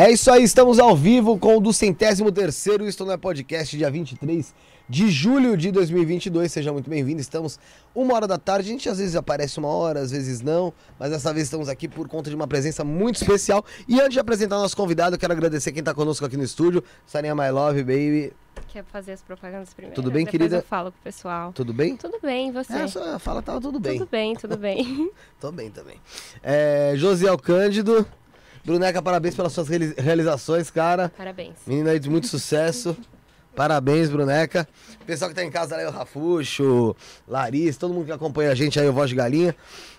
É isso aí, estamos ao vivo com o do centésimo terceiro Isto Não é Podcast, dia 23 de julho de 2022. Seja muito bem-vindo. Estamos uma hora da tarde. A gente às vezes aparece uma hora, às vezes não, mas dessa vez estamos aqui por conta de uma presença muito especial. E antes de apresentar nosso convidado, eu quero agradecer quem está conosco aqui no estúdio. Sarinha My Love, baby. Quer fazer as propagandas primeiro? Tudo bem, Depois querida? eu falo pro pessoal. Tudo bem? Tudo bem, você? É, só fala, tava tudo bem. Tudo bem, tudo bem. Tô bem também. É, Josiel Cândido. Bruneca, parabéns pelas suas reali- realizações, cara. Parabéns. Menina aí de muito sucesso. Parabéns, Bruneca. Pessoal que tá em casa aí, o Rafuxo, Larissa, todo mundo que acompanha a gente aí, o Voz de Galinha.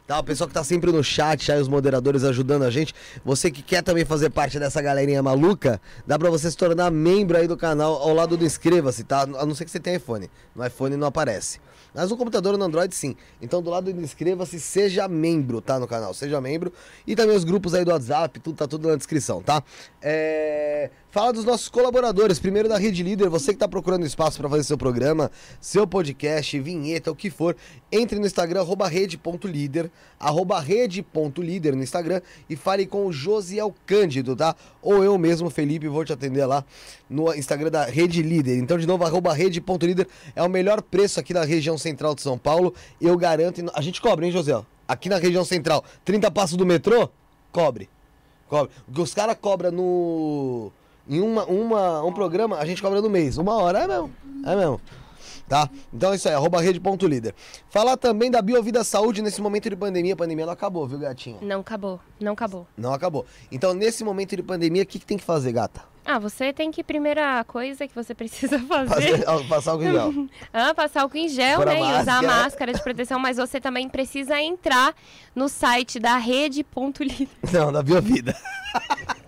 Tá? O pessoal que tá sempre no chat aí, os moderadores ajudando a gente. Você que quer também fazer parte dessa galerinha maluca, dá pra você se tornar membro aí do canal ao lado do inscreva-se, tá? A não ser que você tenha iPhone. No iPhone não aparece. Mas no computador ou no Android sim. Então do lado do inscreva-se, seja membro, tá? No canal, seja membro. E também os grupos aí do WhatsApp, tudo tá tudo na descrição, tá? É... Fala dos nossos colaboradores. Primeiro da Rede Líder, você que tá procurando espaço para fazer seu programa, seu podcast, vinheta, o que for, entre no Instagram, arroba rede.líder, arroba rede.líder no Instagram e fale com o Josiel Cândido, tá? Ou eu mesmo, Felipe, vou te atender lá no Instagram da Rede Líder. Então, de novo, arroba rede.líder é o melhor preço aqui da região central de São Paulo. Eu garanto. A gente cobra, hein, Josiel? Aqui na região central, 30 passos do metrô, cobre. Cobre. O que os caras cobram no. Em uma, uma, um programa, a gente cobra no mês. Uma hora, é mesmo. É mesmo. Tá? Então é isso aí, arroba rede.líder. Falar também da Biovida Saúde nesse momento de pandemia. A pandemia não acabou, viu, gatinha? Não acabou, não acabou. Não acabou. Então, nesse momento de pandemia, o que, que tem que fazer, gata? Ah, você tem que, primeira coisa que você precisa fazer, ah, passar álcool em gel. ah, passar álcool em gel, né? E usar a máscara. máscara de proteção, mas você também precisa entrar no site da rede.líder. Não, da Biovida.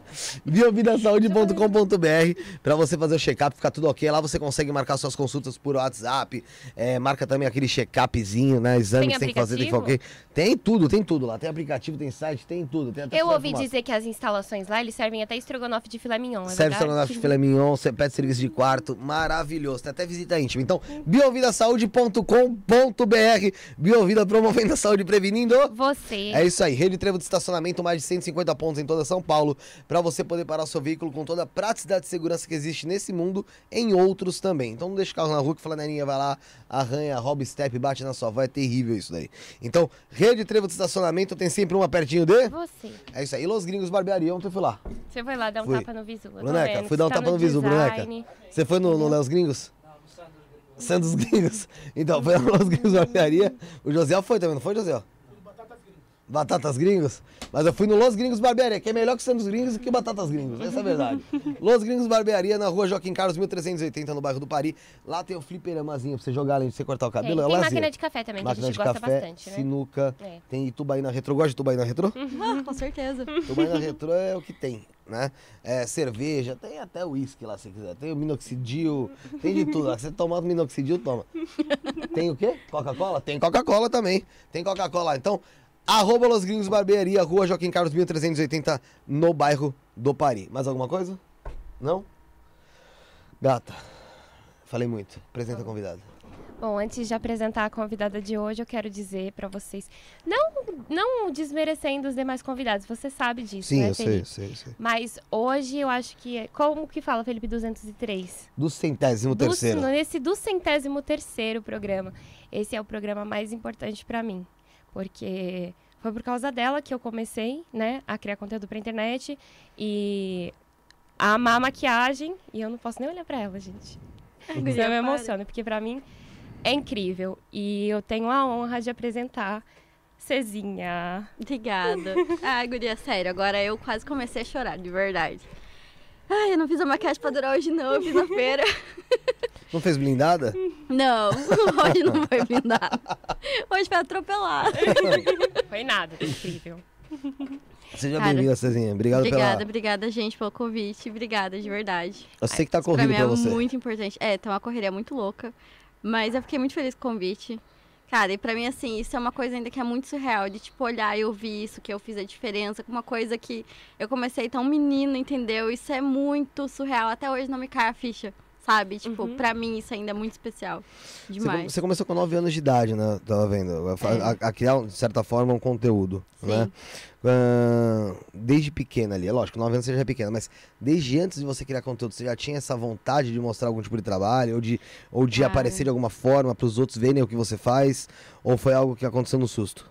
Biovidasaude.com.br para você fazer o check-up, ficar tudo ok. Lá você consegue marcar suas consultas por WhatsApp. é, marca também aquele check-upzinho, né? Exame que tem que fazer, tem que ficar ok. Tem tudo, tem tudo lá. Tem aplicativo, tem site, tem tudo. Tem Eu ouvi fumado. dizer que as instalações lá, eles servem até estrogonofe de filé mignon, é Serve verdade? estrogonofe de filé mignon, você pede serviço de quarto, maravilhoso. Tem até visita íntima. Então, biovidasaude.com.br Biovida promovendo a saúde prevenindo. Você. É isso aí, rede trevo de estacionamento, mais de 150 pontos em toda São Paulo, para você poder parar o seu veículo com toda a praticidade e segurança que existe nesse mundo, em outros também. Então não deixa o carro na rua que flanelinha vai lá, arranha, rouba step, bate na sua avó, é terrível isso daí. Então, rede trevo de estacionamento tem sempre uma pertinho de... Você. É isso aí, e Los Gringos Barbearia, ontem eu fui lá. Você foi lá dar um Fui. tapa no visu. Bruneca, fui dar um tá tapa no visu, Bruneca. Você foi no, no Léos Gringos? Santos Gringos. Então, foi no Léos Gringos Barbearia. O José foi também, não foi, José? Batatas Gringos? Mas eu fui no Los Gringos Barbearia, que é melhor que Santos Gringos e que Batatas Gringos. Essa é a verdade. Los Gringos Barbearia, na rua Joaquim Carlos, 1380, no bairro do Pari. Lá tem o fliperamazinho pra você jogar além de você cortar o Tem, cabelo. é tem lazer. máquina de café também, Máquina que a de gente gosta café, bastante, né? sinuca, É. tem Itubaína Retrô. Gosta de Itubaína Retrô? Ah, com certeza. Tubaína Retrô é o que tem, né? É, cerveja, tem até uísque lá se quiser. Tem o minoxidil, tem de tudo. Você tomar o minoxidil, toma. Tem o quê? Coca-Cola? Tem Coca-Cola também. Tem Coca-Cola lá. Então, arroba Los Gringos Barbearia, rua Joaquim Carlos 1380, no bairro do Pari. Mais alguma coisa? Não? Gata, falei muito. Apresenta a convidada. Bom, antes de apresentar a convidada de hoje, eu quero dizer pra vocês, não, não desmerecendo os demais convidados, você sabe disso, Sim, né, eu sei, Felipe? sei, eu sei. Mas hoje eu acho que, é- como que fala, Felipe 203? Do centésimo Do- terceiro. nesse do centésimo terceiro programa. Esse é o programa mais importante pra mim, porque foi por causa dela que eu comecei, né, a criar conteúdo pra internet e a amar a maquiagem, e eu não posso nem olhar pra ela, gente. Guria, eu me para. emociono, porque pra mim é incrível. E eu tenho a honra de apresentar Cezinha. Obrigada. Ai, guria, sério, agora eu quase comecei a chorar, de verdade. Ai, eu não fiz a maquiagem pra durar hoje não, eu fiz na feira. Não fez blindada? Não, hoje não foi blindado. Hoje foi atropelado. Foi nada, foi incrível. Seja bem-vinda, Cezinha. Obrigado Obrigada, pela... obrigada, gente, pelo convite. Obrigada, de verdade. Eu sei que tá Isso pra mim pra é você. muito importante. É, tá uma correria muito louca. Mas eu fiquei muito feliz com o convite. Cara, e pra mim, assim, isso é uma coisa ainda que é muito surreal, de, tipo, olhar e ouvir isso, que eu fiz a diferença, com uma coisa que eu comecei tão menina, entendeu? Isso é muito surreal. Até hoje não me cai a ficha, sabe? Tipo, Uhum. pra mim isso ainda é muito especial. Você, Demais. você começou com 9 anos de idade, né? Tava vendo. A, fa- a- a criar, de certa forma, um conteúdo, Sim. né? Ah, desde pequena ali, é lógico, 9 anos você já é pequena, mas desde antes de você criar conteúdo, você já tinha essa vontade de mostrar algum tipo de trabalho, ou de, ou de Cara. aparecer de alguma forma para os outros verem o que você faz, ou foi algo que aconteceu no susto?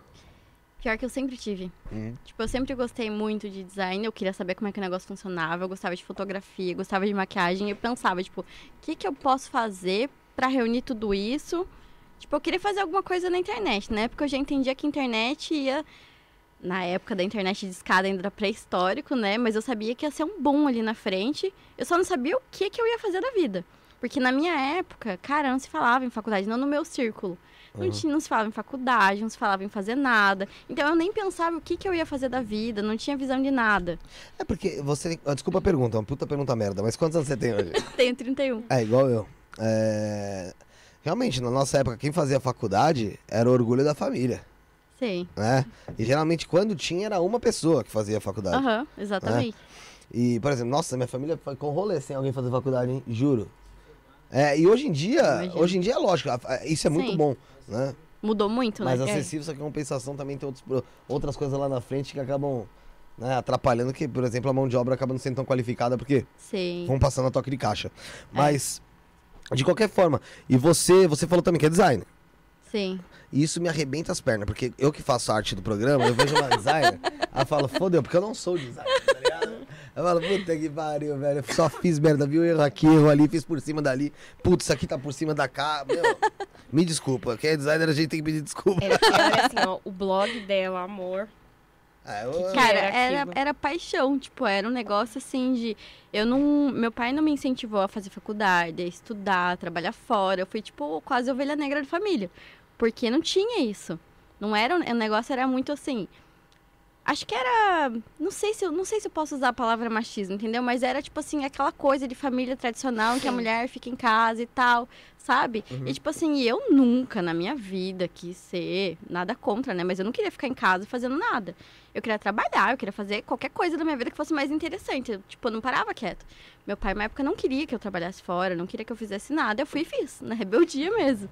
Pior que eu sempre tive. Hum. Tipo, eu sempre gostei muito de design, eu queria saber como é que o negócio funcionava, eu gostava de fotografia, gostava de maquiagem, eu pensava, tipo, o que que eu posso fazer pra reunir tudo isso? Tipo, eu queria fazer alguma coisa na internet, né? Porque eu já entendia que a internet ia na época da internet de escada ainda era pré-histórico, né? Mas eu sabia que ia ser um boom ali na frente. Eu só não sabia o que que eu ia fazer da vida. Porque na minha época, cara, não se falava em faculdade, não no meu círculo. Não, Uhum. tinha, não se falava em faculdade, não se falava em fazer nada. Então eu nem pensava o que, que eu ia fazer da vida, não tinha visão de nada. É porque você. ah, Desculpa a pergunta, é uma puta pergunta merda, mas quantos anos você tem hoje? Tenho 31. É, igual eu. É, Realmente, na nossa época, quem fazia faculdade era o orgulho da família, Sim. né? E geralmente, quando tinha, era uma pessoa que fazia faculdade. Aham, exatamente. E, por exemplo, nossa, minha família foi com rolê sem alguém fazer faculdade, hein? Juro. É, e hoje em dia, Imagino. hoje em dia é lógico, isso é muito Sim. bom, né? Mudou muito, Mais né? acessível, só que em compensação também tem outros, outras coisas lá na frente que acabam né, atrapalhando, que, por exemplo, a mão de obra acaba não sendo tão qualificada porque Sim. vão passando a toque de caixa. É. Mas, de qualquer forma, e você, você falou também que é design. Sim. E isso me arrebenta as pernas, porque eu que faço a arte do programa, eu vejo uma designer, eu falo, fodeu, porque eu não sou designer, tá ligado? Eu falo, puta que pariu, velho. Eu só fiz merda, viu? Erro aqui, erro ali, fiz por cima dali. Putz, isso aqui tá por cima da cá. Meu, me desculpa. Quem é designer, a gente tem que pedir desculpa. Era, era assim, ó, o blog dela, amor. É, eu- que Cara, era era, paixão, tipo, era um negócio assim de. Eu não. Meu pai não me incentivou a fazer faculdade, a estudar, a trabalhar fora. Eu fui, tipo, quase ovelha negra da família. Porque não tinha isso. Não era. um- O negócio era muito assim. Acho que era. Não sei se eu, não sei se eu posso usar a palavra machismo, entendeu? Mas era tipo assim, aquela coisa de família tradicional que a mulher fica em casa e tal, sabe? E tipo assim, eu nunca na minha vida quis ser nada contra, né? Mas eu não queria ficar em casa fazendo nada. Eu queria trabalhar, eu queria fazer qualquer coisa da minha vida que fosse mais interessante. Eu, tipo, eu não parava quieto. Meu pai, na época, não queria que eu trabalhasse fora, não queria que eu fizesse nada. Eu fui e fiz, na rebeldia mesmo.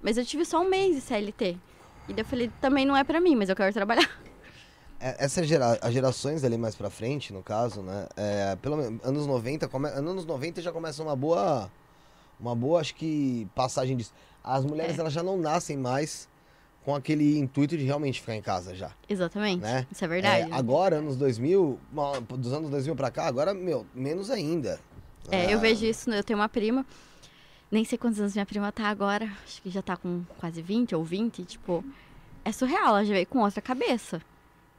Mas eu tive só um mês de CLT. E daí eu falei, também não é pra mim, mas eu quero trabalhar. É, Essas gera, as gerações ali mais pra frente, no caso, né? É, pelo menos anos 90, come, anos 90 já começa uma boa. Uma boa, acho que, passagem disso. As mulheres É. elas já não nascem mais com aquele intuito de realmente ficar em casa já. Exatamente. Né? Isso é verdade. É, agora, anos 2000, uma- dos anos 2000 pra cá, agora, meu, menos ainda. É, eu Ah, vejo isso, eu tenho uma prima, nem sei quantos anos minha prima tá agora, acho que já tá com quase 20 ou 20, tipo, é surreal, ela já veio com outra cabeça.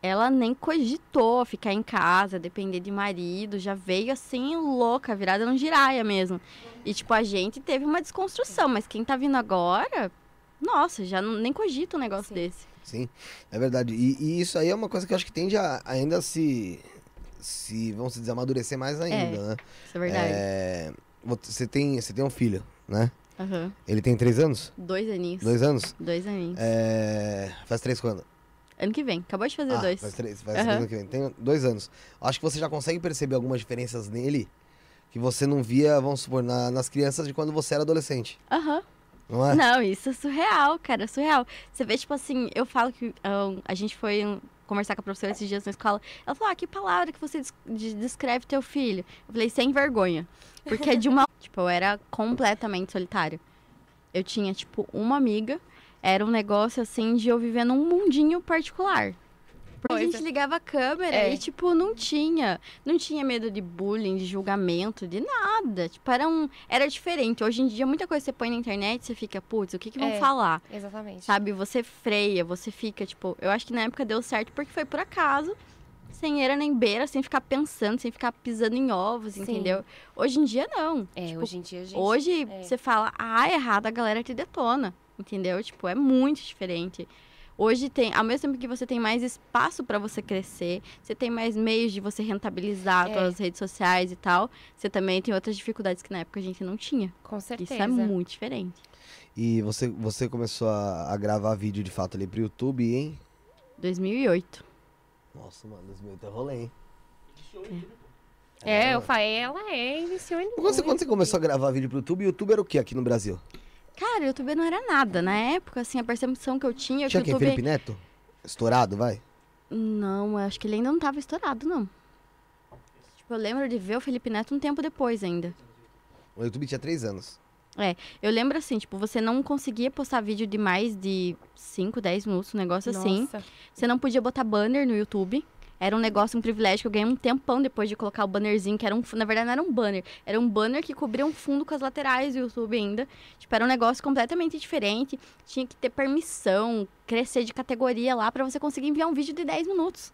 Ela nem cogitou ficar em casa, depender de marido, já veio assim, louca, virada num giraia mesmo. E, tipo, a gente teve uma desconstrução, mas quem tá vindo agora, nossa, já não, nem cogita um negócio Sim. desse. Sim, é verdade. E, e isso aí é uma coisa que eu acho que tende a ainda se. se vamos dizer, amadurecer mais ainda, né? Isso é verdade. É, você, tem, você tem um filho, né? Aham. Ele tem três anos? Dois aninhos. Dois anos? Dois aninhos. É, faz três quando? Ano que vem, acabou de fazer Ah, dois. Faz três, faz Aham. três ano que vem. Tem dois anos. Acho que você já consegue perceber algumas diferenças nele que você não via, vamos supor, na- nas crianças de quando você era adolescente. Aham. Não é? Não, isso é surreal, cara, é surreal. Você vê, tipo assim, eu falo que ahn, a gente foi hum, conversar com a professora esses dias na escola. Ela falou, ah, que palavra que você des- de- descreve teu filho? Eu falei, sem vergonha. Porque é de uma... tipo, eu era completamente solitária. Eu tinha, tipo, uma amiga. Era um negócio, assim, de eu viver num mundinho particular. Porque a gente ligava a câmera É. e, tipo, não tinha. Não tinha medo de bullying, de julgamento, de nada. Tipo, era um. Era diferente. Hoje em dia, muita coisa que você põe na internet, você fica, putz, o que, que vão É. falar? Exatamente. Sabe? Você freia, você fica, tipo. Eu acho que na época deu certo porque foi por acaso. Sem era nem beira, sem ficar pensando, sem ficar pisando em ovos, Sim. entendeu? Hoje em dia, não. É, Tipo, hoje em dia a gente. Hoje, é. você fala, ah, errado, a galera te detona. Entendeu? Tipo, é muito diferente. Hoje tem, ao mesmo tempo que você tem mais espaço para você crescer, você tem mais meios de você rentabilizar É. suas redes sociais e tal, você também tem outras dificuldades que na época a gente não tinha. Com certeza. Isso é muito diferente. E você, você começou a, a gravar vídeo de fato ali pro YouTube, hein? 2008. Nossa, mano, 2008 é rolê, hein? É, eu falei, ela é, iniciou em. Quando você, quando você começou a gravar vídeo pro YouTube, o YouTube era o que aqui no Brasil? Cara, YouTube não era nada. Na época, assim, a percepção que eu tinha é que Tinha o quem? YouTube. Felipe Neto? Estourado, vai? Não, eu acho que ele ainda não tava estourado, não. Tipo, eu lembro de ver o Felipe Neto um tempo depois ainda. O YouTube tinha três anos. Eu lembro assim, tipo, você não conseguia postar vídeo de mais de 5, 10 minutos, um negócio assim. Nossa. Você não podia botar banner no YouTube. Era um negócio, um privilégio que eu ganhei um tempão depois de colocar o bannerzinho, que era um. Na verdade, não era um banner. Era um banner que cobria um fundo com as laterais do YouTube ainda. Tipo, era um negócio completamente diferente. Tinha que ter permissão, crescer de categoria lá pra você conseguir enviar um vídeo de 10 minutos.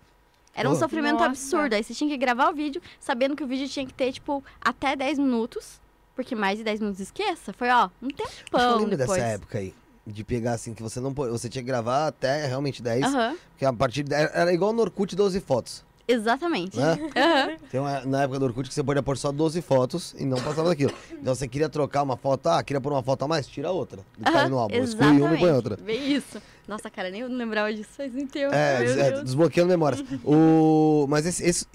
Era um Pô. sofrimento Nossa. absurdo. Aí você tinha que gravar o vídeo sabendo que o vídeo tinha que ter, tipo, até 10 minutos. Porque mais de 10 minutos esqueça. Foi, ó, um Acho que eu tempão lembro depois. dessa época aí. De pegar assim, que você não pô- Você tinha que gravar até realmente 10. Aham, Porque a partir de, era igual no Orkut 12 fotos. exatamente. Né? Aham. Tem uma, na época do Orkut que você podia pôr só 12 fotos e não passava daquilo. Então você queria trocar uma foto, ah, queria pôr uma foto a mais? Tira outra. Aham, no álbum. Exclui uma e põe outra. Bem isso. Nossa, cara, nem eu não lembrava disso faz um tempo. É, é, desbloqueando memórias. O, mas esse, esse,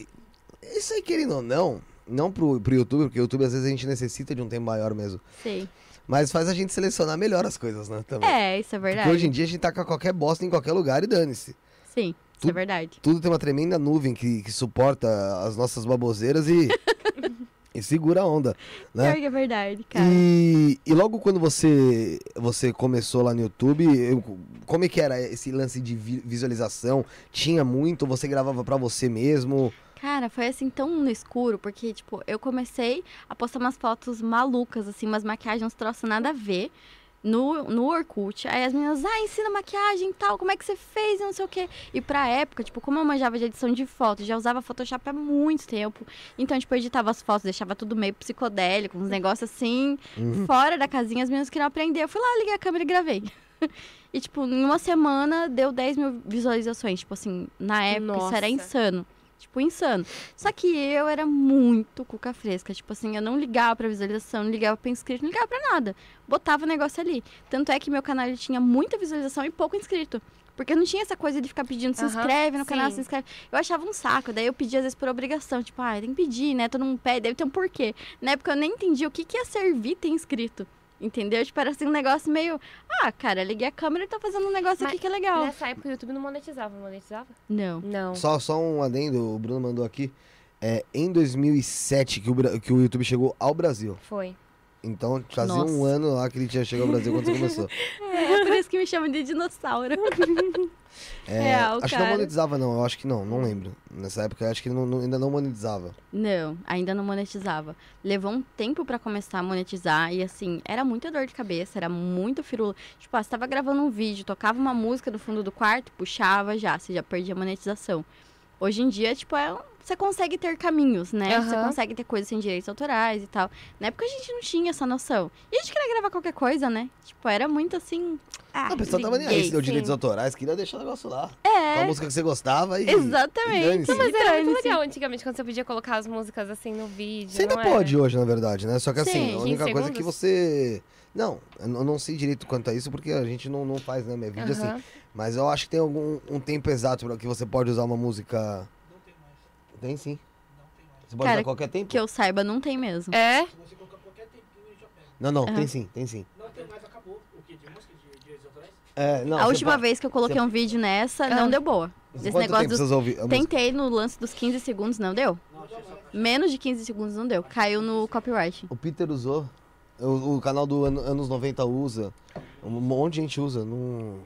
isso aí, querendo ou não, não pro, pro YouTube, porque o YouTube às vezes a gente necessita de um tempo maior mesmo. Sei. Mas faz a gente selecionar melhor as coisas, né? Também. É, isso é Porque verdade. hoje em dia a gente tá com qualquer bosta em qualquer lugar e dane-se. Sim, isso Tudo- é verdade. Tudo tem uma tremenda nuvem que, que suporta as nossas baboseiras e, e segura a onda, né? Que é verdade, cara. E, e logo quando você você começou lá no YouTube, eu- como é que era esse lance de vi- visualização? Tinha muito? Você gravava pra você mesmo? Cara, foi assim tão no escuro, porque, tipo, eu comecei a postar umas fotos malucas, assim, umas maquiagens, uns troços nada a ver. No, no Orkut, aí as meninas, ah, ensina maquiagem e tal, como é que você fez, e não sei o quê. E pra época, tipo, como eu manjava de edição de fotos, já usava Photoshop há muito tempo. Então, tipo, eu editava as fotos, deixava tudo meio psicodélico, uns negócios assim, Uhum. fora da casinha, as meninas queriam aprender. Eu fui lá, liguei a câmera e gravei. e, tipo, em uma semana deu 10 mil visualizações. Tipo assim, na época isso era Nossa. insano. Tipo, insano. Só que eu era muito cuca fresca. Tipo assim, eu não ligava pra visualização, não ligava pra inscrito, não ligava pra nada. Botava o negócio ali. Tanto é que meu canal ele tinha muita visualização e pouco inscrito. Porque não tinha essa coisa de ficar pedindo, se inscreve no canal, sim. se inscreve. Eu achava um saco. Daí eu pedia, às vezes, por obrigação. Tipo, ah, tem que pedir, né? Todo mundo pede, deve ter um porquê. Na época eu nem entendia o que, que ia servir ter inscrito. Entendeu? Tipo, era assim um negócio meio. Ah, cara, liguei a câmera e tá fazendo um negócio Mas aqui que é legal. Nessa época o YouTube não monetizava, monetizava? Não. Não. Só, só um adendo, o Bruno mandou aqui. É em 2007 que o, que o YouTube chegou ao Brasil. Foi. Então fazia Nossa. um ano lá que ele tinha chegado ao Brasil quando você começou. É por isso que me chamam de dinossauro. É, Real, acho que cara. não monetizava, não. Eu acho que não, não lembro. Nessa época eu acho que ele não- não- ainda não monetizava. Não, ainda não monetizava. Levou um tempo pra começar a monetizar e assim, era muita dor de cabeça, era muito firula. Tipo, ah, você tava gravando um vídeo, tocava uma música no fundo do quarto, puxava já, você já perdia a monetização. Hoje em dia, tipo, é, um- você consegue ter caminhos, né? Você Aham. consegue ter coisas sem direitos autorais e tal. Na época a gente não tinha essa noção. E a gente queria gravar qualquer coisa, né? Tipo, era muito assim. Ah, a pessoa tava nem aí, se deu direitos sim. autorais, queria deixar o negócio lá. Com a É, música que você gostava e. exatamente. e. Não, Mas era muito Dane-se. legal antigamente, quando você podia colocar as músicas assim no vídeo. Você ainda não era? pode hoje, na verdade, né? Só que assim, Sim, a 15 única coisa é que você. Não, eu não sei direito quanto a isso, porque a gente não, não faz, né, meu vídeo assim. Aham. Mas eu acho que tem algum um tempo exato que você pode usar uma música. Tem sim. Você pode Cara, usar qualquer tempo? Que eu saiba, não tem mesmo. É? Se você colocar qualquer tempinho, ele já pega. Não, não, Aham. tem sim, tem sim. Não tem mais, acabou. O que? De música? De direitos autorais? É, não, a você última pode- vez que eu coloquei um vídeo nessa, Ah. não deu boa. Esse Quanto negócio tempo dos... vocês ouvem a música? Tentei no lance dos 15 segundos, não deu? Menos de 15 segundos não deu. Caiu no copyright. O Peter usou. O, o canal do ano- anos 90 usa. Um monte de gente usa. Não...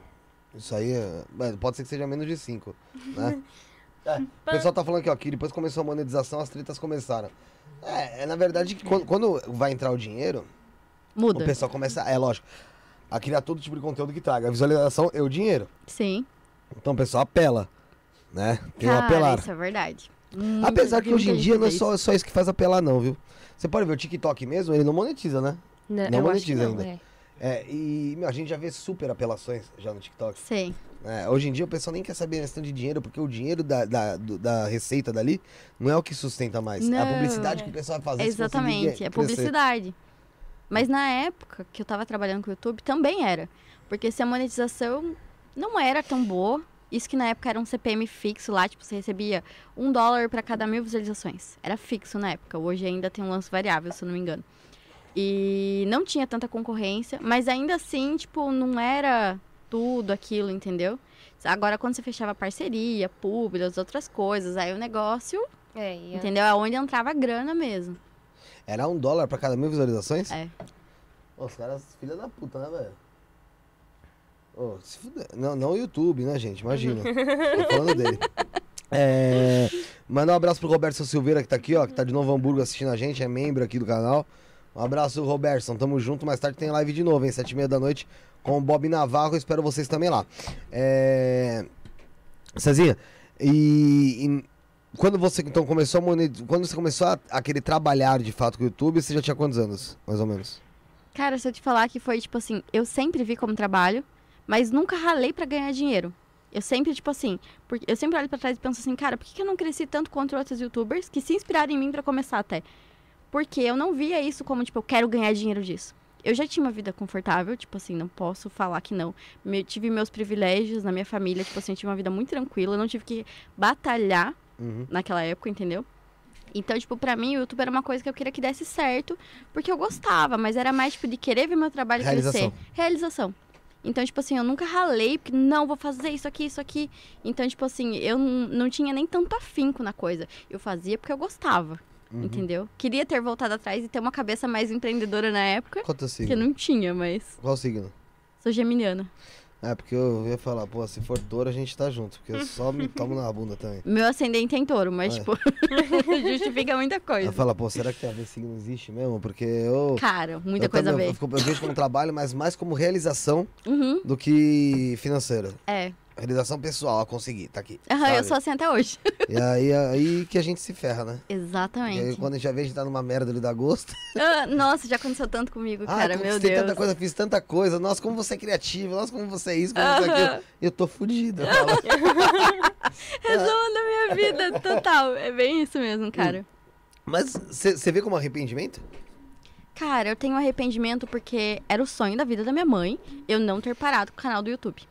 Isso aí é... é, Pode ser que seja menos de 5. Né? É, o pessoal tá falando aqui, ó, que depois começou a monetização, as tretas começaram. É, é na verdade que quando, quando vai entrar o dinheiro, Muda. o pessoal começa, é lógico, a criar todo tipo de conteúdo que traga. A visualização é o dinheiro. Sim. Então o pessoal apela, né? Tem Cara, apelar. isso é verdade. Muita- Apesar que hoje em dia não é só, isso. só isso que faz apelar, não, viu? Você pode ver o TikTok mesmo, ele não monetiza, né? Não, Não que monetiza não, ainda. é. É, e meu, a gente já vê super apelações já no TikTok. Sim. É, hoje em dia o pessoal nem quer saber a questão de dinheiro, porque o dinheiro da, da, do- da receita dali não é o que sustenta mais. é a Não. publicidade que o pessoal vai fazer. Exatamente. É publicidade. Mas na época que eu tava trabalhando com o YouTube, também era. Porque se a monetização não era tão boa, Isso que na época era um CPM fixo lá, tipo, você recebia um dólar pra cada mil visualizações. Era fixo na época. Hoje ainda tem um lance variável, se eu não me engano. E não tinha tanta concorrência, mas ainda assim, tipo, não era tudo aquilo, entendeu? Agora, quando você fechava parceria, público, as outras coisas, aí o negócio, É, e a- entendeu? É onde entrava a grana mesmo. Era um dólar pra cada mil visualizações? É. Os caras, filha da puta, né, velho? Fuder. Não, não o YouTube, né, gente? Imagina. Tô falando dele. É... Manda um abraço pro Roberto Silveira, que tá aqui, ó, que tá de Novo Hamburgo assistindo a gente, é membro aqui do canal. Um abraço, Robertson. Tamo junto. Mais tarde tem live de novo, hein? Sete e meia da noite com o Bob Navarro. Espero vocês também lá. É... Cezinha, e, e quando você então começou a monetizar, quando você começou a, a querer trabalhar de fato com o YouTube, você já tinha quantos anos, mais ou menos? Cara, se eu te falar que foi, tipo assim, eu sempre vi como trabalho, mas nunca ralei pra ganhar dinheiro. Eu sempre, tipo assim, porque eu sempre olho pra trás e penso assim, cara, por que que eu não cresci tanto quanto outros youtubers que se inspiraram em mim pra começar até? Porque eu não via isso como, tipo, eu quero ganhar dinheiro disso. Eu já tinha uma vida confortável, tipo assim, não posso falar que não. Me- tive meus privilégios na minha família, tipo assim, eu tive uma vida muito tranquila, eu não tive que batalhar Uhum. naquela época, entendeu? Então, tipo, pra mim, o YouTube era uma coisa que eu queria que desse certo, porque eu gostava, mas era mais, tipo, de querer ver meu trabalho Realização. crescer. Realização. Então, tipo assim, eu nunca ralei, porque não, vou fazer isso aqui, isso aqui. Então, tipo assim, eu não tinha nem tanto afinco na coisa. Eu fazia porque eu gostava, Uhum. entendeu? Queria ter voltado atrás e ter uma cabeça mais empreendedora na época, Qual teu que signo? não tinha, mas Qual signo? sou geminiana. É, porque eu ia falar, pô, se for touro a gente tá junto, porque eu só me tomo na bunda também. Meu ascendente é em touro, mas, É. tipo, justifica muita Ela coisa. fala, pô, será que tem a ver signo existe mesmo? Porque eu. Cara, muita eu coisa a também- ver. Eu, fico- eu vejo como trabalho, mas mais como realização Uhum, do que financeira. é. Realização pessoal, ó, consegui, tá aqui. Aham, eu sou assim até hoje. E aí, aí que a gente se ferra, né? E aí, Exatamente. quando a gente já vê, a gente tá numa merda ali da gosto. Ah, nossa, já aconteceu tanto comigo, Ah, cara, meu Deus. tanta coisa, fiz tanta coisa. Nossa, como você é criativo. Nossa, como você é isso, como você é aquilo. Eu tô fudida. fala. Resumo da minha vida, total. É bem isso mesmo, cara. Mas você vê como arrependimento? Cara, eu tenho arrependimento porque era o sonho da vida da minha mãe eu não ter parado com o canal do YouTube.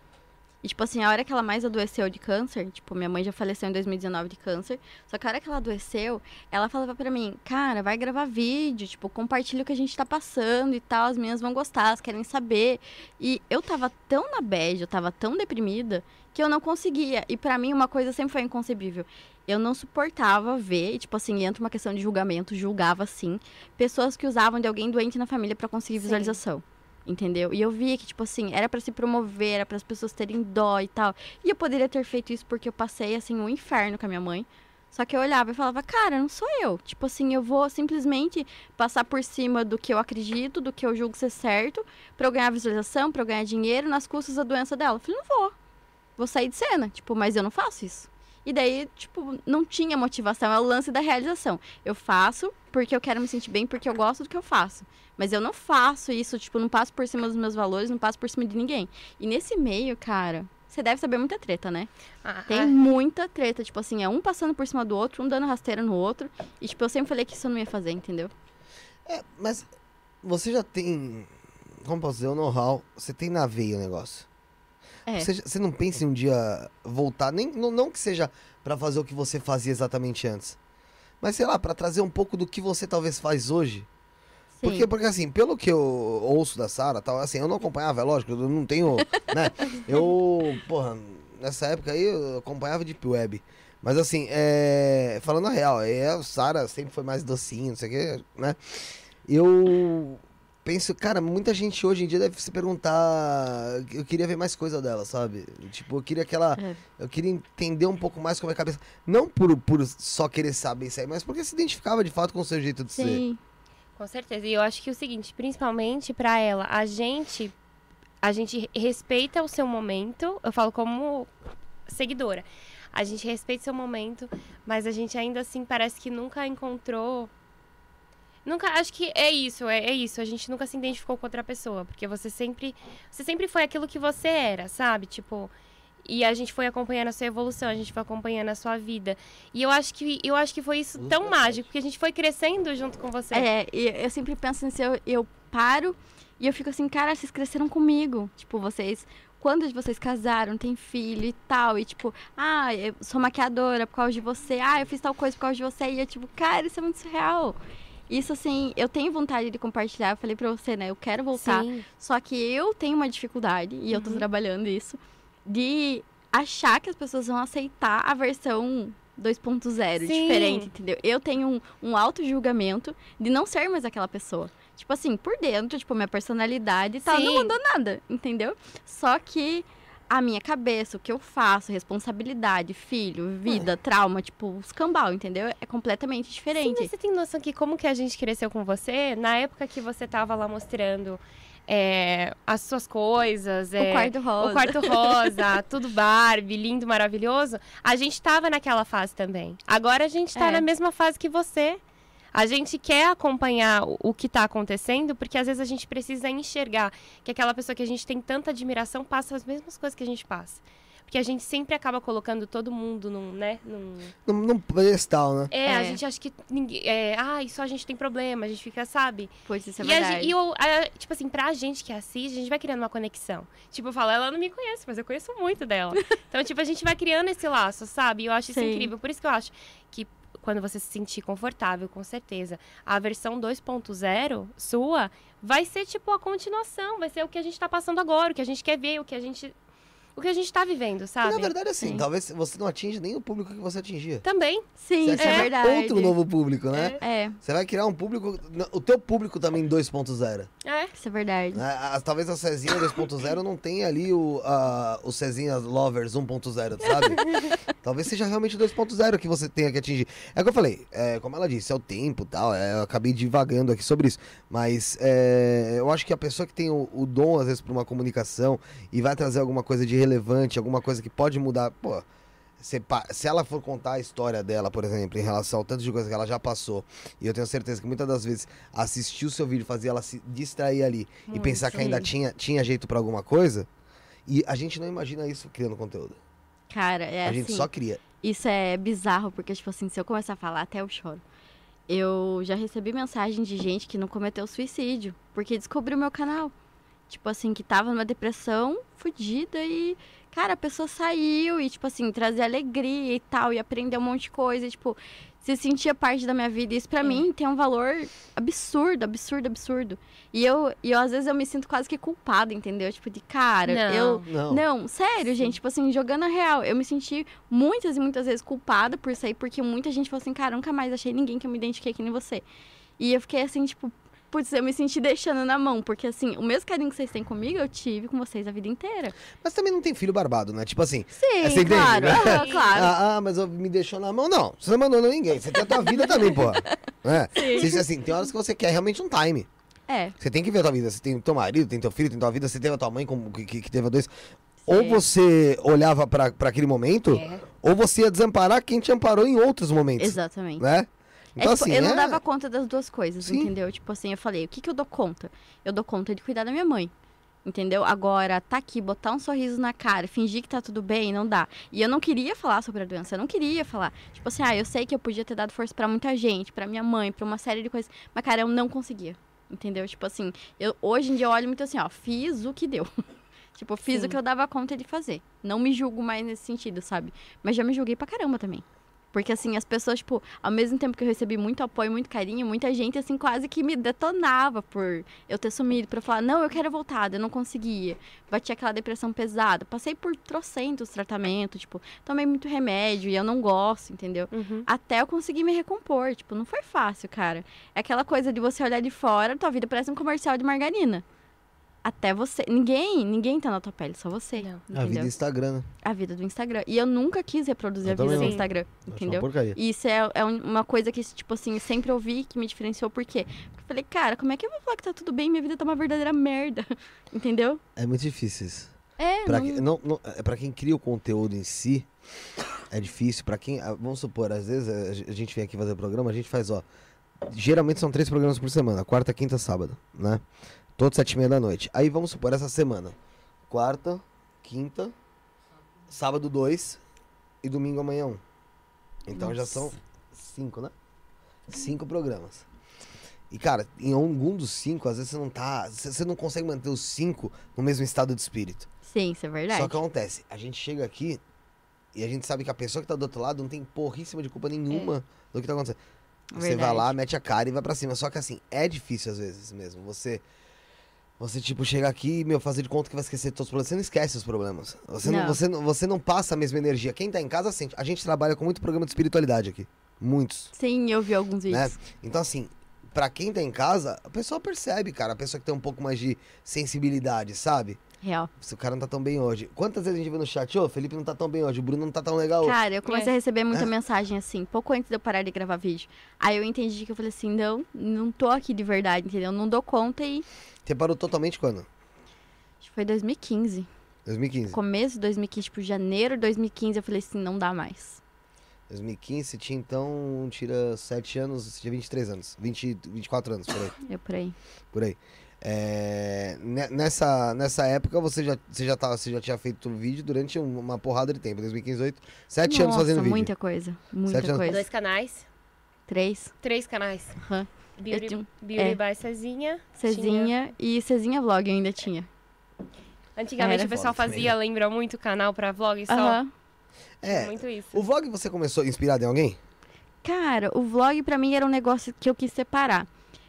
E, tipo assim, a hora que ela mais adoeceu de câncer, tipo, minha mãe já faleceu em 2019 de câncer, só que a hora que ela adoeceu, ela falava pra mim, cara, vai gravar vídeo, tipo, compartilha o que a gente tá passando e tal, as meninas vão gostar, elas querem saber. E eu tava tão na bad, eu tava tão deprimida, que eu não conseguia. E pra mim, uma coisa sempre foi inconcebível. Eu não suportava ver, e, tipo assim, entra uma questão de julgamento, julgava assim, pessoas que usavam de alguém doente na família pra conseguir Sim. visualização. Entendeu? E eu via que, tipo assim, era pra se promover, era para as pessoas terem dó e tal. E eu poderia ter feito isso porque eu passei, assim, um inferno com a minha mãe. Só que eu olhava e falava, cara, não sou eu. Tipo assim, eu vou simplesmente passar por cima do que eu acredito, do que eu julgo ser certo, pra eu ganhar visualização, pra eu ganhar dinheiro nas custas da doença dela. Eu falei, não vou. Vou sair de cena. Tipo, mas eu não faço isso. E daí, tipo, não tinha motivação. É o lance da realização. Eu faço porque eu quero me sentir bem, porque eu gosto do que eu faço. Mas eu não faço isso, tipo, não passo por cima dos meus valores, não passo por cima de ninguém. E nesse meio, cara, você deve saber muita treta, né? Ah, Tem muita treta, tipo assim, é um passando por cima do outro, um dando rasteira no outro. E, tipo, eu sempre falei que isso eu não ia fazer, entendeu? É, mas você já tem. Como posso dizer? O know-how. Você tem na veia o negócio. É. Você, você não pensa em um dia voltar, nem, não, não que seja pra fazer o que você fazia exatamente antes. Mas sei lá, pra trazer um pouco do que você talvez faz hoje. Sim. Porque, porque assim, pelo que eu ouço da Sara, tal, assim, eu não acompanhava, é lógico, eu não tenho, né? Eu, porra, nessa época aí eu acompanhava Deep Web. Mas assim, é, falando a real, é, a Sara sempre foi mais docinho, não sei o que, né? Eu penso, cara, muita gente hoje em dia deve se perguntar, eu queria ver mais coisa dela, sabe? Tipo, eu queria que ela, É. eu queria entender um pouco mais como é a cabeça, não por, por só querer saber isso aí, mas porque se identificava de fato com o seu jeito de ser. Com certeza. E eu acho que o seguinte, principalmente pra ela, a gente a gente respeita o seu momento. Eu falo como seguidora. A gente respeita o seu momento, mas a gente ainda assim parece que nunca encontrou Nunca, acho que é isso, é, é isso. A gente nunca se identificou com outra pessoa, porque você sempre, você sempre foi aquilo que você era, sabe? Tipo, e a gente foi acompanhando a sua evolução, a gente foi acompanhando a sua vida. E eu acho que eu acho que foi isso Luz tão bastante. mágico, porque a gente foi crescendo junto com você. É, e eu sempre penso nisso, eu, eu paro e eu fico assim, cara, vocês cresceram comigo. Tipo, vocês quando vocês casaram, tem filho e tal, e tipo, ah, eu sou maquiadora por causa de você, ah, eu fiz tal coisa por causa de você, e eu tipo, cara, isso é muito surreal. Isso, assim, eu tenho vontade de compartilhar, eu falei pra você, né, eu quero voltar, Sim. só que eu tenho uma dificuldade, e eu tô Uhum. trabalhando isso, de achar que as pessoas vão aceitar a versão 2.0, Sim. diferente, entendeu? Eu tenho um, um auto-julgamento de não ser mais aquela pessoa. Tipo assim, por dentro, tipo, minha personalidade e tal, não Sim. mudou nada, entendeu? Só que a minha cabeça, o que eu faço, responsabilidade, filho, vida, trauma, tipo, os cambal, entendeu? É completamente Sim, diferente. mas você tem noção que como que a gente cresceu com você, na época que você tava lá mostrando é, as suas coisas, é, o quarto rosa. o quarto rosa, tudo Barbie, lindo, maravilhoso, a gente tava naquela fase também. Agora a gente tá É. na mesma fase que você. A gente quer acompanhar o, que tá acontecendo, porque às vezes a gente precisa enxergar que aquela pessoa que a gente tem tanta admiração passa as mesmas coisas que a gente passa. Porque a gente sempre acaba colocando todo mundo num, né, num, Num, num pedestal, né? é, a É. gente acha que ninguém. É, ai, só a gente tem problema, a gente fica, sabe? Pois isso é e, a verdade. gente, e eu, a- tipo assim, pra gente que assiste, a gente vai criando uma conexão. Tipo, eu falo, ela não me conhece, mas eu conheço muito dela. então, tipo, a gente vai criando esse laço, sabe? E eu acho isso Sim. incrível. Por isso que eu acho que quando você se sentir confortável, com certeza, a versão 2.0 sua vai ser, tipo, a continuação. Vai ser o que a gente tá passando agora, o que a gente quer ver, o que a gente. O que a gente tá vivendo, E, sabe? na verdade, assim, Sim. talvez você não atinja nem o público que você atingia. Também. Sim, Você isso é verdade. outro novo público, né? É, Você vai criar um público. O teu público também 2.0. É. isso é verdade. A- Talvez a Cezinha 2.0 não tenha ali o, a, o Cezinha Lovers 1.0, sabe? Talvez seja realmente o 2.0 que você tenha que atingir. É o que eu falei, é, como ela disse, é o tempo e tal. é, eu acabei divagando aqui sobre isso. Mas é, eu acho que a pessoa que tem o, o dom, às vezes, para uma comunicação e vai trazer alguma coisa de relevante, alguma coisa que pode mudar. Pô, se, se ela for contar a história dela, por exemplo, em relação ao tanto de coisa que ela já passou, e eu tenho certeza que muitas das vezes assistir o seu vídeo fazia ela se distrair ali e Muito. pensar que ainda Sim. tinha, tinha jeito pra alguma coisa, e a gente não imagina isso criando conteúdo. Cara, é a assim. gente só cria. Isso é bizarro, porque, tipo assim, se eu começar a falar, até eu choro. Eu já recebi mensagem de gente que não cometeu suicídio, porque descobriu meu canal. Tipo assim, que tava numa depressão fodida e, cara, a pessoa saiu e, tipo assim, trazer alegria e tal, e aprender um monte de coisa, e, tipo, se sentia parte da minha vida. Isso pra É. mim tem um valor absurdo, absurdo, absurdo. E eu, e eu, às vezes, eu me sinto quase que culpada, entendeu? Tipo, de cara, Não. eu. Não. Não, sério, gente, tipo assim, jogando a real. Eu me senti muitas e muitas vezes culpada por sair, porque muita gente falou assim, cara, nunca mais achei ninguém que eu me identifiquei que nem você. E eu fiquei assim, tipo, putz, eu me senti deixando na mão, porque assim, o mesmo carinho que vocês têm comigo, eu tive com vocês a vida inteira. Mas também não tem filho barbado, né? Tipo assim, Sim, você entende, claro, né? aham, claro. ah, ah, mas me deixou na mão. Não, você não abandonou ninguém. Você tem a tua vida também, pô. Né? Sim. Se- assim, tem horas que você quer realmente um time. É, Você tem que ver a tua vida. Você tem o teu marido, tem teu filho, tem tua vida, você teve a tua mãe como, que, que teve a dois. Ou você olhava pra, pra aquele momento, É. ou você ia desamparar quem te amparou em outros momentos. exatamente. Né? É, Então, tipo, assim, eu não é- dava conta das duas coisas, Sim. entendeu? Tipo assim, eu falei, o que, que eu dou conta? Eu dou conta de cuidar da minha mãe. Entendeu? Agora, tá aqui, botar um sorriso na cara, fingir que tá tudo bem, não dá. E eu não queria falar sobre a doença, eu não queria falar. Tipo assim, ah, eu sei que eu podia ter dado força pra muita gente, pra minha mãe, pra uma série de coisas. Mas, cara, eu não conseguia. Entendeu? Tipo assim, eu, hoje em dia eu olho muito assim, ó, fiz o que deu. tipo, fiz Sim. o que eu dava conta de fazer. Não me julgo mais nesse sentido, sabe? Mas já me julguei pra caramba também. Porque, assim, as pessoas, tipo, ao mesmo tempo que eu recebi muito apoio, muito carinho, muita gente, assim, quase que me detonava por eu ter sumido. Pra falar, não, eu quero voltar, eu não conseguia. Bati aquela depressão pesada. Passei por trocentos tratamentos, tipo, tomei muito remédio e eu não gosto, entendeu? Uhum. Até eu conseguir me recompor. Tipo, não foi fácil, cara. É aquela coisa de você olhar de fora, tua vida parece um comercial de margarina. Até você. Ninguém, ninguém tá na tua pele, só você. Não. A vida do Instagram, né? A vida do Instagram. E eu nunca quis reproduzir Eu a vida também do não. Instagram. Uma Entendeu? E isso é, é um- uma coisa que, tipo assim, sempre ouvi que me diferenciou. Por quê? Porque eu falei, cara, como é que eu vou falar que tá tudo bem? Minha vida tá uma verdadeira merda. Entendeu? É muito difícil isso. É, Pra, não- que- não, não, é pra quem cria o conteúdo em si, é difícil. Pra quem. ah, Vamos supor, às vezes a ge- a gente vem aqui fazer programa, a gente faz, ó. Geralmente são três programas por semana, quarta, quinta, sábado, né? Todos sete e meia da noite. Aí vamos supor, essa semana. Quarta, quinta, sábado dois e domingo amanhã um. Então já Nossa. são cinco, né? Cinco programas. E, cara, em algum dos cinco, às vezes você não tá. Você não consegue manter os cinco no mesmo estado de espírito. Sim, isso é verdade. Só que acontece, a gente chega aqui e a gente sabe que a pessoa que tá do outro lado não tem porríssima de culpa nenhuma do que tá acontecendo. Você vai lá, mete a cara e vai pra cima. Só que assim, é difícil às vezes mesmo. Você. Você, tipo, chega aqui e, meu, fazer de conta que vai esquecer todos os problemas. Você não esquece os problemas. Você não. Não. você, não, você não passa a mesma energia. Quem tá em casa sente. A gente trabalha com muito programa de espiritualidade aqui. Muitos. Sim, eu vi alguns Né? vídeos. Então, assim, pra quem tá em casa, a pessoa percebe, cara. A pessoa que tem um pouco mais de sensibilidade, sabe? Real. Se o cara não tá tão bem hoje. Quantas vezes a gente vê no chat, ô, Felipe não tá tão bem hoje, o Bruno não tá tão legal hoje. Cara, eu comecei a receber muita É. mensagem assim, pouco antes de eu parar de gravar vídeo. Aí eu entendi que eu falei assim, não, não tô aqui de verdade, entendeu? Não dou conta e. Você parou totalmente quando? Acho que foi 2015. 2015. Começo de 2015, tipo, janeiro de 2015, eu falei assim, não dá mais. 2015, você tinha então, tira 7 anos, você tinha 23 anos. 20, 24 anos, por aí. Eu por aí. Por aí. É, ne- nessa, nessa época você já, você, já tava, você já tinha feito vídeo durante um- uma porrada de tempo, 2015, 2018. 7 anos Nossa, fazendo vídeo. muita coisa. Muita Sete anos. coisa. Dois canais, Três. três canais. Aham. Beauty, Eu tinha- Beauty é. by Cezinha. Cezinha e Cezinha Vlog eu ainda tinha. Antigamente Era o pessoal fazia, lembra muito canal pra vlog só. Aham. É, Muito isso. o vlog você começou inspirado em alguém? Cara, o vlog pra mim era um negócio que eu quis separar.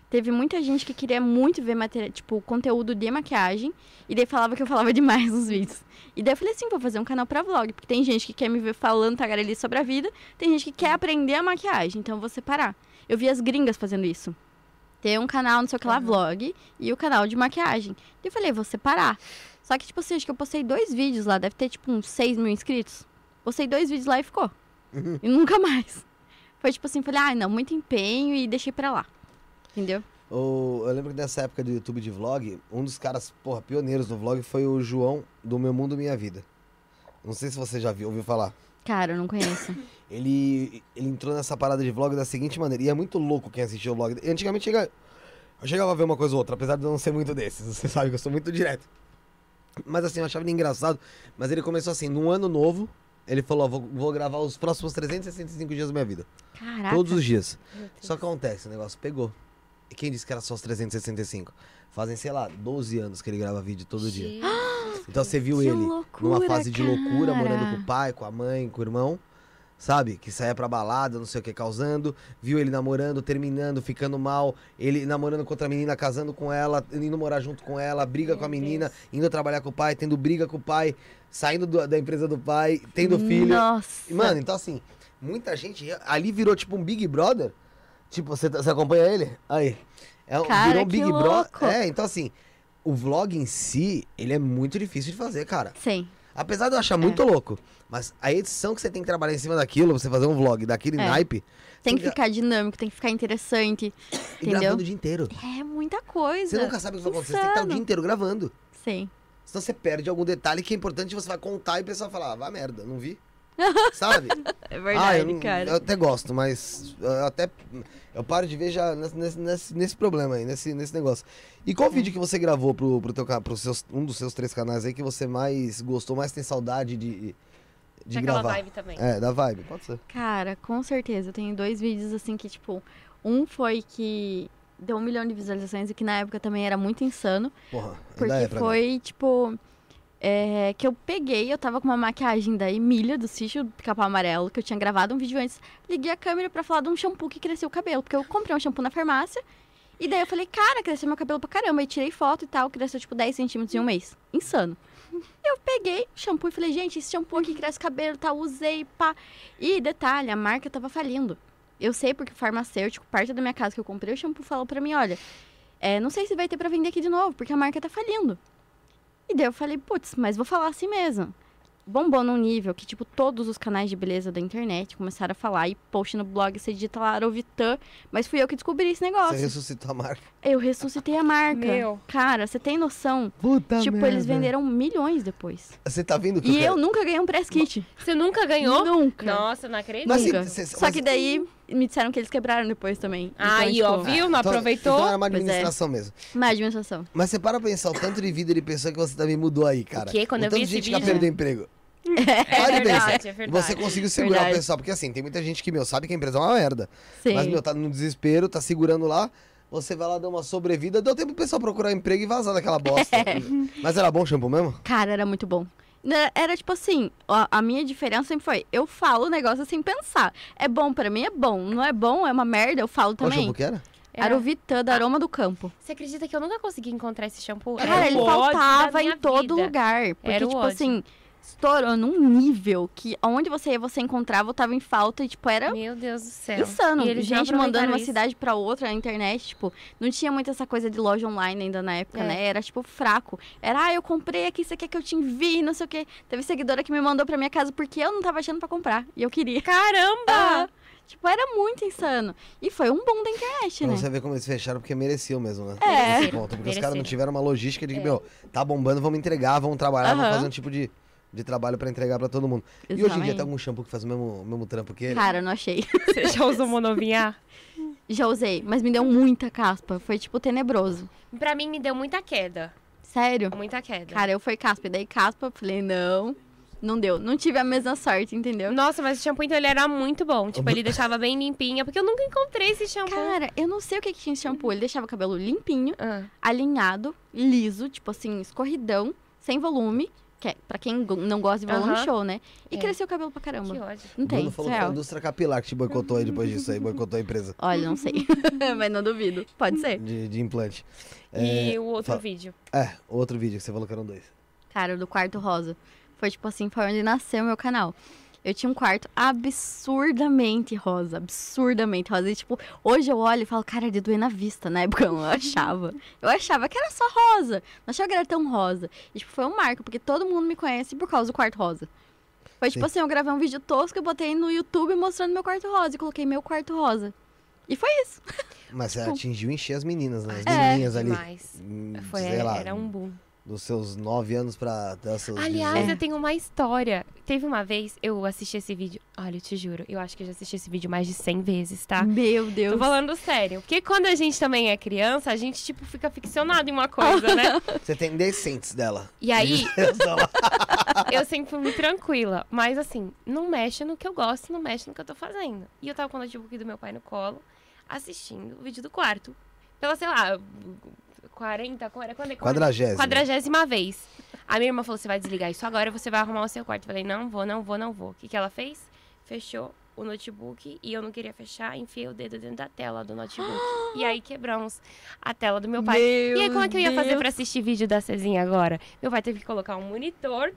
Teve muita gente que queria muito ver material, tipo, conteúdo de maquiagem, e daí falava que eu falava demais nos vídeos. E daí eu falei assim, vou fazer um canal pra vlog, porque tem gente que quer me ver falando tagareli sobre a vida, tem gente que quer aprender a maquiagem, então eu vou separar. Eu vi as gringas fazendo isso. Tem um canal, não sei o que lá, Aham. vlog, e o canal de maquiagem. E eu falei, vou separar. Só que, tipo assim, acho que eu postei dois vídeos lá, deve ter, tipo, uns 6 mil inscritos. Postei dois vídeos lá e ficou. Uhum. E nunca mais. Foi tipo assim, falei, ah, não, muito empenho e deixei pra lá. Entendeu? O- eu lembro que nessa época do YouTube de vlog, um dos caras, porra, pioneiros no vlog foi o João do Meu Mundo Minha Vida. Não sei se você já viu, ouviu falar. Cara, eu não conheço. Ele, ele entrou nessa parada de vlog da seguinte maneira. E é muito louco quem assistiu o vlog. Antigamente chega, eu chegava a ver uma coisa ou outra, apesar de eu não ser muito desses. Você sabe que eu sou muito direto. Mas assim, eu achava ele engraçado. Mas ele começou assim, num ano novo, ele falou: ó, vou, vou gravar os próximos 365 dias da minha vida. Caraca. Todos os dias. Só que acontece, o negócio pegou. Quem disse que era só os 365? Fazem, sei lá, 12 anos que ele grava vídeo todo dia. Então você viu Que ele numa loucura, fase de loucura, cara. morando com o pai, com a mãe, com o irmão, sabe? Que saía pra balada, não sei o que, causando. Viu ele namorando, terminando, ficando mal. Ele namorando com outra menina, casando com ela, indo morar junto com ela, briga com a Meu menina, Deus. indo trabalhar com o pai, tendo briga com o pai, saindo do- da empresa do pai, tendo filho. Nossa. E, Mano, então assim, muita gente ali virou tipo um Big Brother. Tipo, você, você acompanha ele? Aí. É, Cara, virou um que Big louco. Brother. É, então assim, o vlog em si, ele é muito difícil de fazer, cara. Sim. Apesar de eu É. achar muito louco. Mas a edição que você tem que trabalhar em cima daquilo, você fazer um vlog daquele É. naipe, Tem que Fica- ficar dinâmico, tem que ficar interessante. e Entendeu? gravando o dia inteiro. É muita coisa. Você nunca sabe o que vai acontecer, você tem que estar o dia inteiro gravando. Sim. Senão você perde algum detalhe que é importante, você vai contar e o pessoal vai falar, ah, vai merda, não vi. Sabe? É Ah, verdade, eu, não- cara. eu até gosto, mas eu até. Eu paro de ver já nesse, nesse- nesse, problema aí, nesse, nesse negócio. E É. qual vídeo que você gravou pro, pro teu pro seus, um dos seus três canais aí que você mais gostou, mais tem saudade de, de Daquela gravar? vibe também. É, da vibe, pode ser. Cara, com certeza. Eu tenho dois vídeos assim que, tipo, um foi que deu um milhão de visualizações e que na época também era muito insano. Porra, Porque é pra mim. foi, tipo, é, que eu peguei, eu tava com uma maquiagem da Emília, do sítio do Pica-Pau Amarelo, que eu tinha gravado um vídeo antes. Liguei a câmera pra falar de um shampoo que cresceu o cabelo, porque eu comprei um shampoo na farmácia. E daí eu falei, cara, cresceu meu cabelo pra caramba. E tirei foto e tal, cresceu tipo 10 centímetros em um mês. Insano. Eu peguei o shampoo e falei, gente, esse shampoo aqui cresce cabelo, tá? Usei, pá. E detalhe, a marca tava falindo. Eu sei porque o farmacêutico, parte da minha casa que eu comprei o shampoo, falou pra mim, olha, é, não sei se vai ter pra vender aqui de novo, porque a marca tá falindo. E daí eu falei, putz, mas vou falar assim mesmo. Bombou num nível que, tipo, todos os canais de beleza da internet começaram a falar e post no blog, você digita lá Arovitan, mas fui eu que descobri esse Você negócio. ressuscitou a marca. Eu ressuscitei a marca. Meu. Cara, você tem noção? Puta tipo, eles venderam milhões depois. Você tá vendo que E quero- eu nunca ganhei um press kit. Você nunca ganhou? Nunca. Nossa, não acredito. Mas cê- Só mas- que daí me disseram que eles quebraram depois também. Então, Aí, ó, tipo, viu? Não Então- aproveitou? Então era uma é. administração mesmo. Má administração. Mas você para pensar o tanto de vida de pessoa que você também mudou aí, cara. quê? Quando o eu tanto vi esse gente que vídeo- perdeu emprego. É Para de verdade, pensar. é verdade. Você conseguiu segurar Verdade. o pessoal, porque assim, tem muita gente que, meu, sabe que a empresa é uma merda. Sim. Mas, meu, tá no desespero, tá segurando lá. Você vai lá dar uma sobrevida, deu tempo pro pessoal procurar emprego e vazar daquela bosta. Mas era bom o shampoo mesmo? Cara, era muito bom. Né, Era tipo assim, a, a minha diferença sempre foi, eu falo o negócio sem pensar. É bom pra mim, é bom. Não é bom, é uma merda, eu falo Qual também. shampoo que era? Era- Arovitã, da Aroma do Campo. Você acredita que eu nunca consegui encontrar esse shampoo? Cara, Era ele o faltava em todo vida. lugar. Porque, Era o tipo ódio. assim, estourou num nível que onde você ia, você encontrava, tava em falta e, tipo, era Meu Deus do céu. insano. E Gente mandando aproveitaram uma isso. cidade pra outra na internet, tipo, não tinha muito essa coisa de loja online ainda na época, É. né? Era, tipo, fraco. Era, ah, eu comprei aqui, você quer que eu te envie, não sei o quê. Teve seguidora que me mandou pra minha casa porque eu não tava achando pra comprar. E eu queria. Caramba! Ah, tipo, era muito insano. E foi um boom da internet, Pra né? você ver como eles fecharam, porque mereciam mesmo, né? É. Ponto, porque os caras não tiveram uma logística de que, É. meu, tá bombando, vamos entregar, vamos trabalhar, vamos Aham. fazer um tipo de, de trabalho pra entregar pra todo mundo. E hoje em dia Exatamente. tem algum shampoo que faz o mesmo, o mesmo trampo que ele? Cara, não achei. Você já usou monovinha? Já usei, mas me deu muita caspa. Foi, tipo, tenebroso. Pra mim, me deu muita queda. Sério? Muita queda. Cara, eu fui caspa. E daí caspa, falei, não. Não deu. Não tive a mesma sorte, entendeu? Nossa, mas o shampoo, então, ele era muito bom. Tipo, ele deixava bem limpinha. Porque eu nunca encontrei esse shampoo. Cara, eu não sei o que, que tinha esse shampoo. Ele deixava o cabelo limpinho, Ah, alinhado, liso, tipo assim, escorridão, sem volume. Que é, pra quem não gosta de volume, Aham. show, né? E É. cresceu o cabelo pra caramba. que ódio. Não tem, Bruno falou que foi a real. indústria capilar que te boicotou aí depois disso aí, boicotou a empresa Olha, não sei. mas não duvido. Pode ser. de, de implante. E É, o outro fa- vídeo? É, outro vídeo que você falou que eram dois. Cara, do quarto rosa. Foi tipo assim, foi onde nasceu o meu canal. Eu tinha um quarto absurdamente rosa, absurdamente rosa. E, tipo, hoje eu olho e falo, cara, é de doer na vista. Na época eu não achava. Eu achava que era só rosa. Não achava que era tão rosa. E, tipo, foi um marco, porque todo mundo me conhece por causa do quarto rosa. Foi tipo Sim. assim, eu gravei um vídeo tosco, eu botei no YouTube mostrando meu quarto rosa. E coloquei meu quarto rosa. E foi isso. Mas você Tipo- atingiu e encher as meninas, né? As É. menininhas ali. Demais. Foi, sei lá, era um boom. Dos seus 9 anos pra seus Aliás, 18. eu tenho uma história. Teve uma vez, eu assisti esse vídeo. Olha, eu te juro, eu acho que eu já assisti esse vídeo mais de 100 vezes, tá? Meu Deus. Tô falando sério. Porque quando a gente também é criança, a gente, tipo, fica ficcionado em uma coisa, né? Você tem decentes dela. E aí, lá. eu sempre fui muito tranquila. Mas assim, não mexe no que eu gosto, não mexe no que eu tô fazendo. E eu tava com o notebook do meu pai no colo, assistindo o vídeo do quarto. Pela, sei lá, 40, quando era quando, Quadragésima. quadragésima vez. A minha irmã falou: você vai desligar isso agora, você vai arrumar o seu quarto. Eu falei: não vou, não vou, não vou. O que, que ela fez? Fechou o notebook e eu não queria fechar, enfiei o dedo dentro da tela do notebook. e aí quebramos a tela do meu pai. Meu e aí, como é que eu ia fazer Deus. pra assistir vídeo da Cezinha agora? Meu pai teve que colocar um monitor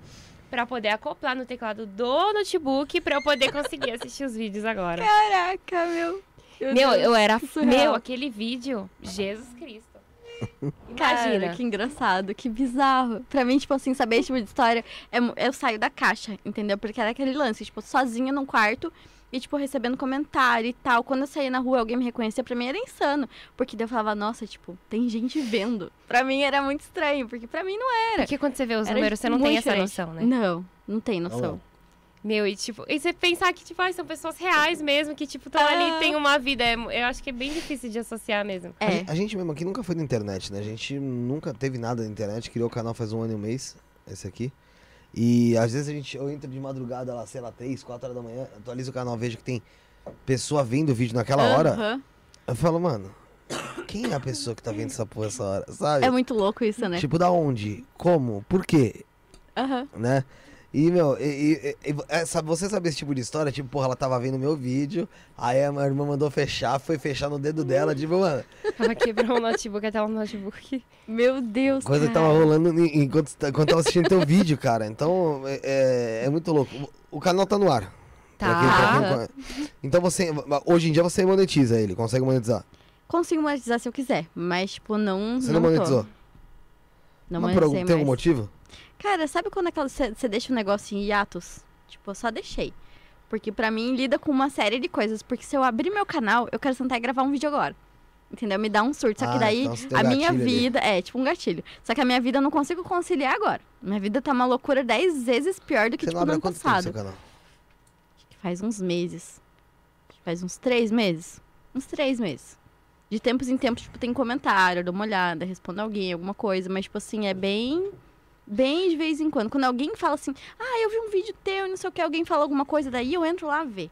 pra poder acoplar no teclado do notebook pra eu poder conseguir assistir os vídeos agora. Caraca, meu. Meu, Deus, eu era. surreal. Meu, aquele vídeo. Jesus Cristo. Cara, Imagina. que engraçado, que bizarro. Pra mim, tipo assim, saber esse tipo de história, é eu saio da caixa, entendeu? Porque era aquele lance, tipo, sozinha num quarto e, tipo, recebendo comentário e tal. Quando eu saía na rua alguém me reconhecia, pra mim era insano. Porque daí eu falava, nossa, tipo, tem gente vendo. Pra mim era muito estranho, porque pra mim não era. Porque quando você vê os Era números, você não tem essa noção, né? Não, não tem noção. Não. Meu, e tipo, e você pensar que, tipo, ai, são pessoas reais mesmo, que, tipo, estão Ah. ali, tem uma vida. é- Eu acho que é bem difícil de associar mesmo. A É. gen- A gente mesmo aqui nunca foi na internet, né? A gente nunca teve nada na internet, criou o canal faz um ano e um mês, esse aqui. E às vezes a gente, eu entro de madrugada lá, sei lá, 3, 4 horas da manhã, atualizo o canal, vejo que tem pessoa vendo o vídeo naquela hora. Aham. Eu falo, mano, quem é a pessoa que tá vendo essa porra essa hora, sabe? É muito louco isso, né? Tipo, da onde? Como? Por quê? Aham. Né? E, meu, e, e- e- é, sabe, você sabe esse tipo de história? Tipo, porra, ela tava vendo meu vídeo, aí a minha irmã mandou fechar, foi fechar no dedo dela, tipo, mano, Ela quebrou o notebook, até o notebook. Meu Deus, coisa que cara. tava rolando enquanto, enquanto tava assistindo teu vídeo, cara. Então, é, é- é muito louco. O canal tá no ar. Pra quem- pra quem Tá. Então você, hoje em dia você monetiza ele, consegue monetizar. Consigo monetizar se eu quiser, mas, tipo, não. Você não, tô. monetizou? Não Mas por algum, tem algum motivo? Cara, sabe quando você deixa o negócio em hiatos? Tipo, eu só deixei. Porque pra mim lida com uma série de coisas. Porque se eu abrir meu canal, eu quero sentar e gravar um vídeo agora. Entendeu? Me dá um surto. Só que Ah, daí então um a minha gatilho ali. vida. É, tipo um gatilho. Só que a minha vida eu não consigo conciliar agora. Minha vida tá uma loucura dez vezes pior do que, Você tipo, no ano quanto tempo seu passado. canal? Acho que faz uns meses. Acho que faz uns três meses. Uns três meses. De tempos em tempos, tipo, tem comentário, eu dou uma olhada, respondo alguém, alguma coisa. Mas, tipo assim, é bem. Bem de vez em quando. Quando alguém fala assim, ah, eu vi um vídeo teu e não sei o que, alguém fala alguma coisa, daí eu entro lá ver.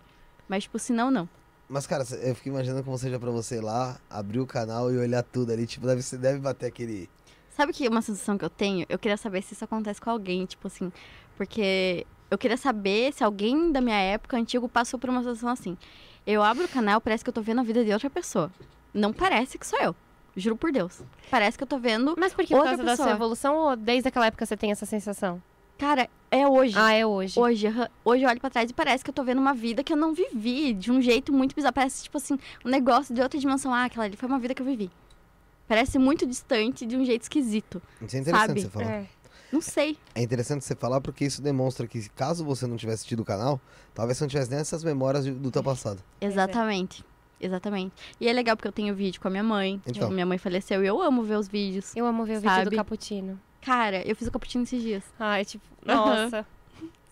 Mas, tipo, senão, não. Mas, cara, eu fico imaginando como seja pra você ir lá, abrir o canal e olhar tudo ali. Tipo, deve, você deve bater aquele. Sabe que uma sensação que eu tenho? Eu queria saber se isso acontece com alguém, tipo assim, porque eu queria saber se alguém da minha época antigo passou por uma situação assim. Eu abro o canal, parece que eu tô vendo a vida de outra pessoa. Não parece que sou eu. Juro por Deus. Parece que eu tô vendo. Mas por que por Outra causa da sua pessoa. evolução ou desde aquela época você tem essa sensação? Cara, é hoje. Ah, é hoje. Hoje, hoje eu olho pra trás e parece que eu tô vendo uma vida que eu não vivi de um jeito muito bizarro. Parece, tipo assim, um negócio de outra dimensão. Ah, aquela ali foi uma vida que eu vivi. Parece muito distante de um jeito esquisito. Isso é interessante Sabe? você falar. É. Não sei. É interessante você falar porque isso demonstra que caso você não tivesse tido o canal, talvez você não tivesse nem essas memórias do teu passado. é. Exatamente. Exatamente. E é legal porque eu tenho vídeo com a minha mãe. Então. Tipo, minha mãe faleceu e eu amo ver os vídeos. Eu amo ver o vídeo do Cappuccino. Cara, eu fiz o cappuccino esses dias. Ai, tipo, nossa.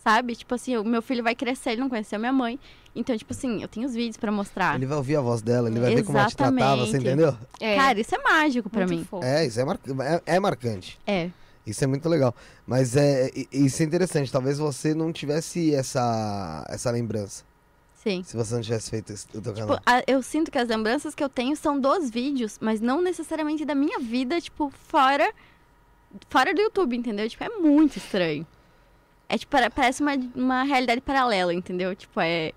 Sabe? Tipo assim, o meu filho vai crescer, ele não conheceu minha mãe. Então, tipo assim, eu tenho os vídeos pra mostrar. Ele vai ouvir a voz dela, ele vai ver como ela te tratava, você Exatamente. entendeu? É, Cara, isso é mágico pra muito mim. fofo. É, isso é, mar... é, é marcante. É. Isso é muito legal. Mas é, isso é interessante. Talvez você não tivesse essa, essa lembrança. Sim. Se você não tivesse feito o teu canal. Tipo, a- eu sinto que as lembranças que eu tenho são dos vídeos, mas não necessariamente da minha vida, tipo, fora fora do YouTube, entendeu? Tipo, é muito estranho. É tipo, pare- parece uma, uma realidade paralela, entendeu? Tipo, é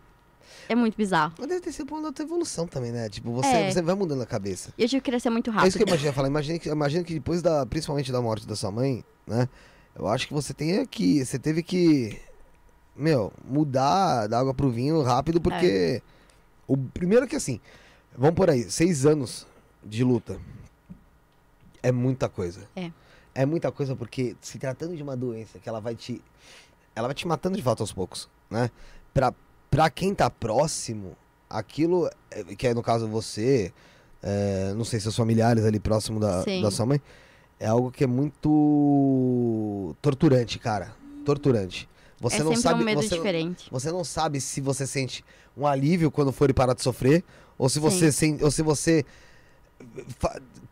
é muito bizarro. Mas deve ter sido uma outra evolução também, né? Tipo, você, É. você vai mudando a cabeça. E eu tive que crescer muito É rápido. isso que eu imagino falar. Imagina que, imagina que depois da. Principalmente da morte da sua mãe, né? Eu acho que você tem que. Você teve que. Meu, mudar da água pro vinho rápido, porque. O primeiro que assim. Vamos por aí, seis anos de luta. É muita coisa. É. É muita coisa porque se tratando de uma doença que ela vai te. Ela vai te matando de fato aos poucos, né? Pra, pra quem tá próximo, aquilo, é, que é no caso você, é, não sei seus familiares ali próximo da, Sim. da sua mãe, é algo que é muito torturante, cara. Torturante. Você é não sabe. um medo você, diferente. você não sabe se você sente um alívio quando for parar de sofrer, ou se você sente, ou se você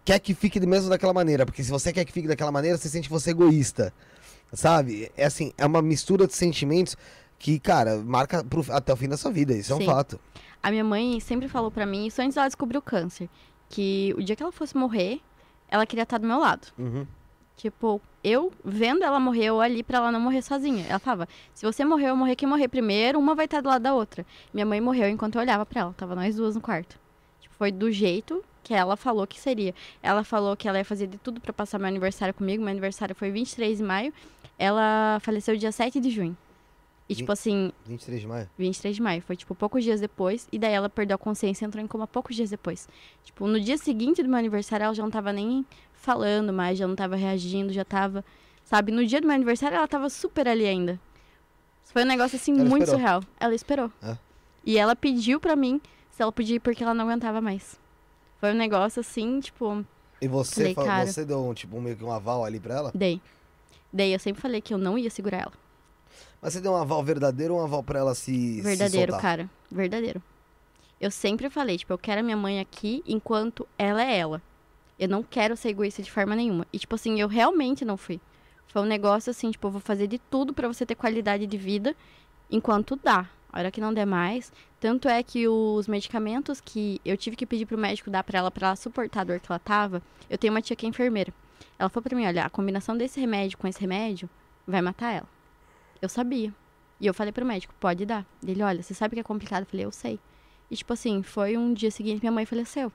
quer que fique mesmo daquela maneira, porque se você quer que fique daquela maneira, você sente você egoísta. Sabe? É assim, é uma mistura de sentimentos que, cara, marca pro- até o fim da sua vida, isso é um Sim. fato. A minha mãe sempre falou pra mim, isso antes dela descobrir o câncer, que o dia que ela fosse morrer, ela queria estar do meu lado. Uhum. Tipo, eu vendo ela morrer, eu ali pra ela não morrer sozinha. Ela falava: se você morrer, eu morrer quem morrer primeiro, uma vai estar do lado da outra. Minha mãe morreu enquanto eu olhava pra ela. Tava nós duas no quarto. Tipo, foi do jeito que ela falou que seria. Ela falou que ela ia fazer de tudo pra passar meu aniversário comigo. Meu aniversário foi 23 de maio. Ela faleceu dia 7 de junho. E, tipo assim, 23 de maio. 23 de maio. Foi, tipo, poucos dias depois. E daí ela perdeu a consciência e entrou em coma poucos dias depois. Tipo, no dia seguinte do meu aniversário, ela já não tava nem falando mais, já não tava reagindo, já tava. Sabe? No dia do meu aniversário, ela tava super ali ainda. Foi um negócio, assim, Ela muito esperou. surreal. Ela esperou. É. E ela pediu pra mim se ela podia ir porque ela não aguentava mais. Foi um negócio, assim, tipo, E você, Falei, fa- cara. você deu um, tipo, um, meio que um aval ali pra ela? dei. Dei, eu sempre falei que eu não ia segurar ela. Mas você deu um aval verdadeiro ou um aval pra ela se. se Verdadeiro, soltar? cara. Verdadeiro. Eu sempre falei, tipo, eu quero a minha mãe aqui enquanto ela é ela. Eu não quero ser egoísta de forma nenhuma. E, tipo assim, eu realmente não fui. Foi um negócio assim, tipo, eu vou fazer de tudo pra você ter qualidade de vida enquanto dá. A hora que não der mais. Tanto é que os medicamentos que eu tive que pedir pro médico dar pra ela, pra ela suportar a dor que ela tava, eu tenho uma tia que é enfermeira. Ela falou pra mim, olha, a combinação desse remédio com esse remédio vai matar ela. Eu sabia. E eu falei pro médico, pode dar. Ele, olha, você sabe que é complicado? Eu falei, eu sei. E, tipo assim, foi um dia seguinte minha mãe faleceu.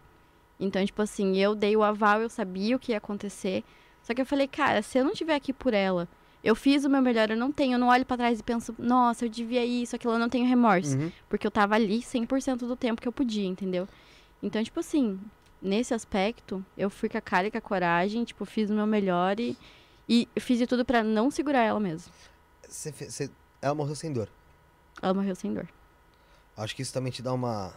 Então, tipo assim, eu dei o aval, eu sabia o que ia acontecer. Só que eu falei, cara, se eu não estiver aqui por ela, eu fiz o meu melhor, eu não tenho, eu não olho pra trás e penso, nossa, eu devia isso, aquilo, eu não tenho remorso. Uhum. Porque eu tava ali 100% do tempo que eu podia, entendeu? Então, tipo assim, nesse aspecto, eu fui com a cara e com a coragem, tipo, fiz o meu melhor e, e fiz de tudo pra não segurar ela mesmo. Você fe- você- Ela morreu sem dor. Ela morreu sem dor. Acho que isso também te dá uma.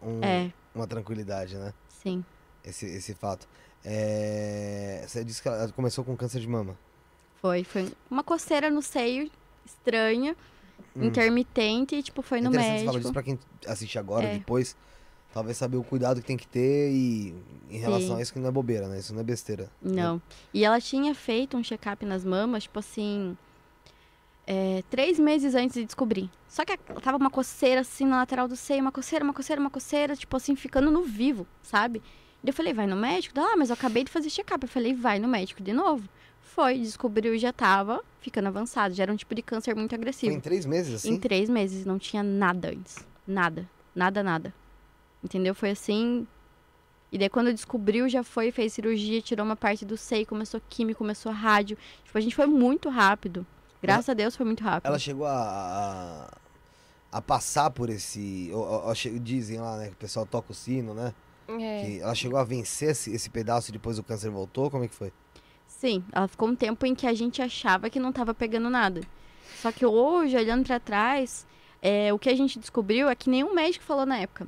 um- É, Uma tranquilidade, né? Sim. Esse, esse fato. É, Você disse que ela começou com câncer de mama. Foi, foi uma coceira no seio, estranha, Hum. intermitente, e, tipo, foi É no interessante você médico. falar disso pra quem assiste agora, É. depois. Talvez saber o cuidado que tem que ter e em relação Sim. a isso que não é bobeira, né? Isso não é besteira. Não. E ela tinha feito um check-up nas mamas, tipo assim. É, três meses antes de descobrir. Só que tava uma coceira assim na lateral do seio, uma coceira, uma coceira, uma coceira, tipo assim, ficando no vivo, sabe? E eu falei, vai no médico? Ah, mas eu acabei de fazer check-up. Eu falei, vai no médico de novo. Foi, descobriu e já tava ficando avançado. Já era um tipo de câncer muito Foi agressivo. em três meses, assim? Em três meses, não tinha nada antes. Nada. Nada, nada. Entendeu? Foi assim. E daí quando descobriu, já foi, fez cirurgia, tirou uma parte do seio, começou química, começou rádio. Tipo, a gente foi muito rápido. Graças a Deus foi muito rápido. Ela chegou a, a, a passar por esse. ou- ou- dizem lá, né? Que o pessoal toca o sino, né? É. Que ela chegou a vencer esse, esse pedaço e depois o câncer voltou. Como é que foi? Sim, ela ficou um tempo em que a gente achava que não tava pegando nada. Só que hoje, olhando pra trás, é, o que a gente descobriu é que nenhum médico falou na época.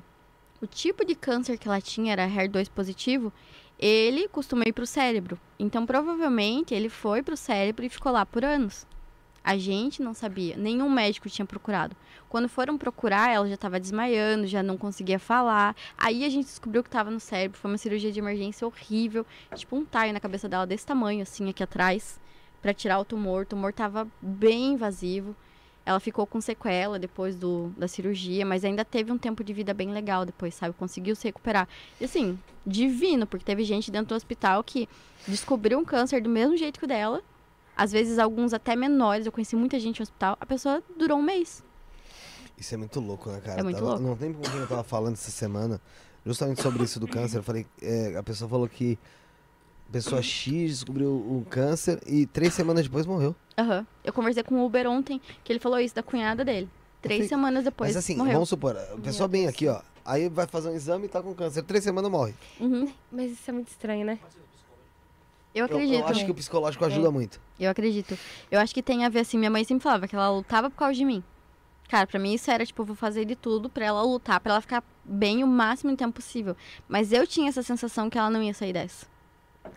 O tipo de câncer que ela tinha era HER2 positivo, ele costuma ir pro cérebro. Então, provavelmente, ele foi pro cérebro e ficou lá por anos. A gente não sabia, nenhum médico tinha procurado. Quando foram procurar, ela já estava desmaiando, já não conseguia falar. Aí a gente descobriu que estava no cérebro. Foi uma cirurgia de emergência horrível, tipo um taio na cabeça dela desse tamanho, assim, aqui atrás, para tirar o tumor. O tumor tava bem invasivo. Ela ficou com sequela depois do, da cirurgia, mas ainda teve um tempo de vida bem legal depois, sabe? Conseguiu se recuperar. E assim, divino, porque teve gente dentro do hospital que descobriu um câncer do mesmo jeito que o dela. Às vezes, alguns até menores. Eu conheci muita gente no hospital. A pessoa durou um mês. Isso é muito louco, né, cara? É muito Tava- louco. Não tem com quem eu tava falando essa semana, justamente sobre isso do câncer. Eu falei, é, a pessoa falou que a pessoa X descobriu o câncer e três semanas depois morreu. Aham. Eu conversei com o Uber ontem, que ele falou isso da cunhada dele. Três Falei, semanas depois, Mas assim, morreu. vamos supor, a pessoa bem aqui, ó. Aí vai fazer um exame e tá com câncer. Três semanas morre. Uhum. Mas isso é muito estranho, né? Eu Eu, acredito. eu acho que o psicológico ajuda muito. Eu acredito. Eu acho que tem a ver assim, minha mãe sempre falava que ela lutava por causa de mim. Cara, pra mim isso era tipo, eu vou fazer de tudo pra ela lutar, pra ela ficar bem o máximo de tempo possível. Mas eu tinha essa sensação que ela não ia sair dessa.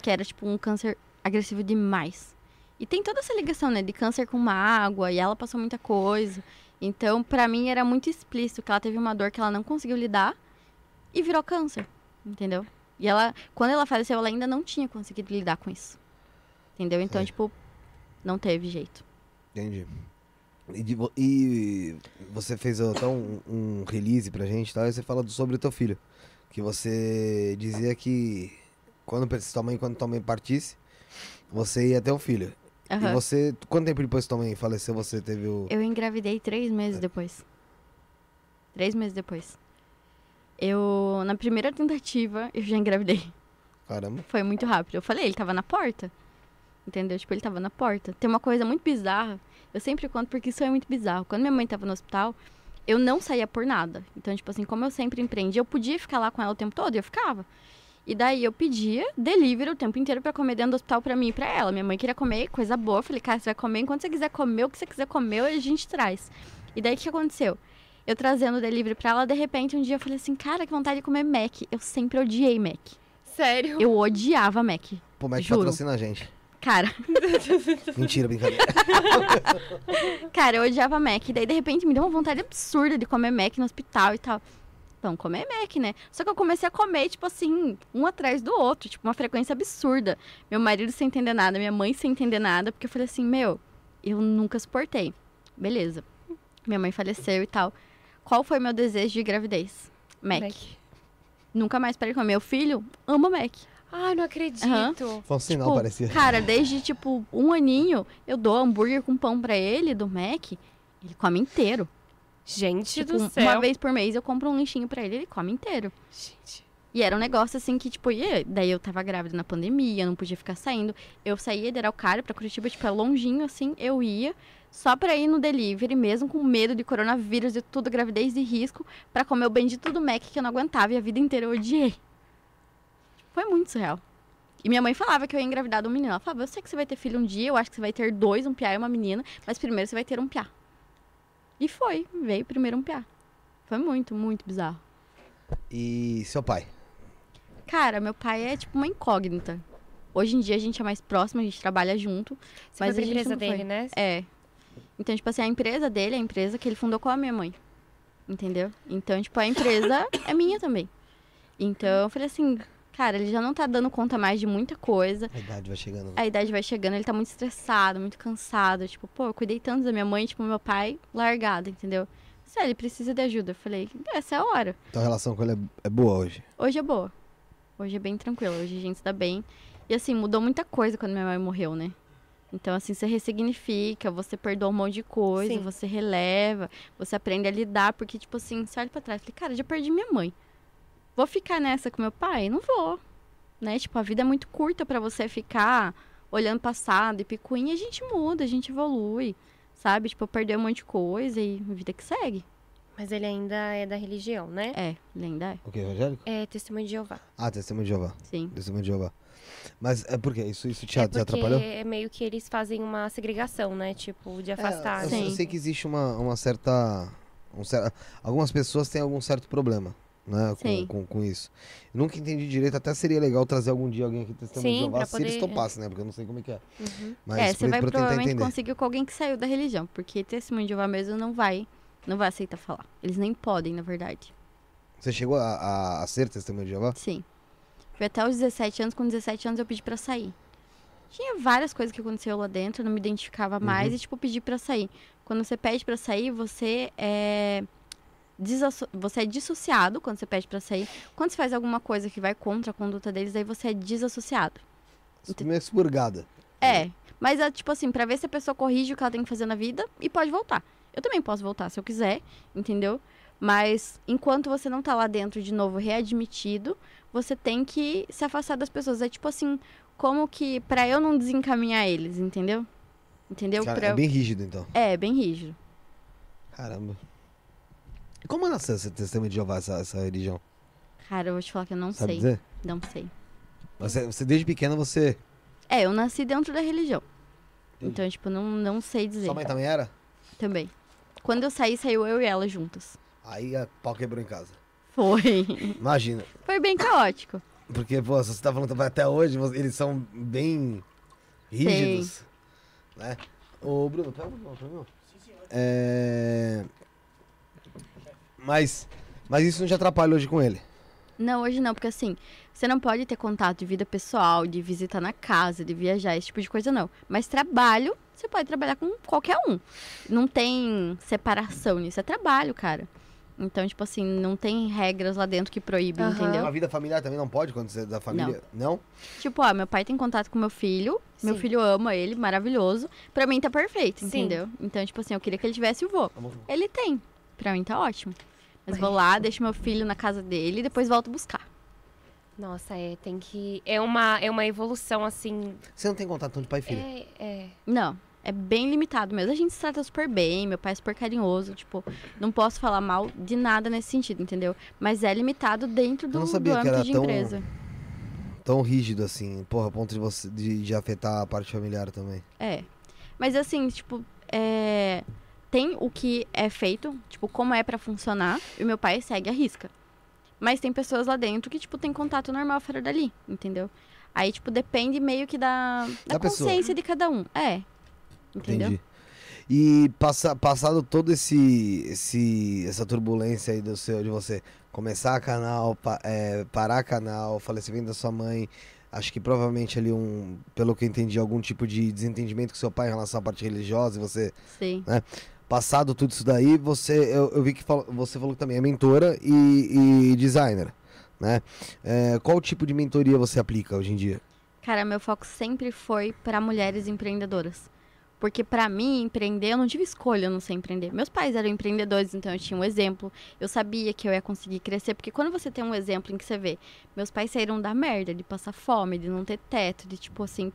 Que era tipo um câncer agressivo demais. E tem toda essa ligação, né, de câncer com mágoa, e ela passou muita coisa. Então, pra mim era muito explícito que ela teve uma dor que ela não conseguiu lidar e virou câncer, entendeu? E ela, quando ela faleceu, ela ainda não tinha conseguido lidar com isso. Entendeu? Então, Sei. tipo, não teve jeito. Entendi. E, de e você fez até um, um release pra gente, tá? E você fala sobre o teu filho. Que você dizia que quando tua mãe, quando tua mãe partisse, você ia ter um filho. E Aham. você, quanto tempo depois que tua mãe faleceu, você teve o. Eu engravidei três meses depois. Três meses depois. Eu, na primeira tentativa, eu já engravidei. Caramba. Foi muito rápido. Eu falei, ele tava na porta. Entendeu? Tipo, ele tava na porta. Tem uma coisa muito bizarra. Eu sempre conto porque isso é muito bizarro. Quando minha mãe tava no hospital, eu não saía por nada. Então, tipo assim, como eu sempre empreendi, eu podia ficar lá com ela o tempo todo e eu ficava. E daí eu pedia delivery o tempo inteiro pra comer dentro do hospital pra mim e pra ela. Minha mãe queria comer coisa boa. Eu falei, cara, você vai comer enquanto você quiser comer, o que você quiser comer, a gente traz. E daí o que aconteceu? Eu trazendo o delivery pra ela, de repente um dia eu falei assim, cara, que vontade de comer Mac. Eu sempre odiei Mac. Sério? Eu odiava Mac. Pô, mas Juro. patrocina a gente. Cara, Mentira, brincadeira. cara, eu odiava Mac. E daí, de repente, me deu uma vontade absurda de comer Mac no hospital e tal. Vamos comer Mac, né? Só que eu comecei a comer, tipo assim, um atrás do outro, tipo, uma frequência absurda. Meu marido sem entender nada, minha mãe sem entender nada, porque eu falei assim, meu, eu nunca suportei. Beleza. Minha mãe faleceu e tal. Qual foi meu desejo de gravidez? Mac. Mac. Nunca mais parei de comer. Meu filho ama Mac. Ai, não acredito. Aham. Foi um sinal, Tipo, parecia. Cara, desde tipo um aninho, eu dou hambúrguer com pão pra ele do Mac. Ele come inteiro. Gente Tipo, do céu. uma vez por mês eu compro um lanchinho pra ele, ele come inteiro. Gente. E era um negócio assim que, tipo, ia, daí eu tava grávida na pandemia, não podia ficar saindo. Eu saía de Araucária pra Curitiba, tipo, é longinho assim, eu ia só pra ir no delivery, mesmo com medo de coronavírus, de tudo, gravidez de risco, pra comer o bendito do Mac que eu não aguentava e a vida inteira eu odiei. Foi muito surreal. E minha mãe falava que eu ia engravidar de um menino. Ela falava, eu sei que você vai ter filho um dia, eu acho que você vai ter dois, um piá e uma menina, mas primeiro você vai ter um piá. E foi, veio primeiro um piá. Foi muito, muito bizarro. E seu pai? Cara, meu pai é tipo uma incógnita. Hoje em dia a gente é mais próximo, a gente trabalha junto. Você Mas foi pra empresa não foi. dele, né? É. Então, tipo assim, a empresa dele é a empresa que ele fundou com a minha mãe. Entendeu? Então, tipo, a empresa é minha também. Então, eu falei assim, Cara, ele já não tá dando conta mais de muita coisa. A idade vai chegando. A idade vai chegando, ele tá muito estressado, muito cansado. Tipo, pô, eu cuidei tanto da minha mãe, tipo, meu pai largado, entendeu? Se ele precisa de ajuda. Eu falei, essa é a hora. Então a relação com ele é, é boa hoje. Hoje é boa. Hoje é bem tranquilo. Hoje a gente dá bem. E assim, mudou muita coisa quando minha mãe morreu, né? Então, assim, você ressignifica, você perdoa um monte de coisa, Sim. você releva, você aprende a lidar, porque, tipo assim, você olha pra trás e fala, cara, já perdi minha mãe. Vou ficar nessa com meu pai? Não vou. Né? Tipo, a vida é muito curta pra você ficar olhando passado e picuinha, a gente muda, a gente evolui, sabe? Tipo, eu perdi um monte de coisa e a vida que segue. Mas ele ainda é da religião, né? É, linda é. O que, evangélico? É testemunho de Jeová. Ah, testemunho de Jeová. Sim. Testemunho de Jeová. Mas é porque isso, isso te, é te porque atrapalhou? é meio que eles fazem uma segregação, né? Tipo, de É, afastar. eu, Sim. eu sei que existe uma, uma certa, um cer- Algumas pessoas têm algum certo problema, né? Com, com, com isso. Eu nunca entendi direito, até seria legal trazer algum dia alguém aqui testemunho de Sim, Jeová, pra se eles poder- topassem, né? Porque eu não sei como é que é. Uhum. Mas é, você vai pra provavelmente entender. conseguir com alguém que saiu da religião, porque testemunho de Jeová mesmo não vai, não vai aceitar falar. Eles nem podem, na verdade. Você chegou a, a, a ser testemunho de Jeová? Sim. Foi até os 17 anos, com 17 anos eu pedi pra sair. Tinha várias coisas que aconteceu lá dentro, eu não me identificava mais Uhum. e, tipo, pedi pra sair. Quando você pede pra sair, você é. Você é dissociado quando você pede pra sair. Quando você faz alguma coisa que vai contra a conduta deles, aí você é desassociado. Ente- Meio expurgada. É. Mas é tipo assim, pra ver se a pessoa corrige o que ela tem que fazer na vida e pode voltar. Eu também posso voltar se eu quiser, entendeu? Mas enquanto você não tá lá dentro de novo readmitido, você tem que se afastar das pessoas. É tipo assim, como que pra eu não desencaminhar eles, entendeu? Entendeu? Cara, Pra é bem rígido, então. é, bem rígido. Caramba. Como nasceu esse testemunho de Jeová, essa, essa religião? Cara, eu vou te falar que eu não Sabe sei. dizer? Não sei. Você, você, desde pequena, você... É, eu nasci dentro da religião. Então, tipo, não, não sei dizer. Sua mãe também era? Também. Quando eu saí, saiu eu e ela juntas. Aí a pau quebrou em casa. Foi. Imagina. Foi bem caótico. Porque, pô, se você tá falando também até hoje, eles são bem rígidos. Né? Ô, Bruno, pega um pra mim. É... Mas, mas isso não te atrapalha hoje com ele. Não, hoje não, porque assim, você não pode ter contato de vida pessoal, de visitar na casa, de viajar, esse tipo de coisa não. Mas trabalho, você pode trabalhar com qualquer um. Não tem separação nisso, é trabalho, cara. Então, tipo assim, não tem regras lá dentro que proíbem, Aham. entendeu? A vida familiar também não pode quando você é da família? Não? Tipo, ó, meu pai tem contato com meu filho, meu Sim. filho ama ele, maravilhoso. Pra mim tá perfeito, Sim. entendeu? Então, tipo assim, eu queria que ele tivesse o vô. Ele tem. Pra mim tá ótimo. Mas vou lá, deixo meu filho na casa dele e depois volto buscar. Nossa, é, tem que. É uma, é uma evolução, assim. Você não tem contato tanto de pai e filho? É, é. Não, é bem limitado mesmo. A gente se trata super bem, meu pai é super carinhoso, tipo, não posso falar mal de nada nesse sentido, entendeu? Mas é limitado dentro do, não sabia do que âmbito era de tão- empresa. Tão rígido assim, porra, a ponto de, você, de, de afetar a parte familiar também. É. Mas assim, tipo, é... tem o que é feito, tipo, como é pra funcionar, e o meu pai segue a risca. Mas tem pessoas lá dentro que, tipo, tem contato normal fora dali, entendeu? Aí, tipo, depende meio que da, da, Da pessoa. consciência de cada um. É. Entendeu? Entendi. E passa, passado todo esse, esse essa turbulência aí do seu de você começar canal, pa- é, parar canal, falecimento da sua mãe, acho que provavelmente ali um, pelo que eu entendi, algum tipo de desentendimento com seu pai em relação à parte religiosa, e você Sim. passado tudo isso daí, você eu, eu vi que fala- você falou que também é mentora e, e designer, né? É, qual tipo de mentoria você aplica hoje em dia? Cara, meu foco sempre foi para mulheres empreendedoras. Porque pra mim, empreender, eu não tive escolha, eu não sei empreender. Meus pais eram empreendedores, então eu tinha um exemplo. Eu sabia que eu ia conseguir crescer, porque quando você tem um exemplo em que você vê, meus pais saíram da merda, de passar fome, de não ter teto, de tipo assim,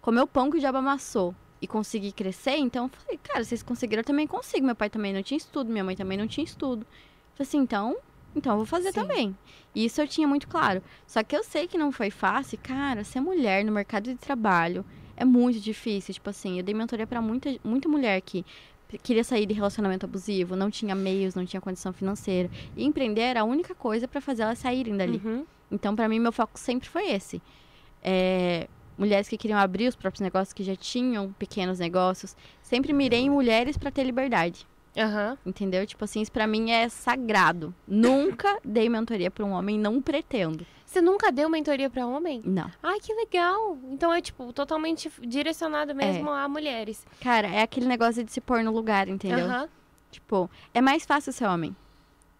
comer o pão que o diabo amassou e conseguir crescer, então eu falei, cara, vocês conseguiram, eu também consigo. Meu pai também não tinha estudo, minha mãe também não tinha estudo. Eu falei assim, então, então eu vou fazer Sim. também. E isso eu tinha muito claro. Só que eu sei que não foi fácil, cara, ser mulher no mercado de trabalho é muito difícil. Tipo assim, eu dei mentoria pra muita, muita mulher que queria sair de relacionamento abusivo, não tinha meios, não tinha condição financeira. E empreender era a única coisa pra fazer elas saírem dali. Uhum. Então, pra mim, meu foco sempre foi esse. É, mulheres que queriam abrir os próprios negócios, que já tinham pequenos negócios. Sempre mirei em mulheres pra ter liberdade. Aham. Entendeu? Tipo assim, isso pra mim é sagrado. Nunca dei mentoria pra um homem, não pretendo. Você nunca deu mentoria pra homem? Não. Ai, que legal! Então é, tipo, totalmente É. direcionado mesmo a mulheres. Cara, é aquele negócio de se pôr no lugar, entendeu? Aham. Tipo, é mais fácil ser homem.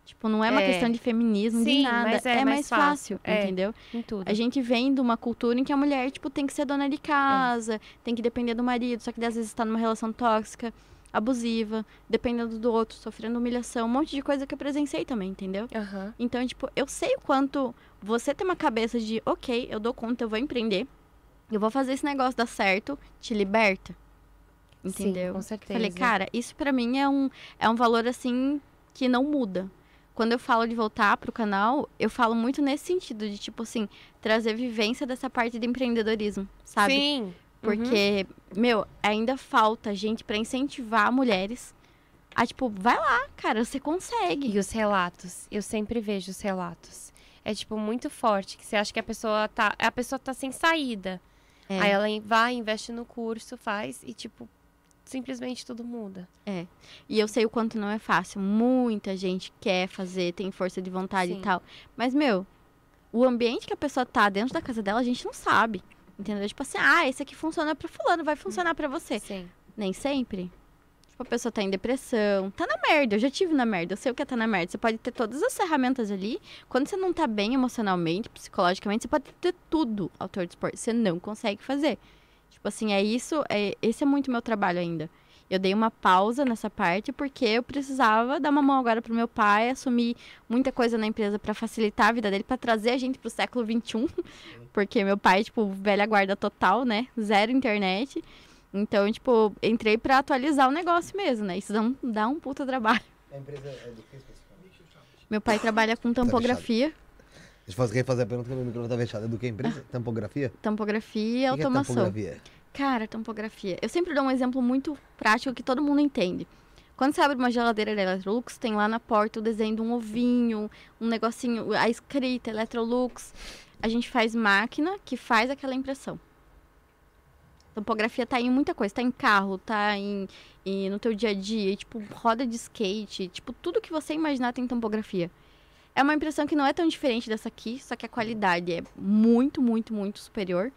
Tipo, não é uma É. questão de feminismo, de Sim, nada. mas é é, mais mais fácil, fácil. É. entendeu? Em tudo. A gente vem de uma cultura em que a mulher, tipo, tem que ser dona É. de casa, tem que depender do marido, só que às vezes tá numa relação tóxica, abusiva, dependendo do outro, sofrendo humilhação, um monte de coisa que eu presenciei também, entendeu? Aham. Então, tipo, eu sei o quanto você tem uma cabeça de, ok, eu dou conta, eu vou empreender, eu vou fazer esse negócio dar certo, te liberta. Entendeu? Sim, com certeza. Falei, cara, isso pra mim é um, é um valor assim que não muda. Quando eu falo de voltar pro canal, eu falo muito nesse sentido, de tipo assim, trazer vivência dessa parte de empreendedorismo, sabe? Sim. Uhum. Porque, meu, ainda falta gente pra incentivar mulheres a, tipo, vai lá, cara, você consegue. E os relatos. Eu sempre vejo os relatos. É, tipo, muito forte. Que você acha que a pessoa tá. A pessoa tá sem saída. É. Aí ela vai, investe no curso, faz e, tipo, simplesmente tudo muda. E eu sei o quanto não é fácil. Muita gente quer fazer, tem força de vontade Sim. e tal. Mas, meu, o ambiente que a pessoa tá dentro da casa dela, a gente não sabe. Entendeu? Tipo assim, ah, esse aqui funciona pra fulano, vai funcionar pra você. Sim. Nem sempre. A pessoa tá em depressão, tá na merda. Eu já tive na merda, eu sei o que é tá na merda. Você pode ter todas as ferramentas ali. Quando você não tá bem emocionalmente, psicologicamente, você pode ter tudo ao teu dispor. Você não consegue fazer. Tipo assim, é isso, é, esse é muito meu trabalho ainda. Eu dei uma pausa nessa parte porque eu precisava dar uma mão agora pro meu pai, assumir muita coisa na empresa pra facilitar a vida dele, pra trazer a gente pro século XXI. Porque meu pai, tipo, velha guarda total, né? Zero internet. Então, tipo, entrei pra atualizar o negócio mesmo, né? Isso dá um, dá um puta trabalho. A empresa é do que especificamente? Meu pai trabalha com tampografia, Deixa eu fazer, fazer a pergunta que meu microfone tá fechado. É do que a empresa? Tampografia? tampografia e é automação. tampografia? Cara, tampografia. Eu sempre dou um exemplo muito prático que todo mundo entende. Quando você abre uma geladeira da Electrolux, tem lá na porta o desenho de um ovinho, um negocinho, a escrita Electrolux. A gente faz máquina que faz aquela impressão. Tampografia tá em muita coisa, tá em carro, tá em, em- no teu dia a dia, tipo roda de skate, tipo tudo que você imaginar tem tampografia. É uma impressão que não é tão diferente dessa aqui, só que a qualidade é muito, muito, muito superior.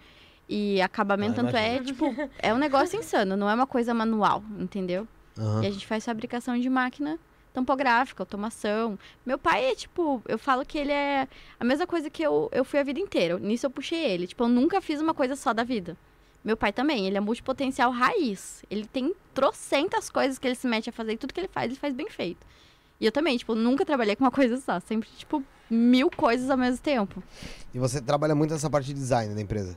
E acabamento Ah, tanto é, tipo, é um negócio insano, não é uma coisa manual, entendeu? Aham. E a gente faz fabricação de máquina tampográfica, automação. Meu pai é, tipo, eu falo que ele é a mesma coisa que eu, eu fui a vida inteira. Nisso eu puxei ele. Tipo, eu nunca fiz uma coisa só da vida. Meu pai também, ele é multipotencial raiz. Ele tem trocentas coisas que ele se mete a fazer e tudo que ele faz, ele faz bem feito. E eu também, tipo, nunca trabalhei com uma coisa só. Sempre, tipo, mil coisas ao mesmo tempo. E você trabalha muito nessa parte de design da empresa?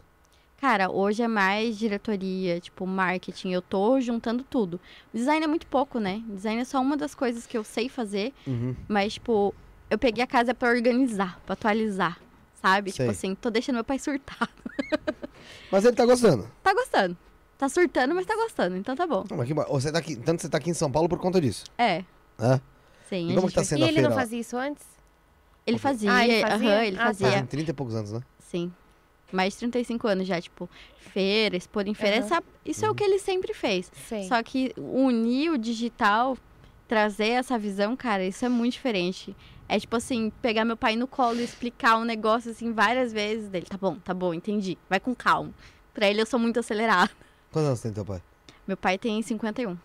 Cara, hoje é mais diretoria, tipo, marketing. Eu tô juntando tudo. Design é muito pouco, né? Design é só uma das coisas que eu sei fazer, Uhum. mas, tipo, eu peguei a casa pra organizar, pra atualizar, sabe? Sei. Tipo assim, tô deixando meu pai surtar. Mas ele tá gostando. Tá gostando. Tá surtando, mas tá gostando, então tá bom. Ah, mas que. Você tá aqui, tanto você tá aqui em São Paulo por conta disso. É, né? sim. E como que tá sendo E ele feira não fazia isso antes? Ele fazia, Ah, ele fazia? aham, ele Ah, fazia. Fazem 30 e poucos anos, né? Sim. Mais de 35 anos já, tipo, feira, expor em feira. Aham. essa- isso é o que ele sempre fez. Sei. Só que unir o digital, trazer essa visão, cara, isso é muito diferente. É tipo assim, pegar meu pai no colo e explicar um negócio assim várias vezes dele. Tá bom, tá bom, entendi. Vai com calma. Pra ele eu sou muito acelerada. Quantos anos tem teu pai? Meu pai tem 51.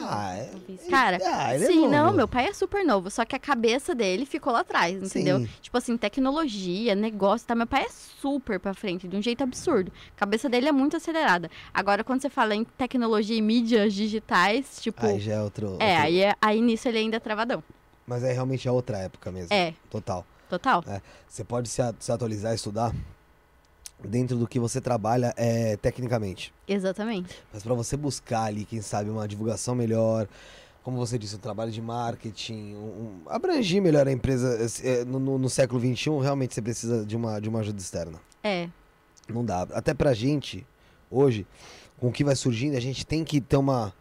Ah, é. Cara, ah, ele é sim, novo. não, meu pai é super novo. Só que a cabeça dele ficou lá atrás, entendeu? Sim. Tipo assim, tecnologia, negócio, tá? Meu pai é super pra frente, de um jeito absurdo. A cabeça dele é muito acelerada. Agora, quando você fala em tecnologia e mídias digitais, tipo. Aí já é outro. É, outro- aí, é- aí nisso ele ainda é travadão. Mas é realmente é outra época mesmo. É, Total. total. Você pode se, a- se atualizar, estudar dentro do que você trabalha é, tecnicamente. Exatamente. Mas para você buscar ali, quem sabe, uma divulgação melhor, como você disse, um trabalho de marketing, um, um- abrangir melhor a empresa eh, no, no- no século XXI, realmente você precisa de uma, de uma ajuda externa. É, Não dá. Até pra gente, hoje, com o que vai surgindo, a gente tem que ter uma.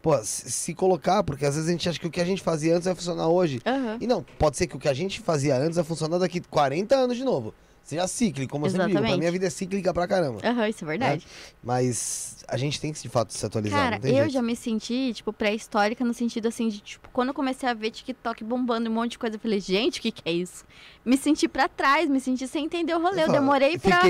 Pô, se, colocar, porque às vezes a gente acha que o que a gente fazia antes vai funcionar hoje. aham. E não, pode ser que o que a gente fazia antes vai funcionar daqui 40 anos de novo. seja cíclico, como eu sempre digo. Pra Exatamente. mim a vida é cíclica pra caramba. Aham, isso é verdade. Mas a gente tem que de fato se atualizar. Cara, eu jeito. já me senti, tipo, pré-histórica no sentido assim de, tipo, quando eu comecei a ver TikTok bombando um monte de coisa, eu falei, gente, o que que é isso? Me senti pra trás, me senti sem entender o rolê. Eu falo, demorei pra.